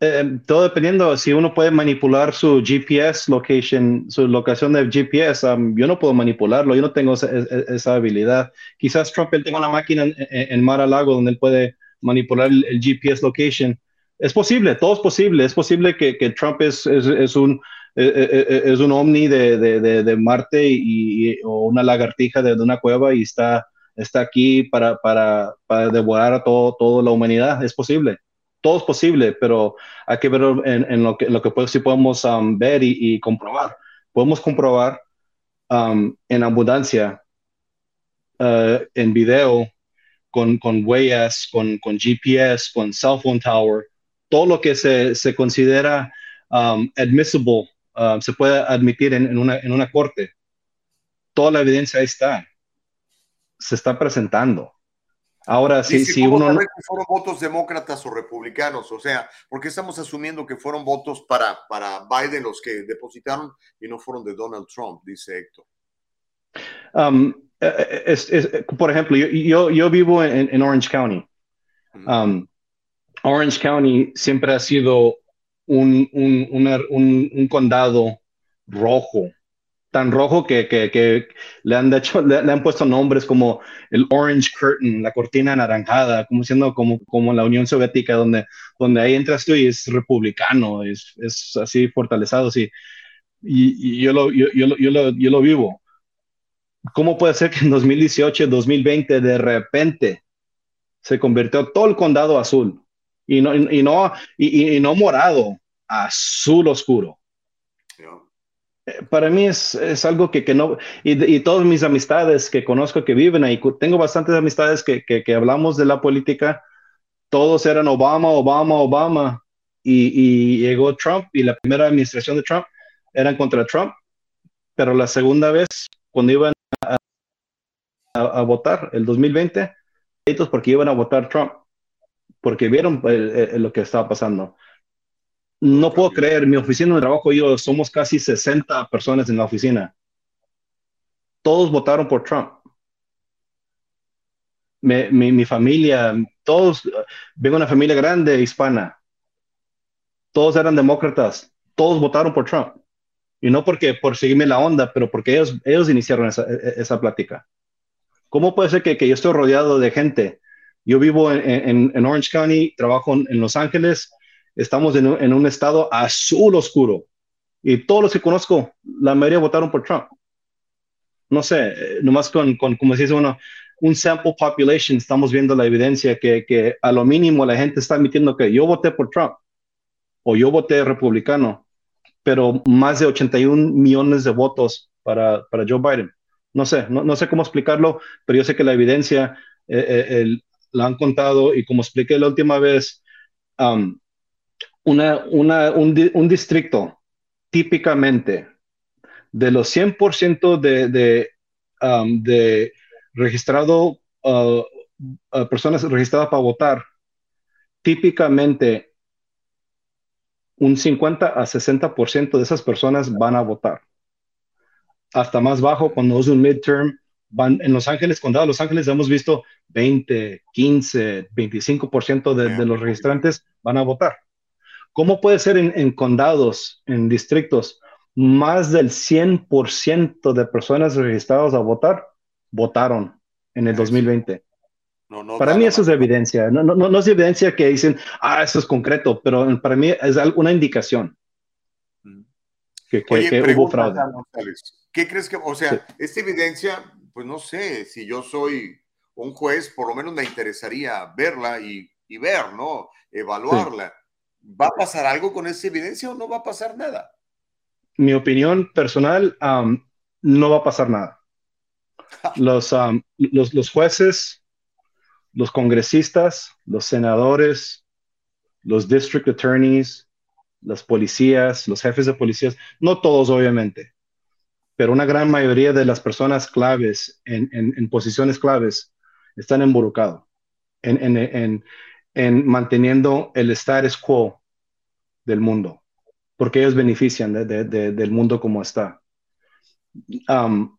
Eh, todo dependiendo, si uno puede manipular su GPS location, su locación de GPS, um, yo no puedo manipularlo, yo no tengo esa, esa habilidad. Quizás Trump él tenga una máquina en, Mar a Lago donde él puede manipular el, GPS location. Es posible, todo es posible. Es posible que, que Trump es, es, es un, es un ovni de, de, de Marte y, y, o una lagartija de, una cueva y está, está aquí para, para, para devorar a todo, toda la humanidad. Es posible todo es posible, pero hay que ver en, en lo, que, lo que pues, sí podemos um, ver y, y, comprobar. Podemos comprobar um, en abundancia, uh, en video, con, con huellas, con, con, GPS, con cell phone tower, todo lo que se, se considera um, admissible, uh, se puede admitir en, en, una, en una corte. Toda la evidencia ahí está. Se está presentando. Ahora, sí, si, si uno. Saber que fueron votos demócratas o republicanos? O sea, porque estamos asumiendo que fueron votos para, para Biden los que depositaron y no fueron de Donald Trump, dice Héctor. Um, es, es, por ejemplo, yo, yo, yo vivo en, en, Orange County. Um, Orange County siempre ha sido un, un, un, un condado rojo tan rojo que, que, que le, han hecho, le, le, han puesto nombres como el Orange Curtain, la cortina anaranjada, como siendo como, como la Unión Soviética, donde, donde ahí entras tú y es republicano, es, es así fortalezado, sí. Y, y yo, lo, yo, yo, yo, lo, yo lo vivo. ¿Cómo puede ser que en 2018, 2020, de repente se convirtió todo el condado azul? Y no, y, no, y, y no morado, azul oscuro. Para mí es, es algo que, que no, y, y, todas mis amistades que conozco que viven ahí, tengo bastantes amistades que, que, que hablamos de la política, todos eran Obama, Obama, Obama, y, y, llegó Trump y la primera administración de Trump eran contra Trump, pero la segunda vez, cuando iban a, a, a votar, el 2020, porque iban a votar Trump, porque vieron lo que estaba pasando no puedo creer, mi oficina de trabajo yo somos casi 60 personas en la oficina. Todos votaron por Trump. Mi, mi, mi, familia, todos, vengo de una familia grande hispana. Todos eran demócratas. Todos votaron por Trump. Y no porque por seguirme la onda, pero porque ellos, ellos iniciaron esa, esa plática. ¿Cómo puede ser que, que, yo estoy rodeado de gente? Yo vivo en, en, Orange County, trabajo en, en Los Ángeles, estamos en un, en un, estado azul oscuro. Y todos los que conozco, la mayoría votaron por Trump. No sé, nomás con, con como se dice uno, un sample population, estamos viendo la evidencia que, que a lo mínimo la gente está admitiendo que yo voté por Trump o yo voté republicano, pero más de 81 millones de votos para, para Joe Biden. No sé, no, no, sé cómo explicarlo, pero yo sé que la evidencia eh, eh, el, la han contado y como expliqué la última vez, um, una, una, un, distrito típicamente de los 100% de, de, um, de registrado, uh, uh, personas registradas para votar, típicamente un 50 a 60% de esas personas van a votar. Hasta más bajo, cuando es un midterm, van en Los Ángeles, condado de Los Ángeles, hemos visto 20, 15, 25% de, de los registrantes van a votar. ¿Cómo puede ser en, en condados, en distritos, más del 100% de personas registradas a votar votaron en el 2020? No, no, Para mí eso es evidencia, no, no, no es evidencia que dicen, ah, eso es concreto, pero para mí es una indicación que, que- Oye, que hubo fraude. ¿Qué crees que, o sea, esta evidencia, pues no sé, si yo soy un juez, por lo menos me interesaría verla y, y ver, ¿no? Evaluarla. ¿Va a pasar algo con esa evidencia o no va a pasar nada? Mi opinión personal, no va a pasar nada. <laughs> Los, los jueces, los congresistas, los senadores, los district attorneys, las policías, los jefes de policías, no todos obviamente, pero una gran mayoría de las personas claves en, en- posiciones claves están involucrados en, en- en- en manteniendo el status quo del mundo, porque ellos benefician de- de- de- del mundo como está. Am,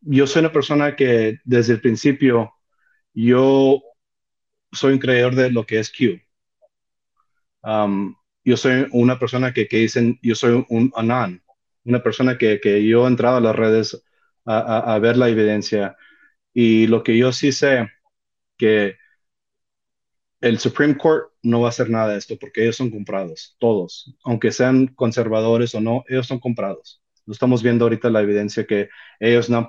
yo soy una persona que desde el principio, yo soy un creador de lo que es Q. Um, yo soy una persona que, que dicen, yo soy un anon, una persona que, que yo he entrado a las redes a, a- ver la evidencia. Y lo que yo sí sé que el Supreme Court no va a hacer nada de esto porque ellos son comprados, todos, aunque sean conservadores o no, ellos son comprados. Lo estamos viendo ahorita la evidencia que ellos no,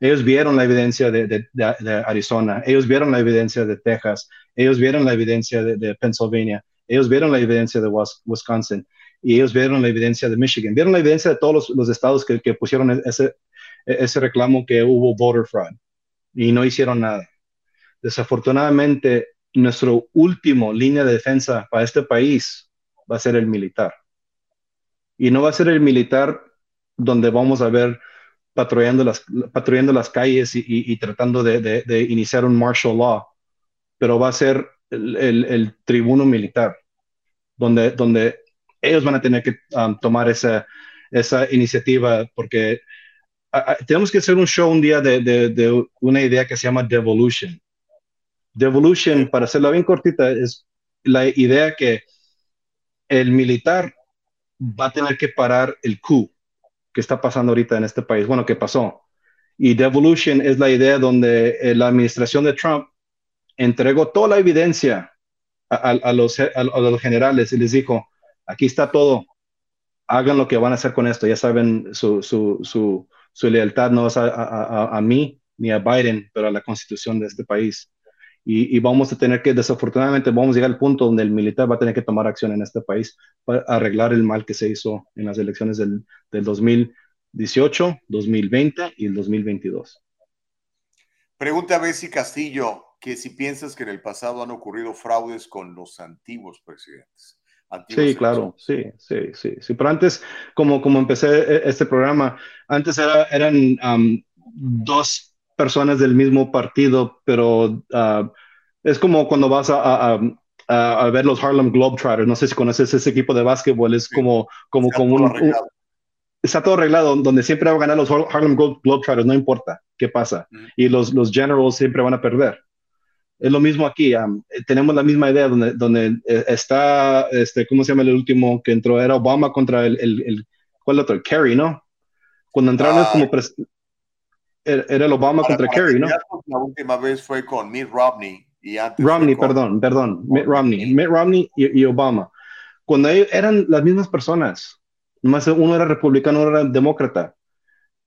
ellos vieron la evidencia de, de- de- Arizona, ellos vieron la evidencia de Texas, ellos vieron la evidencia de, Pennsylvania, ellos vieron la evidencia de Wis- Wisconsin y ellos vieron la evidencia de Michigan, vieron la evidencia de todos los, los estados que, que pusieron ese, ese reclamo que hubo voter fraud y no hicieron nada. Desafortunadamente, nuestro último línea de defensa para este país va a ser el militar. Y no va a ser el militar donde vamos a ver patrullando las, patrullando las calles y, y- y tratando de, de- de iniciar un martial law, pero va a ser el, el- el tribuno militar, donde, donde ellos van a tener que um, tomar esa, esa iniciativa, porque a- a- tenemos que hacer un show un día de, de- de una idea que se llama devolution. Devolution, para hacerla bien cortita, es la idea que el militar va a tener que parar el coup que está pasando ahorita en este país, bueno, que pasó. Y devolution es la idea donde eh, la administración de Trump entregó toda la evidencia a, a- los, los generales y les dijo, aquí está todo, hagan lo que van a hacer con esto, ya saben, su, su, su, lealtad no es a, a- a- a mí ni a Biden, pero a la constitución de este país. Y, y vamos a tener que, desafortunadamente, vamos a llegar al punto donde el militar va a tener que tomar acción en este país para arreglar el mal que se hizo en las elecciones del, del 2018, 2020 y el 2022. Pregunta a Bessie Castillo que si piensas que en el pasado han ocurrido fraudes con los antiguos presidentes. Sí, claro, sí, sí, sí, sí. Pero antes, como, como empecé e- este programa, antes era, eran dos personas del mismo partido, pero ah, es como cuando vas a, a- a- a- a ver los Harlem Globetrotters. No sé si conoces ese equipo de básquetbol, es como, como, Está como todo un, está todo arreglado, donde siempre van a ganar los Har- Harlem Glo- Globetrotters, no importa qué pasa. Y los, los Generals siempre van a perder. Es lo mismo aquí, eh, tenemos la misma idea donde, donde eh, está, este, ¿cómo se llama el último que entró? Era Obama contra el, el, el ¿cuál otro? Kerry, ¿no? Cuando entraron es como, era, era el Obama Para- contra para Kerry, ¿no? La última vez fue con Mitt Romney y antes Romney, con- perdón, perdón, Mitt Romney, Mitt Romney y, y Obama. Cuando ellos eran las mismas personas, nomás uno era republicano, uno era demócrata.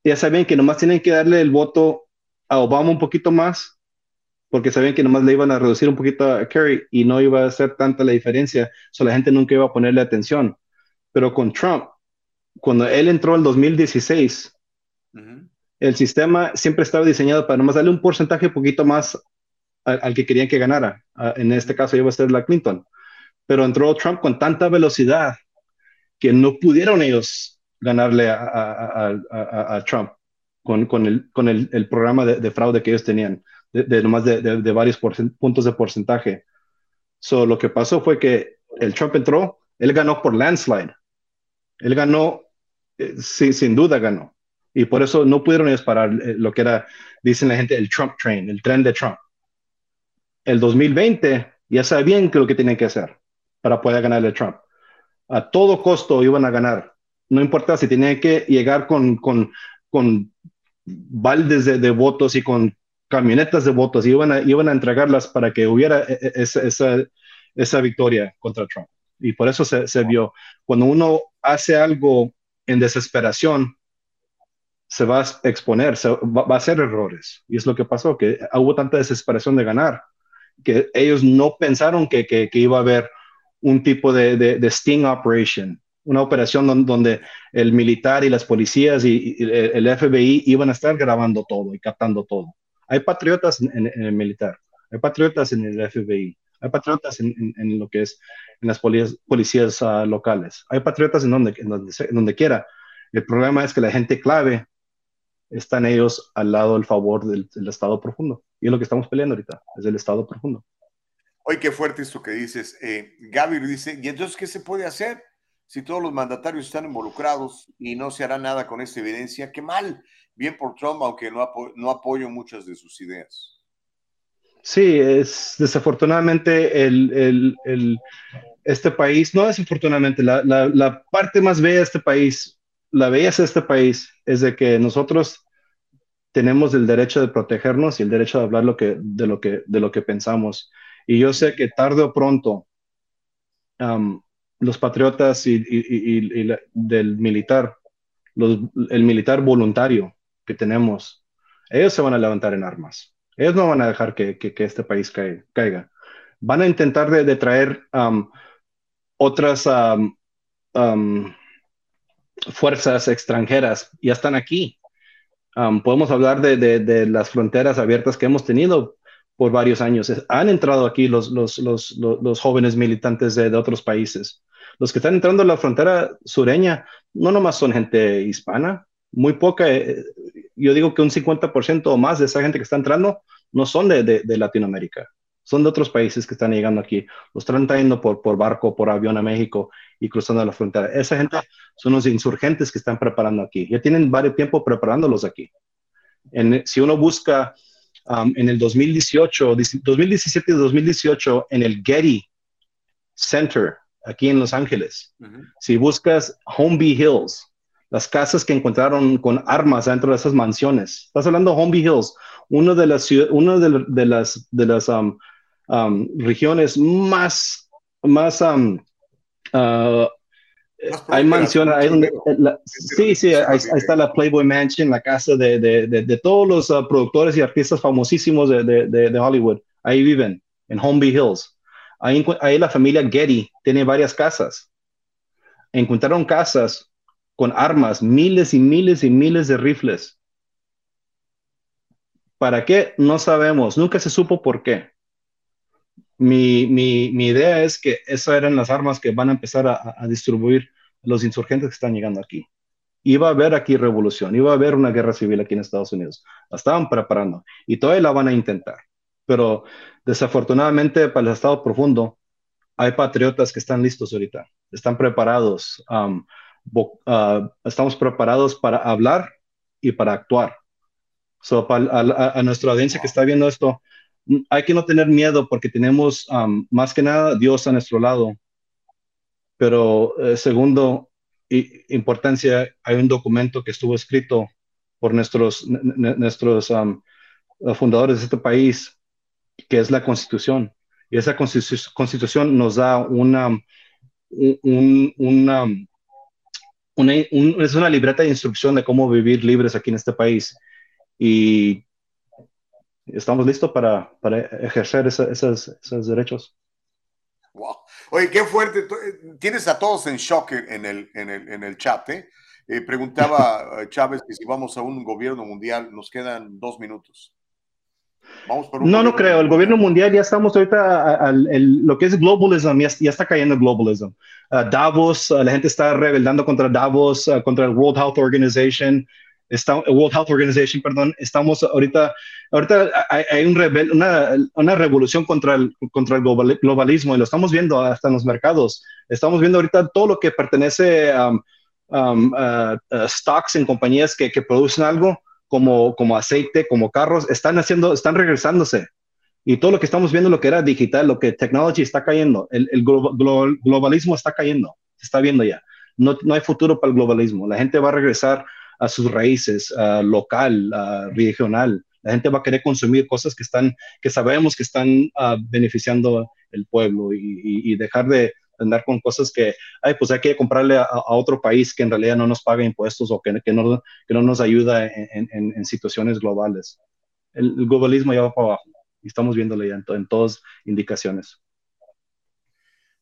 Ya sabían que nomás tienen que darle el voto a Obama un poquito más, porque sabían que nomás le iban a reducir un poquito a Kerry y no iba a hacer tanta la diferencia, so la gente nunca iba a ponerle atención. Pero con Trump, cuando él entró en 2016, el sistema siempre estaba diseñado para nomás darle un porcentaje un poquito más al, al que querían que ganara. Ah, en este caso iba a ser la Clinton. Pero entró Trump con tanta velocidad que no pudieron ellos ganarle a, a- a- a- a Trump con, con el, con el, el programa de, de fraude que ellos tenían, de, de nomás de, de- de varios puntos de porcentaje. So, lo que pasó fue que el Trump entró, él ganó por landslide. Él ganó, eh, sí, sin duda ganó. Y por eso no pudieron ellos parar eh, lo que era, dicen la gente, el Trump train, el tren de Trump. El 2020 ya sabían que lo que tenían que hacer. para poder ganarle a Trump. A todo costo iban a ganar. No importa si tenían que llegar con, con, con baldes de, de, votos y con camionetas de votos, iban a, iban a entregarlas para que hubiera e, e, esa, esa, esa victoria contra Trump. Y por eso se, se vio, cuando uno hace algo en desesperación, se va a exponer, se va, va, a hacer errores. Y es lo que pasó, que hubo tanta desesperación de ganar, que ellos no pensaron que, que, que iba a haber un tipo de, de, de, sting operation, una operación donde, donde, el militar y las policías y, y, el FBI iban a estar grabando todo y captando todo. Hay patriotas en, el militar, hay patriotas en el FBI, hay patriotas en, en lo que es en las policías, policías uh, locales, hay patriotas en donde, en donde, quiera. El problema es que la gente clave están ellos al lado del favor del, del, Estado profundo. Y es lo que estamos peleando ahorita, es el Estado profundo. Oye, qué fuerte esto que dices. Eh, Gaby dice, ¿y entonces qué se puede hacer si todos los mandatarios están involucrados y no se hará nada con esta evidencia? Qué mal. Bien por Trump, aunque no, no apoyo muchas de sus ideas. Sí, es desafortunadamente el, el, el este país, no desafortunadamente, la, la, parte más bella de este país la belleza de este país es de que nosotros tenemos el derecho de protegernos y el derecho de hablar lo que, de, lo que, de lo que pensamos. Y yo sé que tarde o pronto los patriotas y, y, y, del militar, el militar voluntario que tenemos, ellos se van a levantar en armas. Ellos no van a dejar que, que, que este país caiga, caiga. Van a intentar de, de traer um, otras um, fuerzas extranjeras ya están aquí. Um, podemos hablar de, de, de, las fronteras abiertas que hemos tenido por varios años. Han entrado aquí los, los, los, los jóvenes militantes de, de, otros países. Los que están entrando a la frontera sureña no nomás son gente hispana, muy poca, eh, yo digo que un 50% o más de esa gente que está entrando no son de, de Latinoamérica son de otros países que están llegando aquí, los están trayendo por, por barco, por avión a México y cruzando la frontera. Esa gente son los insurgentes que están preparando aquí. Ya tienen varios tiempo preparándolos aquí. En, si uno busca um, en el 2018, 2017 y 2018, en el Getty Center, aquí en Los Ángeles, uh -huh. si buscas Homeby Hills, las casas que encontraron con armas dentro de esas mansiones, estás hablando de Homeby Hills, una de las, uno de, de las, de las um, um, regiones más, más, um, uh, hay mansiones, hay donde, la, sí, sí, ahí, ahí, está la Playboy Mansion, la casa de, de, de, todos los uh, productores y artistas famosísimos de, Hollywood. Ahí viven, en Homeby Hills. Ahí, ahí la familia Getty tiene varias casas. Encontraron casas con armas, miles y miles y miles de rifles. ¿Para qué? No sabemos. Nunca se supo por qué mi, mi, mi, idea es que esas eran las armas que van a empezar a, distribuir los insurgentes que están llegando aquí. Iba a haber aquí revolución, iba a haber una guerra civil aquí en Estados Unidos. La estaban preparando y todavía la van a intentar. Pero desafortunadamente para el Estado profundo hay patriotas que están listos ahorita, están preparados. Uh, estamos preparados para hablar y para actuar. So, para, a, a, nuestra audiencia que está viendo esto, hay que no tener miedo porque tenemos um, más que nada Dios a nuestro lado. Pero eh, segundo, y, importancia, hay un documento que estuvo escrito por nuestros, nuestros um, fundadores de este país, que es la Constitución. Y esa constitu Constitución nos da una, un, una, una un, es una libreta de instrucción de cómo vivir libres aquí en este país. Y estamos listos para, para ejercer esa, esas, esos derechos. Wow. Oye, qué fuerte. Eh, tienes a todos en shock en el, en el, en el chat. ¿eh? Eh, preguntaba <laughs> Chávez que si vamos a un gobierno mundial, nos quedan dos minutos. Vamos por un no, no creo. El gobierno mundial ya estamos ahorita, al, el, lo que es globalism, ya, ya está cayendo el globalism. Uh, Davos, uh, la gente está rebelando contra Davos, uh, contra el World Health Organization está, World Health Organization, perdón, estamos ahorita, ahorita hay, hay un rebel, una, una, revolución contra el, contra el globalismo y lo estamos viendo hasta en los mercados. Estamos viendo ahorita todo lo que pertenece a um, um, uh, uh, stocks en compañías que, que, producen algo como, como aceite, como carros, están haciendo, están regresándose. Y todo lo que estamos viendo, lo que era digital, lo que technology está cayendo, el, el globalismo está cayendo, se está viendo ya. No, no, hay futuro para el globalismo. La gente va a regresar a sus raíces, local, regional. La gente va a querer consumir cosas que están, que sabemos que están ah, beneficiando el pueblo y, dejar de andar con cosas que, ay, pues hay que comprarle a, otro país que en realidad no nos paga impuestos o que, que, no, que no nos ayuda en, en, situaciones globales. El, globalismo ya va para abajo y estamos viéndolo ya en, en todas indicaciones.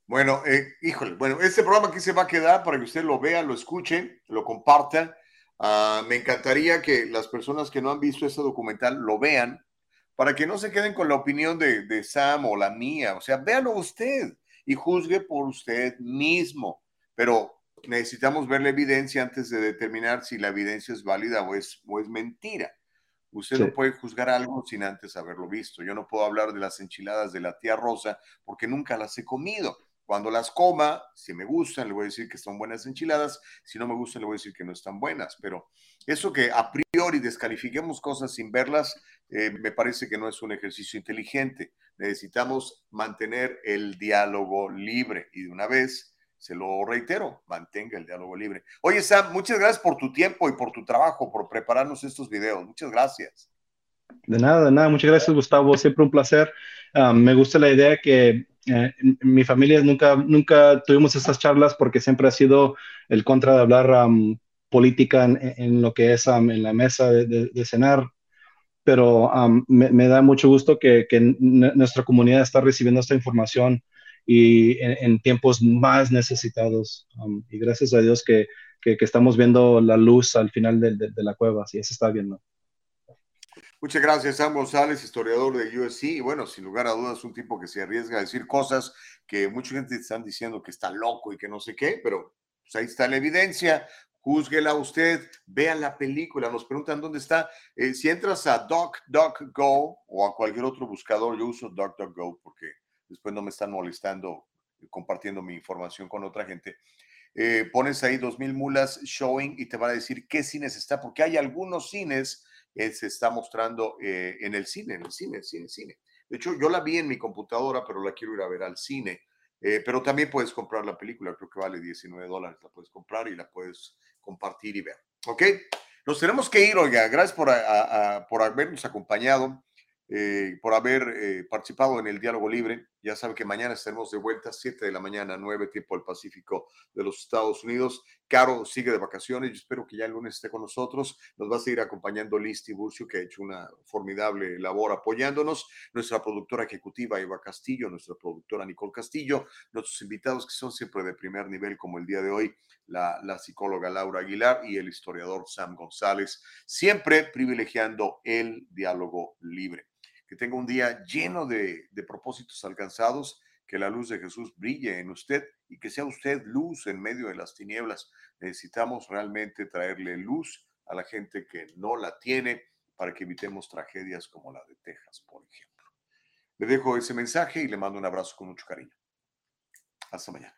Bueno, eh, híjole, bueno, este programa aquí se va a quedar para que usted lo vea, lo escuche, lo comparta. Ah, me encantaría que las personas que no han visto este documental lo vean para que no se queden con la opinión de, de Sam o la mía. O sea, véalo usted y juzgue por usted mismo. Pero necesitamos ver la evidencia antes de determinar si la evidencia es válida o es, o es mentira. Usted no puede juzgar algo sin antes haberlo visto. Yo no puedo hablar de las enchiladas de la tía Rosa porque nunca las he comido. Cuando las coma, si me gustan, le voy a decir que son buenas enchiladas, si no me gustan, le voy a decir que no están buenas. Pero eso que a priori descalifiquemos cosas sin verlas, eh, me parece que no es un ejercicio inteligente. Necesitamos mantener el diálogo libre y de una vez, se lo reitero, mantenga el diálogo libre. Oye, Sam, muchas gracias por tu tiempo y por tu trabajo, por prepararnos estos videos. Muchas gracias. De nada, de nada. Muchas gracias, Gustavo. Siempre un placer. Ah, me gusta la idea que eh, mi familia nunca, nunca tuvimos esas charlas porque siempre ha sido el contra de hablar política en, lo que es en la mesa de, cenar. Pero me, da mucho gusto que, nuestra comunidad está recibiendo esta información y en, tiempos más necesitados. y gracias a Dios que, estamos viendo la luz al final de, de la cueva, sí, se está viendo. Muchas gracias, Sam González, historiador de USC. Y bueno, sin lugar a dudas, un tipo que se arriesga a decir cosas que mucha gente están diciendo que está loco y que no sé qué, pero pues ahí está la evidencia. Júzguela usted, vean la película, nos preguntan dónde está. Eh, si entras a DuckDuckGo o a cualquier otro buscador, yo uso DuckDuckGo porque después no me están molestando compartiendo mi información con otra gente. Eh, pones ahí 2000 mulas showing y te va a decir qué cines está, porque hay algunos cines eh, se está mostrando eh, en el cine, en el cine, cine, cine. De hecho, yo la vi en mi computadora, pero la quiero ir a ver al cine. Eh, pero también puedes comprar la película, creo que vale 19 dólares, la puedes comprar y la puedes compartir y ver. ¿Ok? Nos tenemos que ir, oiga, gracias por, por habernos acompañado. Eh, por haber eh, participado en el diálogo libre. Ya saben que mañana estaremos de vuelta, 7 de la mañana, 9 tiempo del Pacífico de los Estados Unidos. Caro sigue de vacaciones, yo espero que ya el lunes esté con nosotros. Nos va a seguir acompañando Liz Tiburcio, que ha hecho una formidable labor apoyándonos. Nuestra productora ejecutiva Eva Castillo, nuestra productora Nicole Castillo, nuestros invitados que son siempre de primer nivel, como el día de hoy, la, la psicóloga Laura Aguilar y el historiador Sam González, siempre privilegiando el diálogo libre que tenga un día lleno de, propósitos alcanzados, que la luz de Jesús brille en usted y que sea usted luz en medio de las tinieblas. Necesitamos realmente traerle luz a la gente que no la tiene para que evitemos tragedias como la de Texas, por ejemplo. Le dejo ese mensaje y le mando un abrazo con mucho cariño. Hasta mañana.